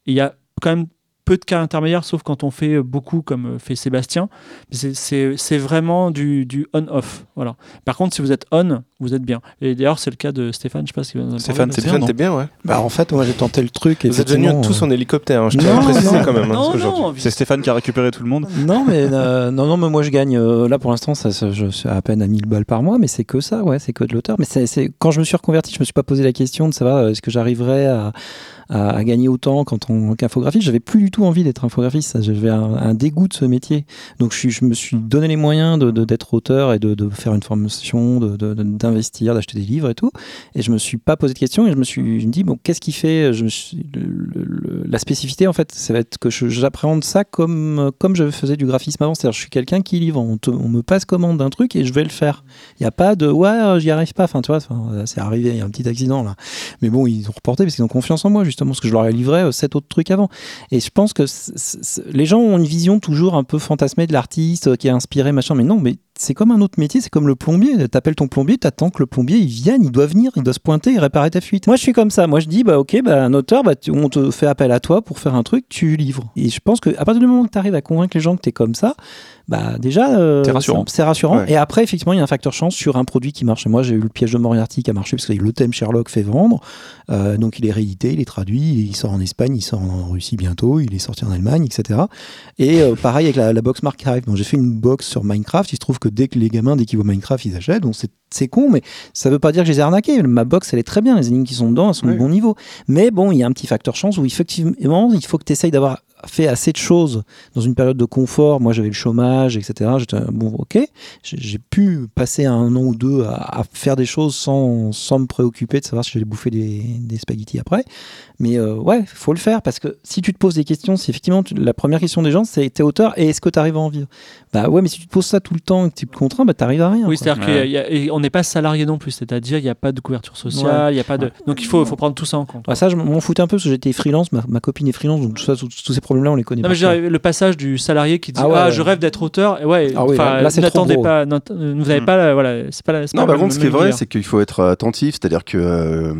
[SPEAKER 3] Il y a quand même peu de cas intermédiaires, sauf quand on fait beaucoup comme euh, fait Sébastien. C'est- vraiment du, du on-off. Voilà. Par contre, si vous êtes on, vous êtes bien. Et d'ailleurs, c'est le cas de Stéphane. Je sais pas si vous en avez
[SPEAKER 2] Stéphane, t'es
[SPEAKER 1] bien, ouais.
[SPEAKER 4] Bah, en fait, moi j'ai tenté le truc.
[SPEAKER 1] Vous êtes venus tous
[SPEAKER 4] euh,
[SPEAKER 1] en hélicoptère, hein, je tiens à préciser quand même. hein,
[SPEAKER 3] Non,
[SPEAKER 1] aujourd'hui.
[SPEAKER 3] non,
[SPEAKER 2] C'est Stéphane qui a récupéré tout le monde
[SPEAKER 4] Non, mais euh, non, non, mais moi je gagne. euh, là pour l'instant, ça, ça, je suis à peine à 1000 balles par mois, mais c'est que ça, ouais, c'est que de l'auteur. Mais c'est, quand je me suis reconverti, je me suis pas posé la question de savoir euh, est-ce que j'arriverais à, à, gagner autant quand on qu'infographiste. J'avais plus du tout envie d'être infographiste. J'avais un, dégoût de ce métier. Donc je, me suis donné les moyens de, d'être auteur et de, faire une formation, de, d'investir, d'acheter des livres et tout. Et je me suis pas posé de questions et je me suis dit bon, qu'est-ce qui fait la spécificité en fait, ça va être que j'appréhende ça comme comme je faisais du graphisme avant. C'est-à-dire je suis quelqu'un qui livre. On, me passe commande d'un truc et je vais le faire. Il n'y a pas de ouais, j'y arrive pas. Enfin, tu vois, c'est arrivé, il y a un petit accident là. Mais bon, ils ont reporté parce qu'ils ont confiance en moi, justement, parce que je leur ai livré euh, sept autres trucs avant. Et je pense que les gens ont une vision toujours un peu fantasmée de l'artiste euh, qui est inspiré, machin. Mais non, mais c'est comme un autre métier, c'est comme le plombier. T'appelles ton plombier, t'attends que le plombier il vienne, il doit venir, il doit se pointer et réparer ta fuite. Moi, je suis comme ça. Moi, je dis, bah ok, bah un auteur, bah, on te fait appel à toi pour faire un truc, tu livres. Et je pense que à partir du moment que tu arrives à convaincre les gens que t'es comme ça, bah déjà, euh,
[SPEAKER 2] rassurant.
[SPEAKER 4] c'est- rassurant.
[SPEAKER 5] Ouais.
[SPEAKER 4] Et après, effectivement, il y a un facteur chance sur un produit qui marche. Moi, j'ai eu le piège de Moriarty qui a marché parce que le thème Sherlock fait vendre. Euh, donc, il est réédité, il est traduit, il sort en Espagne, il sort en Russie bientôt, il est sorti en Allemagne, etc. Et euh, pareil avec la, la box Mark Hive. Donc, j'ai fait une box sur Minecraft. Il se trouve que dès que les gamins, dès qu'ils voient Minecraft, ils achètent. Donc, c'est c'est con, mais ça veut pas dire que je les ai arnaqués. Ma box, elle est très bien. Les énigmes qui sont dedans, elles sont
[SPEAKER 5] Oui.
[SPEAKER 4] de bon niveau. Mais bon, il y a un petit facteur chance où effectivement, il faut que tu essayes d'avoir fait assez de choses dans une période de confort. Moi, j'avais le chômage, etc. J'étais bon, ok. J'ai pu passer un an ou deux à, faire des choses sans, me préoccuper de savoir si j'allais bouffer des, spaghettis après. Mais euh, ouais, faut le faire parce que si tu te poses des questions, si effectivement la première question des gens, c'est t'es auteur et est-ce que tu arrives à en vivre? Bah ouais, mais si tu te poses ça tout le temps et que tu te contrains, bah t'arrives à rien.
[SPEAKER 3] Oui, c'est-à-dire
[SPEAKER 2] Ouais.
[SPEAKER 3] qu'on n'est pas salarié non plus, c'est-à-dire il n'y a pas de couverture sociale, il y a pas de. Donc il faut, faut prendre tout ça en compte.
[SPEAKER 4] Ouais, ça, je m'en foutais un peu parce que j'étais freelance, ma, ma copine est freelance, donc tout ça, tous tous ces problèmes-là, on les connaît
[SPEAKER 3] Non,
[SPEAKER 4] pas.
[SPEAKER 3] mais le passage du salarié qui dit
[SPEAKER 4] Ah
[SPEAKER 3] ah,
[SPEAKER 4] ouais, ouais.
[SPEAKER 3] je rêve d'être auteur, et ouais,
[SPEAKER 4] Ah oui, là, là,
[SPEAKER 3] n'attendez pas, euh, vous n'avez
[SPEAKER 2] Mm.
[SPEAKER 3] pas, la- voilà, c'est pas la. c'est
[SPEAKER 5] Non,
[SPEAKER 3] pas
[SPEAKER 5] par contre, ce qui est vrai, c'est qu'il faut être attentif. C'est-à-dire que euh,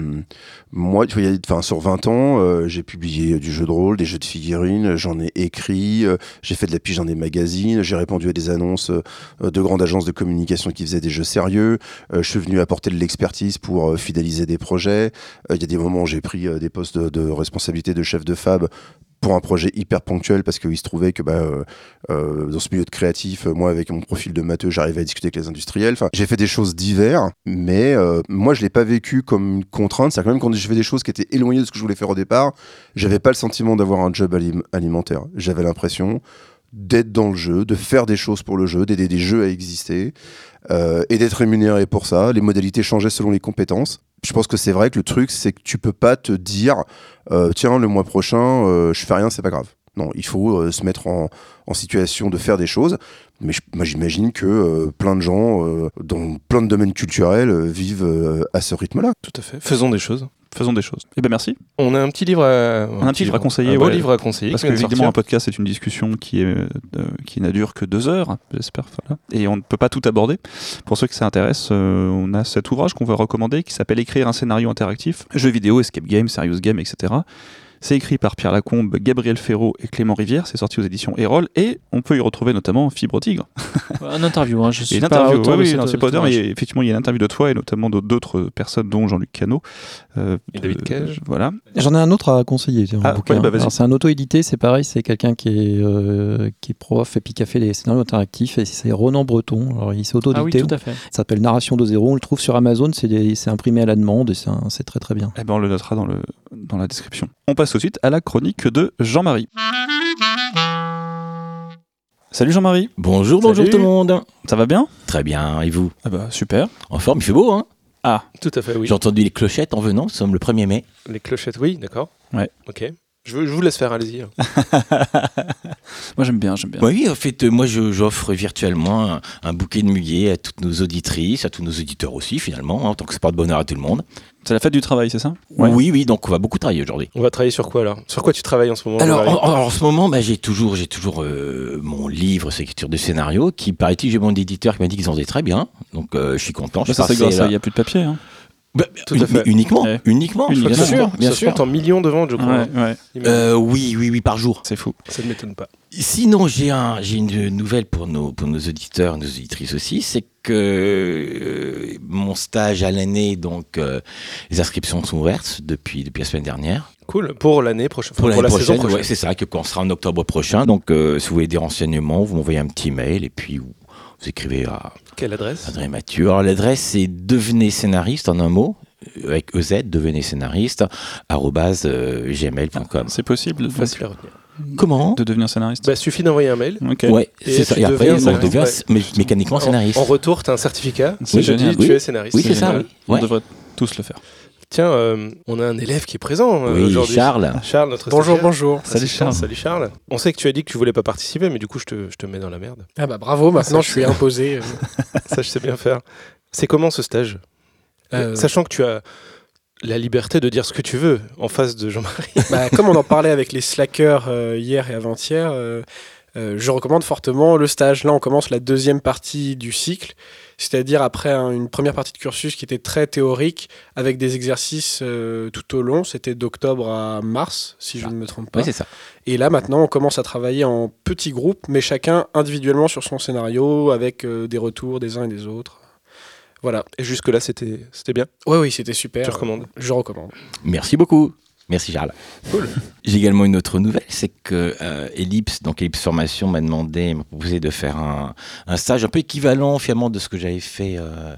[SPEAKER 5] moi, tu vois, il y a- enfin, sur 20 ans, euh, j'ai publié du jeu de rôle, des jeux de figurines, j'en ai écrit, euh, j'ai fait de la pige dans des magazines, j'ai répondu des annonces euh, de grandes agences de communication qui faisaient des jeux sérieux. Euh, je suis venu apporter de l'expertise pour euh, fidéliser des projets. Il y a des moments où j'ai pris des postes de, responsabilité de chef de fab pour un projet hyper ponctuel parce qu'il se trouvait que bah, dans ce milieu de créatif, moi avec mon profil de matheux, j'arrivais à discuter avec les industriels. J'ai fait des choses diverses, mais moi je l'ai pas vécu comme une contrainte. C'est-à-dire que même quand je fais des choses qui étaient éloignées de ce que je voulais faire au départ, j'avais pas le sentiment d'avoir un job alim- alimentaire. J'avais l'impression d'être dans le jeu, de faire des choses pour le jeu, d'aider des jeux à exister euh, et d'être rémunéré pour ça. Les modalités changeaient selon les compétences. Je pense que c'est vrai que le truc, c'est que tu peux pas te dire, euh, tiens, le mois prochain, euh, je fais rien, c'est pas grave. Non, il faut euh, se mettre en, en situation de faire des choses. Mais j'imagine que plein de gens, dans plein de domaines culturels, vivent à ce rythme-là.
[SPEAKER 1] Tout à fait. Faisons des choses.
[SPEAKER 2] Faisons des choses. Eh ben merci.
[SPEAKER 1] On a un petit livre à,
[SPEAKER 2] Un petit livre à conseiller,
[SPEAKER 1] Un beau livre à conseiller.
[SPEAKER 2] Parce
[SPEAKER 1] qui
[SPEAKER 2] que évidemment un podcast c'est une discussion qui est euh, qui que deux heures, j'espère. Voilà. Et on ne peut pas tout aborder. Pour ceux que ça intéresse, euh, on a cet ouvrage qu'on va recommander qui s'appelle Écrire un scénario interactif, jeux vidéo, escape game, serious game, etc. C'est écrit par Pierre Lacombe, Gabriel Ferraud et Clément Rivière. C'est sorti aux éditions Erol et on peut y retrouver notamment Fibre Tigre. [laughs]
[SPEAKER 3] Un interview, hein, je suis
[SPEAKER 2] une
[SPEAKER 3] pas
[SPEAKER 2] interview.
[SPEAKER 3] auteur
[SPEAKER 2] oui, non, c'est pas
[SPEAKER 3] cet
[SPEAKER 2] auteur, mais effectivement il y a une interview de toi et notamment d'autres personnes, dont Jean-Luc Cano. euh,
[SPEAKER 1] Et David
[SPEAKER 2] de-
[SPEAKER 1] Cage.
[SPEAKER 2] Voilà.
[SPEAKER 4] J'en ai un autre à conseiller.
[SPEAKER 2] Ah, ouais, bah,
[SPEAKER 4] c'est un auto-édité, c'est pareil, c'est quelqu'un qui est, euh, qui est prof et puis qui a fait des scénarios interactifs et c'est Ronan Breton. Alors, il s'est
[SPEAKER 3] Ah oui,
[SPEAKER 4] auto-édité.
[SPEAKER 3] tout à fait.
[SPEAKER 4] Ça s'appelle Narration de zéro. On le trouve sur Amazon, c'est imprimé à la demande et c'est très très bien.
[SPEAKER 2] Eh ben, on le notera dans, le, dans la description. On passe tout de suite à la chronique de Jean-Marie. Salut Jean-Marie,
[SPEAKER 7] Bonjour, bonjour
[SPEAKER 3] Salut.
[SPEAKER 7] tout le monde.
[SPEAKER 2] ça va bien?
[SPEAKER 7] Très bien, et vous?
[SPEAKER 2] Ah bah super.
[SPEAKER 7] En forme, il fait beau, hein?
[SPEAKER 1] Tout à fait, oui.
[SPEAKER 7] J'ai entendu les clochettes en venant, nous sommes le 1er mai.
[SPEAKER 1] Les clochettes, oui, d'accord.
[SPEAKER 2] Ouais.
[SPEAKER 1] Ok. Je, veux- je vous laisse faire, allez-y. [laughs]
[SPEAKER 2] Moi j'aime bien, j'aime bien.
[SPEAKER 7] Oui, en fait, euh, moi je- j'offre virtuellement un, un bouquet de muguet à toutes nos auditrices, à tous nos auditeurs aussi finalement, hein, tant que c'est pas de bonheur à tout le monde.
[SPEAKER 2] C'est la fête du travail, c'est ça? Ouais.
[SPEAKER 7] Oui, oui, donc on va beaucoup travailler aujourd'hui.
[SPEAKER 1] On va travailler sur quoi alors Sur quoi tu travailles en ce moment
[SPEAKER 7] Alors, en, en- en ce moment, bah, j'ai toujours, j'ai toujours euh, mon livre, c'est écriture de scénario, qui paraît-il, j'ai mon éditeur qui m'a dit qu'ils en faisaient très bien, donc euh, je suis content.
[SPEAKER 2] Bah, ça c'est grâce à
[SPEAKER 7] là-
[SPEAKER 2] il n'y a plus de papier. Hein.
[SPEAKER 7] Bah,
[SPEAKER 1] Tout à fait.
[SPEAKER 7] Uniquement,
[SPEAKER 2] Ouais.
[SPEAKER 7] uniquement,
[SPEAKER 2] Uniquement.
[SPEAKER 7] bien sûr, bien sûr.
[SPEAKER 1] en millions de ventes, je crois.
[SPEAKER 2] Ouais, ouais.
[SPEAKER 7] Euh, oui, oui, oui, par jour.
[SPEAKER 2] C'est fou.
[SPEAKER 1] Ça ne m'étonne pas.
[SPEAKER 7] Sinon, j'ai un, j'ai une nouvelle pour nos, pour nos auditeurs, nos auditrices aussi, c'est que euh, mon stage à l'année, donc euh, les inscriptions sont ouvertes depuis, depuis la semaine dernière.
[SPEAKER 1] Cool. Pour l'année prochaine.
[SPEAKER 7] Pour,
[SPEAKER 1] la saison
[SPEAKER 7] prochaine,
[SPEAKER 1] prochaine.
[SPEAKER 7] ouais, c'est ça, que quand on sera en octobre prochain. Donc, euh, si vous voulez des renseignements, vous m'envoyez un petit mail et puis vous, écrivez à
[SPEAKER 1] Quelle adresse?
[SPEAKER 7] André Mathieu. Alors, l'adresse, c'est devenez scénariste en un mot, avec EZ, devenez scénariste, arrobase, euh, gmail.com.
[SPEAKER 2] C'est possible
[SPEAKER 1] Facile à retenir.
[SPEAKER 7] Comment?
[SPEAKER 2] De devenir scénariste.
[SPEAKER 1] Bah, suffit d'envoyer un mail.
[SPEAKER 2] Ok.
[SPEAKER 7] Ouais,
[SPEAKER 1] Et
[SPEAKER 7] c'est ça.
[SPEAKER 1] tu
[SPEAKER 7] Et après, on
[SPEAKER 1] scénariste,
[SPEAKER 7] devient
[SPEAKER 1] ouais.
[SPEAKER 7] mécaniquement
[SPEAKER 1] En,
[SPEAKER 7] scénariste.
[SPEAKER 1] en retour, tu as un certificat
[SPEAKER 2] C'est
[SPEAKER 1] te
[SPEAKER 2] génial.
[SPEAKER 1] tu
[SPEAKER 7] Oui.
[SPEAKER 1] es scénariste.
[SPEAKER 7] Oui, c'est ça, oui.
[SPEAKER 2] On
[SPEAKER 7] Ouais.
[SPEAKER 2] devrait tous le faire.
[SPEAKER 1] Tiens, euh, on a un élève qui est présent euh,
[SPEAKER 7] Oui,
[SPEAKER 1] aujourd'hui.
[SPEAKER 7] Charles.
[SPEAKER 1] Charles, notre
[SPEAKER 8] Bonjour, bonjour.
[SPEAKER 2] Salut. Charles.
[SPEAKER 1] Salut Charles. On sait que tu as dit que tu voulais pas participer, mais du coup, je te, je te mets dans la merde.
[SPEAKER 8] Ah bah bravo, maintenant je suis [laughs] imposé.
[SPEAKER 1] Ça, je sais bien faire. C'est comment ce stage?
[SPEAKER 8] Euh,
[SPEAKER 1] Sachant que tu as la liberté de dire ce que tu veux en face de Jean-Marie. [laughs]
[SPEAKER 8] bah, comme on en parlait avec les slackers euh, hier et avant-hier, euh, euh, je recommande fortement le stage. Là, on commence la deuxième partie du cycle, c'est-à-dire après un- une première partie de cursus qui était très théorique, avec des exercices euh, tout au long. C'était d'octobre à mars, si je ne me trompe pas.
[SPEAKER 7] Oui, c'est ça.
[SPEAKER 8] Et là, maintenant, on commence à travailler en petits groupes, mais chacun individuellement sur son scénario, avec euh, des retours des uns et des autres. Voilà.
[SPEAKER 1] Et jusque-là, c'était c'était bien?
[SPEAKER 8] Oui, oui, c'était super.
[SPEAKER 1] Tu recommandes?
[SPEAKER 8] Je recommande.
[SPEAKER 7] Merci beaucoup. Merci Charles.
[SPEAKER 1] Cool.
[SPEAKER 7] J'ai également une autre nouvelle, c'est que euh, Ellipse, donc Ellipse Formation, m'a demandé, m'a proposé de faire un, un stage un peu équivalent finalement de ce que j'avais fait euh,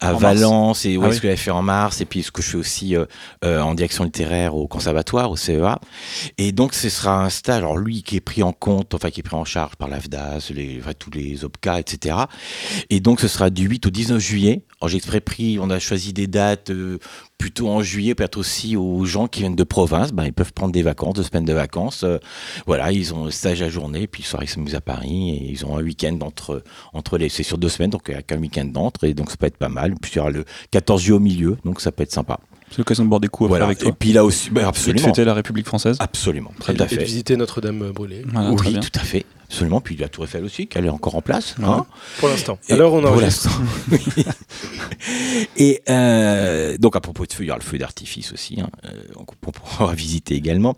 [SPEAKER 7] à
[SPEAKER 2] En
[SPEAKER 7] Valence et ouais,
[SPEAKER 2] Ah oui.
[SPEAKER 7] ce que j'avais fait en mars et puis ce que je fais aussi euh, euh, en direction littéraire au conservatoire au CEA et donc ce sera un stage alors lui qui est pris en compte enfin qui est pris en charge par l'AFDAS les enfin, tous les OPCA etc et donc ce sera du 8 au 19 juillet j'ai exprès pris on a choisi des dates euh, plutôt en juillet peut-être aussi aux gens qui viennent de province. Ben, ils peuvent prendre des vacances deux semaines de vacances. Euh, voilà ils ont un stage à journée puis le soir ils s'amusent à Paris et ils ont un week-end entre entre les c'est sur deux semaines donc il n'y a qu'un week-end d'entre et donc ça peut être pas mal. Puis il y aura le 14 juillet au milieu donc ça peut être sympa.
[SPEAKER 2] C'est l'occasion de boire des coups
[SPEAKER 7] voilà.
[SPEAKER 2] avec
[SPEAKER 7] et
[SPEAKER 2] toi.
[SPEAKER 7] puis là aussi ben,
[SPEAKER 2] Et de
[SPEAKER 7] absolument.
[SPEAKER 2] fêter la République française.
[SPEAKER 7] absolument
[SPEAKER 1] Et,
[SPEAKER 7] tout à
[SPEAKER 1] et de
[SPEAKER 7] fait
[SPEAKER 1] visiter Notre-Dame brûlée.
[SPEAKER 2] Voilà, très
[SPEAKER 7] oui tout à fait absolument puis la Tour Eiffel aussi qu'elle est encore en place
[SPEAKER 2] Ouais.
[SPEAKER 7] hein.
[SPEAKER 1] Pour l'instant.
[SPEAKER 7] Et
[SPEAKER 1] Alors on
[SPEAKER 7] pour
[SPEAKER 1] enregistre.
[SPEAKER 7] l'instant. [laughs] Et euh, donc à propos de feu, il y aura le feu d'artifice aussi, hein, euh, qu'on pourra visiter également.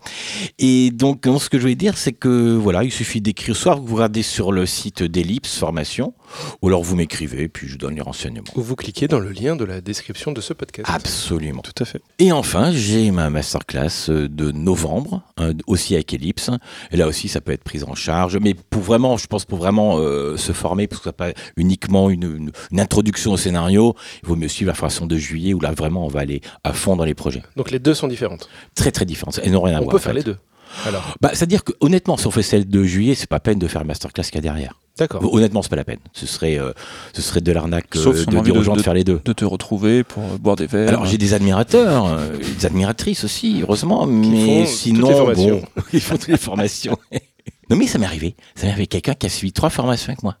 [SPEAKER 7] Et donc ce que je voulais dire, c'est que voilà, il suffit d'écrire. Soit vous regardez sur le site d'Ellipse Formation, ou alors vous m'écrivez, puis je vous donne les renseignements.
[SPEAKER 1] Ou vous cliquez dans le lien de la description de ce podcast.
[SPEAKER 7] Absolument.
[SPEAKER 2] Tout à fait.
[SPEAKER 7] Et enfin, j'ai ma masterclass euh, de novembre, hein, aussi avec Ellipse. Et là aussi, ça peut être pris en charge. Mais pour vraiment, je pense pour vraiment euh, se former, parce que ce pas uniquement une, une- une introduction au scénario, il vaut mieux suivre la formation de juillet où là vraiment on va aller à fond dans les projets.
[SPEAKER 1] Donc les deux sont différentes.
[SPEAKER 7] Très très différents. Elles n'ont rien à
[SPEAKER 1] on
[SPEAKER 7] voir.
[SPEAKER 1] peut
[SPEAKER 7] en
[SPEAKER 1] faire les deux. Alors,
[SPEAKER 7] Bah, C'est-à-dire que honnêtement, si on fait celle de juillet, c'est pas peine de faire la masterclass qu'il y a derrière.
[SPEAKER 1] D'accord.
[SPEAKER 7] Honnêtement, c'est pas la peine. Ce serait, euh, ce serait de l'arnaque euh,
[SPEAKER 2] Sauf si
[SPEAKER 7] de dire aux
[SPEAKER 2] de-
[SPEAKER 7] gens de, faire les deux.
[SPEAKER 2] De te retrouver pour euh, boire des verres.
[SPEAKER 7] Alors j'ai des admirateurs, euh, des admiratrices aussi, heureusement, mais
[SPEAKER 1] font
[SPEAKER 7] sinon bon, [laughs] ils font toutes les formations. [laughs] non mais ça m'est arrivé, ça m'est arrivé quelqu'un qui a suivi trois formations avec moi.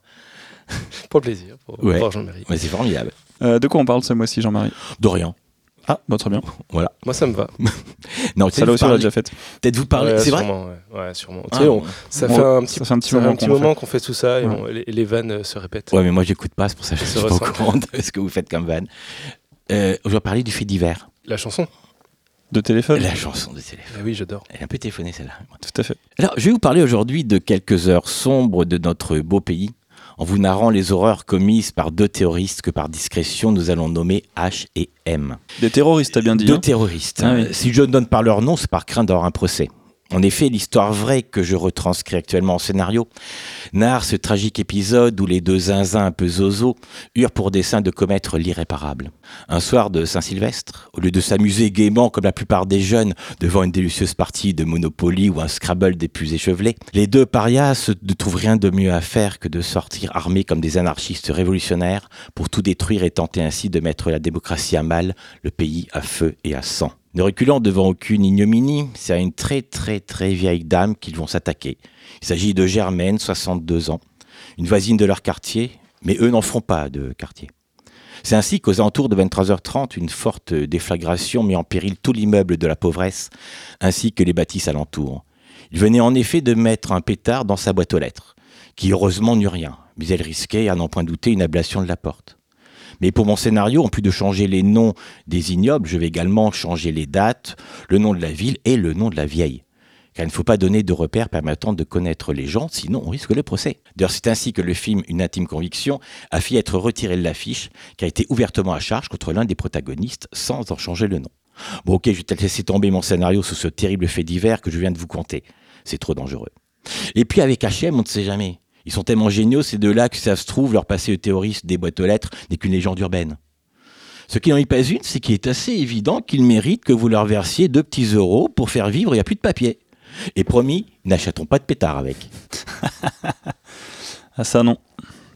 [SPEAKER 1] Pour le plaisir. Pour
[SPEAKER 7] Ouais.
[SPEAKER 1] voir Jean-Marie.
[SPEAKER 7] Ouais, c'est formidable.
[SPEAKER 2] Euh, de quoi on parle ce mois-ci, Jean-Marie?
[SPEAKER 7] Dorian.
[SPEAKER 2] Ah, bah, très bien.
[SPEAKER 1] Moi ça me va. [laughs]
[SPEAKER 7] Non,
[SPEAKER 2] Ça là aussi, on l'a déjà fait.
[SPEAKER 7] Peut-être vous parler,
[SPEAKER 1] Ouais,
[SPEAKER 7] c'est vrai.
[SPEAKER 1] ouais. Ouais, sûrement.
[SPEAKER 7] Ah,
[SPEAKER 1] on- ça
[SPEAKER 2] Bon,
[SPEAKER 1] fait un petit,
[SPEAKER 2] Ça fait un petit
[SPEAKER 1] ça fait
[SPEAKER 2] moment
[SPEAKER 1] un petit
[SPEAKER 2] qu'on l'a
[SPEAKER 1] moment qu'on fait tout ça et les, les vannes euh, se répètent.
[SPEAKER 7] Ouais, mais moi j'écoute pas, c'est pour ça que je suis pas au courant de ce que vous faites comme van. Euh, je vais parler du fait divers.
[SPEAKER 1] La chanson
[SPEAKER 2] De téléphone
[SPEAKER 7] La chanson de téléphone.
[SPEAKER 1] Eh oui, j'adore.
[SPEAKER 7] Elle est un peu téléphonée celle-là.
[SPEAKER 2] Tout à fait.
[SPEAKER 7] Alors, je vais vous parler aujourd'hui de quelques heures sombres de notre beau pays. En vous narrant les horreurs commises par deux terroristes que par discrétion nous allons nommer H et M.
[SPEAKER 2] Des terroristes, t'as bien dit.
[SPEAKER 7] Deux
[SPEAKER 2] hein
[SPEAKER 7] terroristes.
[SPEAKER 2] Ah oui.
[SPEAKER 7] Si je ne donne pas leur nom, c'est par crainte d'avoir un procès. En effet, l'histoire vraie que je retranscris actuellement en scénario narre ce tragique épisode où les deux zinzins un peu zozo eurent pour dessein de commettre l'irréparable. Un soir de Saint-Sylvestre, au lieu de s'amuser gaiement comme la plupart des jeunes devant une délicieuse partie de Monopoly ou un Scrabble des plus échevelés, les deux parias ne trouvent rien de mieux à faire que de sortir armés comme des anarchistes révolutionnaires pour tout détruire et tenter ainsi de mettre la démocratie à mal, le pays à feu et à sang. Ne reculant devant aucune ignominie, c'est à une très très très vieille dame qu'ils vont s'attaquer. Il s'agit de Germaine, 62 ans, une voisine de leur quartier, mais eux n'en feront pas de quartier. C'est ainsi qu'aux alentours de 23h30, une forte déflagration met en péril tout l'immeuble de la pauvresse, ainsi que les bâtisses alentours. Il venait en effet de mettre un pétard dans sa boîte aux lettres, qui heureusement n'eut rien, mais elle risquait, à n'en point douter, une ablation de la porte. Mais pour mon scénario, en plus de changer les noms des ignobles, je vais également changer les dates, le nom de la ville et le nom de la vieille. Car il ne faut pas donner de repères permettant de connaître les gens, sinon on risque le procès. D'ailleurs, c'est ainsi que le film Une intime conviction a fait être retiré de l'affiche, qui a été ouvertement à charge contre l'un des protagonistes sans en changer le nom. Bon, ok, je vais laisser tomber mon scénario sous ce terrible fait divers que je viens de vous conter. C'est trop dangereux. Et puis avec HM, on ne sait jamais. Ils sont tellement géniaux, ces deux-là, que si ça se trouve, leur passé de terroriste des boîtes aux lettres n'est qu'une légende urbaine. Ce qui n'en est pas une, c'est qu'il est assez évident qu'ils méritent que vous leur versiez deux petits euros pour faire vivre, il n'y a plus de papier. Et promis, n'achetons pas de pétard avec. [laughs]
[SPEAKER 2] Ah, ça, non.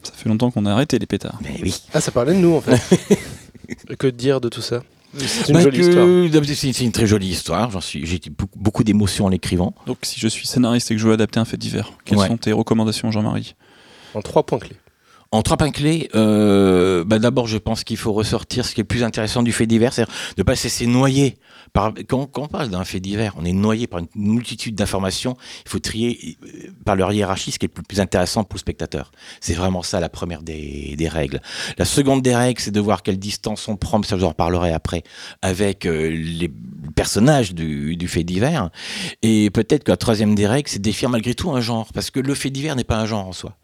[SPEAKER 2] Ça fait longtemps qu'on a arrêté les pétards.
[SPEAKER 7] Mais oui.
[SPEAKER 1] Ah, ça parlait de nous en fait. [laughs] que dire de tout ça? C'est une
[SPEAKER 7] Bah
[SPEAKER 1] jolie
[SPEAKER 7] que-
[SPEAKER 1] histoire.
[SPEAKER 7] C'est une très jolie histoire. J'en suis, j'ai eu beaucoup, beaucoup d'émotions en l'écrivant.
[SPEAKER 2] Donc, si je suis scénariste et que je veux adapter un fait divers, quelles
[SPEAKER 7] Ouais.
[SPEAKER 2] sont tes recommandations, Jean-Marie?
[SPEAKER 1] En trois points clés.
[SPEAKER 7] En trois points clés, d'abord, je pense qu'il faut ressortir ce qui est le plus intéressant du fait divers, c'est-à-dire de ne pas se laisser noyer. Par, quand, quand on parle d'un fait divers, on est noyé par une multitude d'informations. Il faut trier euh, par leur hiérarchie ce qui est le plus intéressant pour le spectateur. C'est vraiment ça la première des, règles. La seconde des règles, c'est de voir quelle distance on prend, ça je en reparlerai après, avec euh, les personnages du, fait divers. Et peut-être que la troisième des règles, c'est de définir malgré tout un genre, parce que le fait divers n'est pas un genre en soi.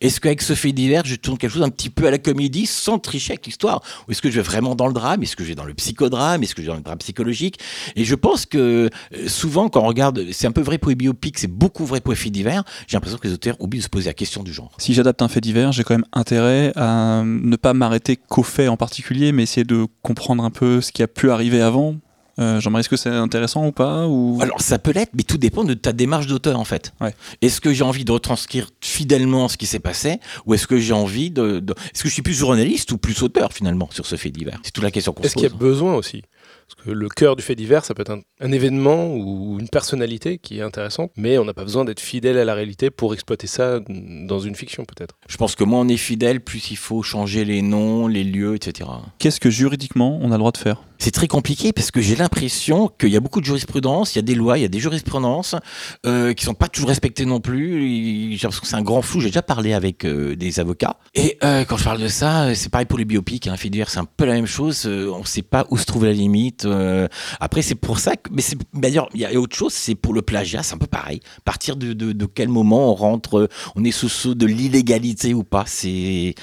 [SPEAKER 7] Est-ce qu'avec ce fait divers, je tourne quelque chose un petit peu à la comédie sans tricher avec l'histoire? Ou est-ce que je vais vraiment dans le drame? Est-ce que je vais dans le psychodrame? Est-ce que je vais dans le drame psychologique? Et je pense que euh, souvent, quand on regarde, c'est un peu vrai pour les biopics, c'est beaucoup vrai pour les faits divers, j'ai l'impression que les auteurs oublient de se poser la question du genre.
[SPEAKER 2] Si j'adapte un fait divers, j'ai quand même intérêt à ne pas m'arrêter qu'au fait en particulier, mais essayer de comprendre un peu ce qui a pu arriver avant. Euh, Jean-Marie, est-ce que c'est intéressant ou pas ou...
[SPEAKER 7] Alors ça peut l'être, mais tout dépend de ta démarche d'auteur en fait.
[SPEAKER 2] Ouais.
[SPEAKER 7] Est-ce que j'ai envie de retranscrire fidèlement ce qui s'est passé, ou est-ce que j'ai envie de, de- est-ce que je suis plus journaliste ou plus auteur finalement sur ce fait divers? C'est toute la question qu'on se
[SPEAKER 1] Est-ce qu'il y
[SPEAKER 7] pose.
[SPEAKER 1] a besoin aussi? Parce que le cœur du fait divers, ça peut être un, un événement ou une personnalité qui est intéressante, mais on n'a pas besoin d'être fidèle à la réalité pour exploiter ça dans une fiction peut-être.
[SPEAKER 7] Je pense que moins on est fidèle, plus il faut changer les noms, les lieux, etc.
[SPEAKER 2] Qu'est-ce que juridiquement on a le droit de faire?
[SPEAKER 7] C'est très compliqué parce que j'ai l'impression qu'il y a beaucoup de jurisprudence, il y a des lois, il y a des jurisprudences euh, qui sont pas toujours respectées non plus. J'ai l'impression que c'est un grand flou. J'ai déjà parlé avec euh, des avocats et euh, quand je parle de ça, euh, c'est pareil pour les biopics. Hein, c'est un peu la même chose. On ne sait pas où se trouve la limite. Après, c'est pour ça que, mais d'ailleurs il y a autre chose. C'est pour le plagiat, c'est un peu pareil. À partir de, quel moment on rentre, on est sous sceau de l'illégalité ou pas. C'est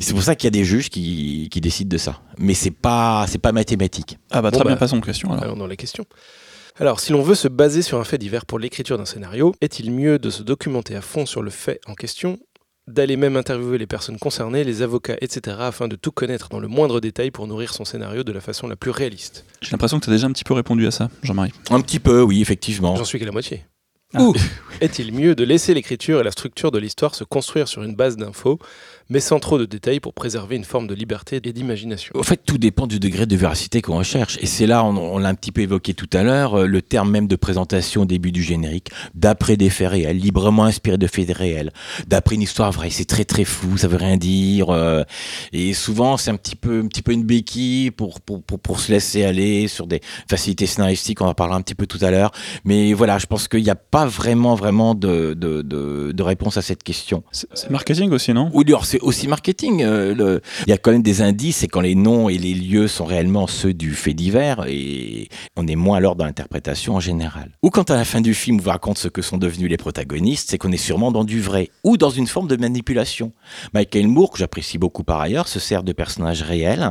[SPEAKER 7] c'est pour ça qu'il y a des juges qui, qui décident de ça. Mais c'est pas c'est pas mathématique.
[SPEAKER 2] Ah bah
[SPEAKER 1] Bon,
[SPEAKER 2] très bien,
[SPEAKER 1] bah,
[SPEAKER 2] passons aux questions alors.
[SPEAKER 1] Allons dans les questions. Alors, si l'on veut se baser sur un fait divers pour l'écriture d'un scénario, est-il mieux de se documenter à fond sur le fait en question, d'aller même interviewer les personnes concernées, les avocats, etc., afin de tout connaître dans le moindre détail pour nourrir son scénario de la façon la plus réaliste?
[SPEAKER 2] J'ai l'impression que tu as déjà un petit peu répondu à ça, Jean-Marie.
[SPEAKER 7] Un petit peu, oui, effectivement.
[SPEAKER 1] J'en suis qu'à la moitié.
[SPEAKER 2] Ah.
[SPEAKER 1] Ou [laughs] est-il mieux de laisser l'écriture et la structure de l'histoire se construire sur une base d'infos, mais sans trop de détails pour préserver une forme de liberté et d'imagination
[SPEAKER 7] Au fait, tout dépend du degré de véracité qu'on recherche. Et c'est là, on, on l'a un petit peu évoqué tout à l'heure, euh, le terme même de présentation au début du générique, d'après des faits réels, librement inspiré de faits réels, d'après une histoire vraie. C'est très très flou, ça veut rien dire. euh, et souvent, c'est un petit peu, un petit peu une béquille pour, pour, pour, pour se laisser aller sur des facilités scénaristiques. On en parlera un petit peu tout à l'heure. Mais voilà, je pense qu'il n'y a pas vraiment, vraiment de, de, de, de réponse à cette question.
[SPEAKER 2] C'est c'est marketing aussi, non?
[SPEAKER 7] Oui, alors c'est aussi marketing. euh, le- Il y a quand même des indices, c'est quand les noms et les lieux sont réellement ceux du fait divers et on est moins alors dans l'interprétation en général. Ou quand à la fin du film on vous raconte ce que sont devenus les protagonistes, c'est qu'on est sûrement dans du vrai ou dans une forme de manipulation. Michael Moore, que j'apprécie beaucoup par ailleurs, se sert de personnages réels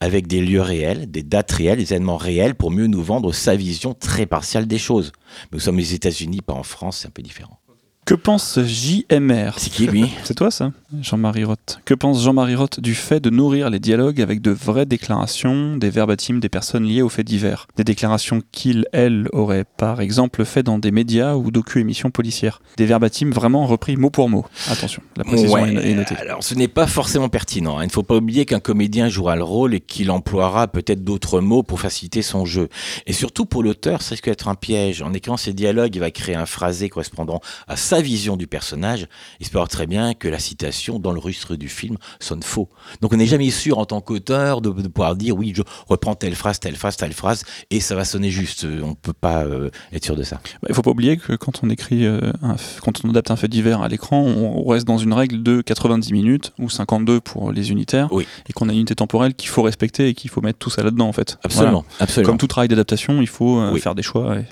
[SPEAKER 7] avec des lieux réels, des dates réelles, des événements réels pour mieux nous vendre sa vision très partielle des choses. Mais nous sommes aux États-Unis, pas en France, c'est un peu différent.
[SPEAKER 2] Que pense JMR
[SPEAKER 7] C'est qui lui?
[SPEAKER 2] C'est toi ça? Jean-Marie Roth. Que pense Jean-Marie Roth du fait de nourrir les dialogues avec de vraies déclarations, des verbatims des personnes liées aux faits divers? Des déclarations qu'il, elle, aurait par exemple fait dans des médias ou docu-émissions policières? Des verbatims vraiment repris mot pour mot? Attention, la précision
[SPEAKER 7] Ouais,
[SPEAKER 2] est notée.
[SPEAKER 7] Alors, ce n'est pas forcément pertinent. hein. Il ne faut pas oublier qu'un comédien jouera le rôle et qu'il emploiera peut-être d'autres mots pour faciliter son jeu. Et surtout pour l'auteur, ça risque d'être un piège. En écrivant ces dialogues, il va créer un phrasé correspondant à sa vision du personnage. Il se peut très bien que la citation dans le rustre du film sonne faux. Donc, on n'est jamais sûr en tant qu'auteur de, de pouvoir dire oui, je reprends telle phrase, telle phrase, telle phrase, et ça va sonner juste. On ne peut pas euh, être sûr de ça.
[SPEAKER 2] Bah, Il faut pas oublier que quand on écrit, euh, un quand on adapte un fait divers à l'écran, on reste dans une règle de 90 minutes ou 52 pour les unitaires,
[SPEAKER 7] Oui.
[SPEAKER 2] et qu'on a une unité temporelle qu'il faut respecter et qu'il faut mettre tout ça là-dedans en fait.
[SPEAKER 7] Absolument,
[SPEAKER 2] Voilà.
[SPEAKER 7] absolument.
[SPEAKER 2] Comme tout travail d'adaptation, il faut euh,
[SPEAKER 7] Oui.
[SPEAKER 2] faire des choix. Et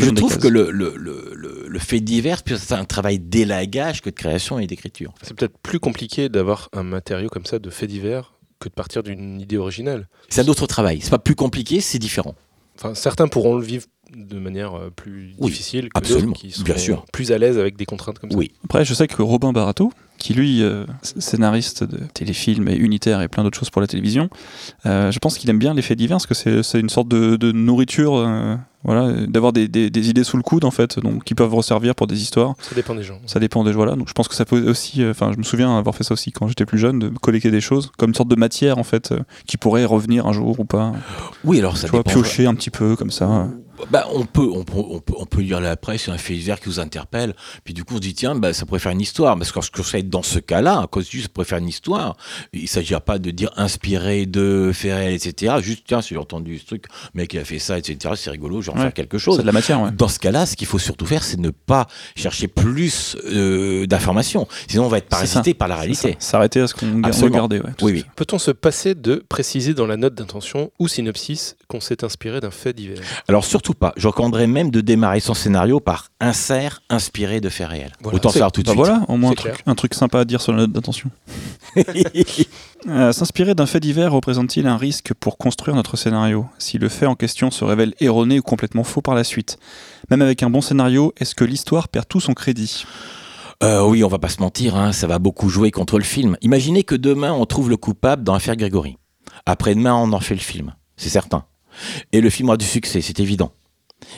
[SPEAKER 7] je
[SPEAKER 2] des
[SPEAKER 7] trouve que le, le, le, le, fait divers, puis c'est un travail d'élagage que de création et d'écriture.
[SPEAKER 1] C'est peut-être plus compliqué d'avoir un matériau comme ça de faits divers que de partir d'une idée originale.
[SPEAKER 7] C'est un autre travail. C'est pas plus compliqué, c'est différent.
[SPEAKER 1] Enfin, certains pourront le vivre de manière euh, plus
[SPEAKER 7] Oui,
[SPEAKER 1] difficile que
[SPEAKER 7] absolument,
[SPEAKER 1] d'autres qui sont
[SPEAKER 7] bien sûr.
[SPEAKER 1] plus à l'aise avec des contraintes comme ça.
[SPEAKER 7] Oui.
[SPEAKER 2] Après, je sais que Robin Barato, qui lui, euh, scénariste de téléfilms et unitaire et plein d'autres choses pour la télévision, euh, je pense qu'il aime bien les faits divers parce que c'est c'est une sorte de, de nourriture, euh, voilà, d'avoir des, des- des idées sous le coude en fait, donc qui peuvent resservir pour des histoires.
[SPEAKER 1] Ça dépend des gens.
[SPEAKER 2] Ça dépend des voilà. Donc je pense que ça peut aussi, euh, enfin, je me souviens avoir fait ça aussi quand j'étais plus jeune, de collecter des choses comme une sorte de matière en fait, euh, qui pourrait revenir un jour ou pas.
[SPEAKER 7] Oui, alors ça
[SPEAKER 2] tu vois, piocher un petit peu comme ça.
[SPEAKER 7] Bah, on, peut, on, peut, on, peut, on peut lire la presse, un fait divers qui vous interpelle, puis du coup on se dit tiens, bah, ça pourrait faire une histoire. Parce que lorsque ça être dans ce cas-là, à cause du ça pourrait faire une histoire, il ne s'agira pas de dire inspiré de réels, etc. Juste tiens, si j'ai entendu ce truc, mec il a fait ça, etc. C'est rigolo, je vais en
[SPEAKER 2] Ouais.
[SPEAKER 7] faire quelque chose.
[SPEAKER 2] C'est de la matière, ouais.
[SPEAKER 7] Dans ce cas-là, ce qu'il faut surtout faire, c'est ne pas chercher plus euh, d'informations. Sinon, on va être parasité par la réalité.
[SPEAKER 2] S'arrêter à ce qu'on regardait. Ouais,
[SPEAKER 7] Oui, oui.
[SPEAKER 1] Peut-on se passer de préciser dans la note d'intention ou synopsis qu'on s'est inspiré d'un fait divers?
[SPEAKER 7] Alors surtout Surtout pas. Je recommanderais même de démarrer son scénario par insert inspiré de faits réels.
[SPEAKER 1] Voilà,
[SPEAKER 7] Autant savoir tout de
[SPEAKER 2] Bah
[SPEAKER 7] suite.
[SPEAKER 2] voilà, au moins truc, un truc sympa à dire sur la note d'attention. [laughs] Euh, S'inspirer d'un fait divers représente-t-il un risque pour construire notre scénario Si le fait en question se révèle erroné ou complètement faux par la suite? Même avec un bon scénario, est-ce que l'histoire perd tout son crédit?
[SPEAKER 7] Euh, oui, on va pas se mentir, hein, ça va beaucoup jouer contre le film. Imaginez que demain on trouve le coupable dans l'affaire Grégory. Après-demain, on en fait le film, c'est certain. Et le film aura du succès, c'est évident.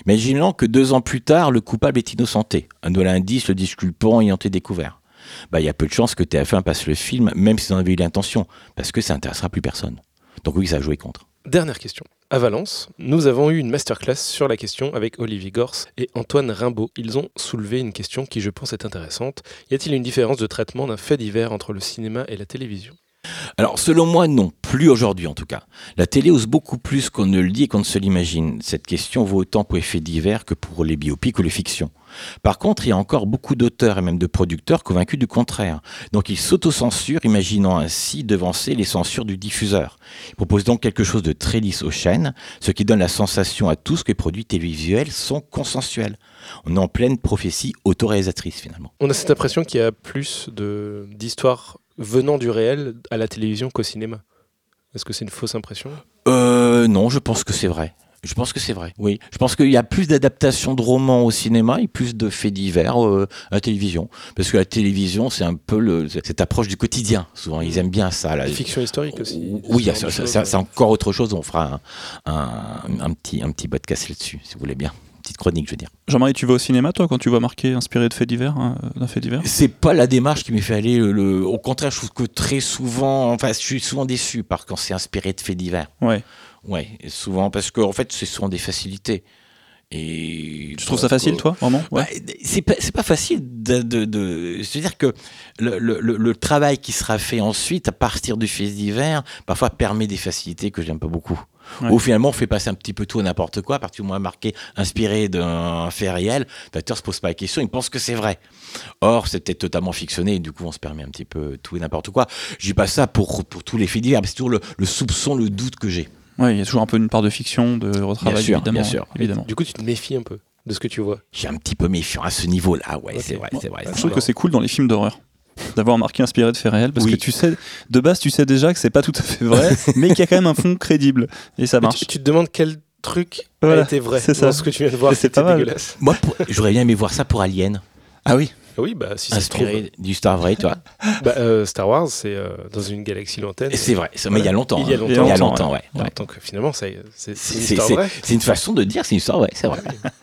[SPEAKER 7] Imaginons que deux ans plus tard, le coupable est innocenté. Un nouvel indice, le disculpant ayant été découvert. Bah, il y a peu de chances que TF1 passe le film, même s'ils en avaient eu l'intention, parce que ça intéressera plus personne. Donc oui, ça a joué contre.
[SPEAKER 1] Dernière question. À Valence, nous avons eu une masterclass sur la question avec Olivier Gors et Antoine Rimbaud. Ils ont soulevé une question qui, je pense, est intéressante. Y a-t-il une différence de traitement d'un fait divers entre le cinéma et la télévision?
[SPEAKER 7] Alors, selon moi, non. Plus aujourd'hui, en tout cas. La télé ose beaucoup plus qu'on ne le dit et qu'on ne se l'imagine. Cette question vaut autant pour les faits divers que pour les biopics ou les fictions. Par contre, il y a encore beaucoup d'auteurs et même de producteurs convaincus du contraire. Donc, ils s'autocensurent, imaginant ainsi devancer les censures du diffuseur. Ils proposent donc quelque chose de très lisse aux chaînes, ce qui donne la sensation à tous que les produits télévisuels sont consensuels. On est en pleine prophétie autoréalisatrice, finalement.
[SPEAKER 1] On a cette impression qu'il y a plus d'histoires venant du réel à la télévision qu'au cinéma. Est-ce que c'est une fausse impression?
[SPEAKER 7] Euh, non, je pense que c'est vrai. Je pense que c'est vrai, oui. Je pense qu'il y a plus d'adaptations de romans au cinéma et plus de faits divers euh, à la télévision. Parce que la télévision, c'est un peu le, cette approche du quotidien. Souvent, ils aiment bien ça. La
[SPEAKER 1] Fiction historique aussi.
[SPEAKER 7] Oui, c'est encore autre chose. On fera un, un- un petit, un petit podcast là-dessus, si vous voulez bien. Petite chronique, je veux dire.
[SPEAKER 2] Jean-Marie, tu vas au cinéma, toi, quand tu vas marquer inspiré de faits divers, hein, d'un fait divers?
[SPEAKER 7] C'est pas la démarche qui m'est fait aller. Le, le- Au contraire, je trouve que très souvent, enfin, je suis souvent déçu par quand c'est inspiré de faits divers.
[SPEAKER 2] Ouais.
[SPEAKER 7] Ouais, souvent parce qu'en fait, c'est souvent des facilités. Et
[SPEAKER 2] Tu trouves ça facile, toi, vraiment? Ouais.
[SPEAKER 7] Bah, c'est pas facile de, de, de- c'est-à-dire que le, le, le- le travail qui sera fait ensuite à partir du fait divers parfois permet des facilités que j'aime pas beaucoup.
[SPEAKER 2] Ouais.
[SPEAKER 7] Où finalement on fait passer un petit peu tout à n'importe quoi, à partir du moment marqué inspiré d'un fait réel, l'acteur se pose pas la question, il pense que c'est vrai. Or c'est peut-être totalement fictionné et du coup on se permet un petit peu tout et n'importe quoi. Je dis pas ça pour, pour tous les faits divers, mais c'est toujours le, le soupçon, le doute que j'ai.
[SPEAKER 2] Ouais, il y a toujours un peu une part de fiction, de retravail,
[SPEAKER 7] sûr,
[SPEAKER 2] évidemment.
[SPEAKER 7] bien sûr.
[SPEAKER 2] évidemment.
[SPEAKER 1] Du coup, tu te méfies un peu de ce que tu vois?
[SPEAKER 7] J'ai un petit peu méfiant à ce niveau-là, ouais, c'est vrai, c'est vrai.
[SPEAKER 1] Je
[SPEAKER 7] c'est
[SPEAKER 2] Je trouve que c'est cool dans les films d'horreur d'avoir marqué inspiré de faits réels parce
[SPEAKER 7] Oui.
[SPEAKER 2] que tu sais de base tu sais déjà que c'est pas tout à fait vrai [laughs] mais qu'il y a quand même un fond crédible et ça marche
[SPEAKER 1] tu, tu te demandes quel truc
[SPEAKER 2] Voilà,
[SPEAKER 1] a été vrai
[SPEAKER 2] c'est ça.
[SPEAKER 1] ce que tu viens de voir. [laughs]
[SPEAKER 2] C'est mal.
[SPEAKER 1] dégueulasse.
[SPEAKER 7] Moi, j'aurais bien aimé voir ça pour Alien,
[SPEAKER 2] ah oui
[SPEAKER 1] Oui, bah si ça se trouve.
[SPEAKER 7] inspiré du Star vrai, toi. [laughs]
[SPEAKER 1] Bah, euh, Star Wars, c'est euh, dans une galaxie lointaine.
[SPEAKER 7] C'est vrai, ça, mais il y a longtemps.
[SPEAKER 1] Il y a
[SPEAKER 7] hein.
[SPEAKER 1] longtemps,
[SPEAKER 7] Il y a
[SPEAKER 2] longtemps,
[SPEAKER 7] ouais.
[SPEAKER 1] Ouais,
[SPEAKER 7] ouais.
[SPEAKER 1] Donc finalement, c'est une vraie.
[SPEAKER 7] une façon de dire, c'est une histoire, ouais, c'est vrai.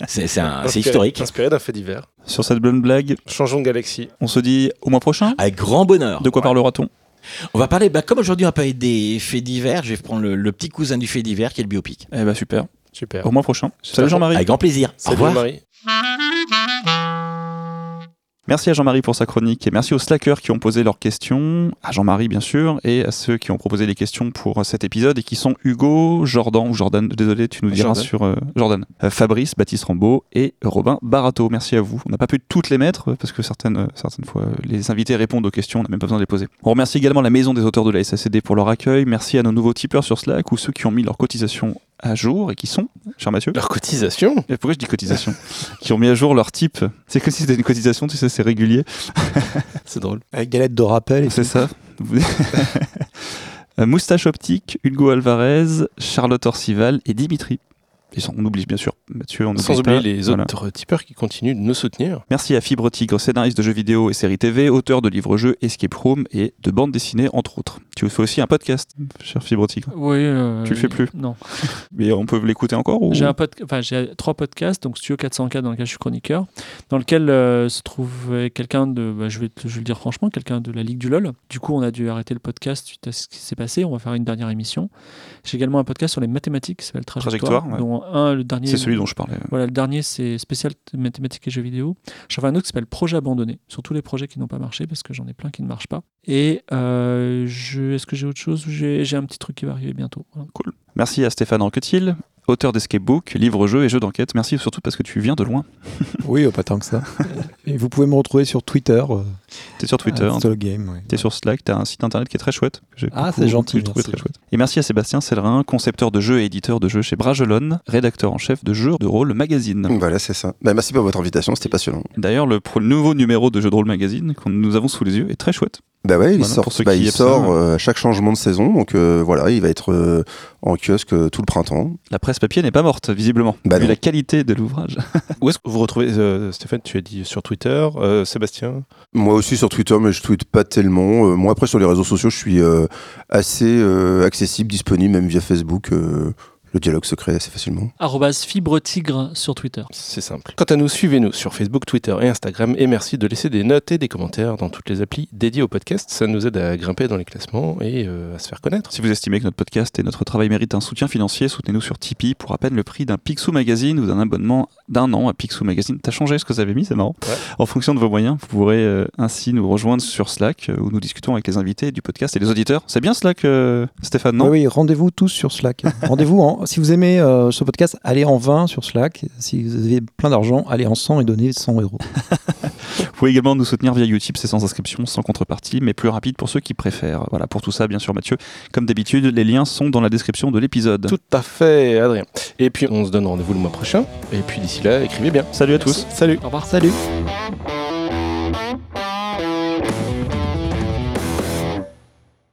[SPEAKER 7] C'est c'est historique.
[SPEAKER 1] Inspiré d'un fait divers.
[SPEAKER 2] sur cette bonne blague
[SPEAKER 1] Changeons de galaxie.
[SPEAKER 2] on se dit au mois prochain
[SPEAKER 7] Avec grand bonheur.
[SPEAKER 2] de quoi
[SPEAKER 7] Ouais.
[SPEAKER 2] parlera-t-on?
[SPEAKER 7] On va parler, bah, comme aujourd'hui on va parler des faits divers, je vais prendre le, le petit cousin du fait divers qui est le biopic.
[SPEAKER 2] eh bah super
[SPEAKER 1] Super.
[SPEAKER 2] au mois prochain
[SPEAKER 1] Super.
[SPEAKER 2] salut Jean-Marie
[SPEAKER 7] Avec grand plaisir. Au
[SPEAKER 1] Salut
[SPEAKER 7] revoir.
[SPEAKER 2] Merci à Jean-Marie pour sa chronique et merci aux slackers qui ont posé leurs questions, à Jean-Marie bien sûr, et à ceux qui ont proposé les questions pour cet épisode et qui sont Hugo, Jordan ou Jordan, désolé, tu nous diras
[SPEAKER 1] Jordan.
[SPEAKER 2] sur euh, Jordan, Euh, Fabrice, Baptiste Rambaud et Robin Barato. Merci à vous. On n'a pas pu toutes les mettre euh, parce que certaines, euh, certaines fois euh, les invités répondent aux questions, on n'a même pas besoin de les poser. On remercie également la maison des auteurs de la SACD pour leur accueil. Merci à nos nouveaux tipeurs sur Slack ou ceux qui ont mis leur cotisation à jour et qui sont, cher Mathieu,
[SPEAKER 1] Leur cotisation
[SPEAKER 2] et pourquoi je dis cotisation [laughs] Qui ont mis à jour leur type. C'est comme si c'était une cotisation, tu sais, c'est régulier. [laughs] c'est drôle.
[SPEAKER 4] Avec des lettres de rappel. Et
[SPEAKER 2] C'est ça. [laughs] Euh, Moustache Optique, Hugo Alvarez, Charlotte Orcival et Dimitri. Et sans- on oublie bien sûr Mathieu, on
[SPEAKER 1] Sans oublier
[SPEAKER 2] pas.
[SPEAKER 1] les
[SPEAKER 2] Voilà.
[SPEAKER 1] autres tipeurs qui continuent de nous soutenir.
[SPEAKER 2] Merci à Fibre Tigre, scénariste de jeux vidéo et séries TV, auteur de livres-jeux Escape Room et de bandes dessinées entre autres. Tu fais aussi un podcast, cher Fibre Tigre.
[SPEAKER 3] Oui. euh,
[SPEAKER 2] Tu le fais plus
[SPEAKER 3] Non. [laughs]
[SPEAKER 2] Mais on peut l'écouter encore ou...
[SPEAKER 3] J'ai pod- enfin, trois podcasts, donc Studio 404 dans lequel je suis chroniqueur, dans lequel euh, se trouve quelqu'un de, bah, je, vais te- je vais le dire franchement, quelqu'un de la Ligue du LOL. Du coup, on a dû arrêter le podcast suite à ce qui s'est passé. On va faire une dernière émission. J'ai également un podcast sur les mathématiques qui s'appelle Trajectoire,
[SPEAKER 2] Trajectoire, ouais.
[SPEAKER 3] un, le dernier.
[SPEAKER 2] C'est celui dont je parlais.
[SPEAKER 3] Voilà, le dernier c'est spécial mathématiques et jeux vidéo. J'en fais un autre qui s'appelle Projet abandonné, sur tous les projets qui n'ont pas marché parce que j'en ai plein qui ne marchent pas. Et euh, je, est-ce que j'ai autre chose? J'ai un petit truc qui va arriver bientôt. Voilà.
[SPEAKER 2] Merci à Stéphane Anquetil, auteur d'escape book, livres-jeux et jeux d'enquête. Merci surtout parce que tu viens de loin. [laughs]
[SPEAKER 4] Oui, euh, pas tant que ça. Et vous pouvez me retrouver sur Twitter. euh,
[SPEAKER 2] T'es sur Twitter,
[SPEAKER 4] Solo Game, ouais.
[SPEAKER 2] t'es sur Slack, t'as un site internet qui est très chouette. que
[SPEAKER 4] Ah, c'est gentil,
[SPEAKER 2] j'ai trouvé
[SPEAKER 4] merci.
[SPEAKER 2] très chouette. Et merci à Sébastien Sellerin, concepteur de jeux et éditeur de jeux chez Bragelonne, rédacteur en chef de Jeux de rôle magazine.
[SPEAKER 5] Voilà, c'est ça. Bah, merci pour votre invitation, c'était passionnant.
[SPEAKER 2] D'ailleurs, le nouveau numéro de Jeux de rôle magazine que nous avons sous les yeux est très chouette.
[SPEAKER 5] Bah ouais, il
[SPEAKER 2] Voilà,
[SPEAKER 5] sort, bah, il sort euh, à chaque changement de saison, donc euh, voilà, il va être euh, en kiosque euh, tout le printemps.
[SPEAKER 2] La presse papier n'est pas morte, visiblement,
[SPEAKER 5] Bah
[SPEAKER 2] vu
[SPEAKER 5] non.
[SPEAKER 2] la qualité de l'ouvrage. [laughs]
[SPEAKER 1] Où est-ce que vous retrouvez, euh, Stéphane, tu as dit sur Twitter, euh, Sébastien?
[SPEAKER 5] Moi aussi sur Twitter, mais je tweete pas tellement. Euh, moi après sur les réseaux sociaux, je suis euh, assez euh, accessible, disponible, même via Facebook. Le dialogue se crée assez facilement.
[SPEAKER 3] Arrobase fibre tigre sur Twitter.
[SPEAKER 1] C'est simple. Quant à nous, suivez-nous sur Facebook, Twitter et Instagram et merci de laisser des notes et des commentaires dans toutes les applis dédiées au podcast. Ça nous aide à grimper dans les classements et euh, à se faire connaître.
[SPEAKER 2] Si vous estimez que notre podcast et notre travail méritent un soutien financier, soutenez-nous sur Tipeee pour à peine le prix d'un Picsou Magazine ou d'un abonnement d'un an à Picsou Magazine. T'as changé ce que vous avez mis, c'est marrant.
[SPEAKER 1] Ouais.
[SPEAKER 2] En fonction de vos moyens, vous pourrez euh, ainsi nous rejoindre sur Slack euh, où nous discutons avec les invités du podcast et les auditeurs. C'est bien Slack, euh, Stéphane, non?
[SPEAKER 4] Oui, oui, rendez-vous tous sur Slack. rendez-vous, en- si vous aimez euh, ce podcast, allez en 20 sur Slack. Si vous avez plein d'argent, allez en 100 et donnez 100 euros. [laughs]
[SPEAKER 2] Vous pouvez également nous soutenir via Utip, c'est sans inscription, sans contrepartie, mais plus rapide pour ceux qui préfèrent. Voilà, pour tout ça, bien sûr, Mathieu, comme d'habitude, les liens sont dans la description de l'épisode.
[SPEAKER 1] Tout à fait, Adrien. Et puis on se donne rendez-vous le mois prochain. Et puis d'ici là, écrivez bien.
[SPEAKER 2] Salut à tous.
[SPEAKER 1] Salut.
[SPEAKER 3] Au revoir.
[SPEAKER 4] Salut
[SPEAKER 3] Salut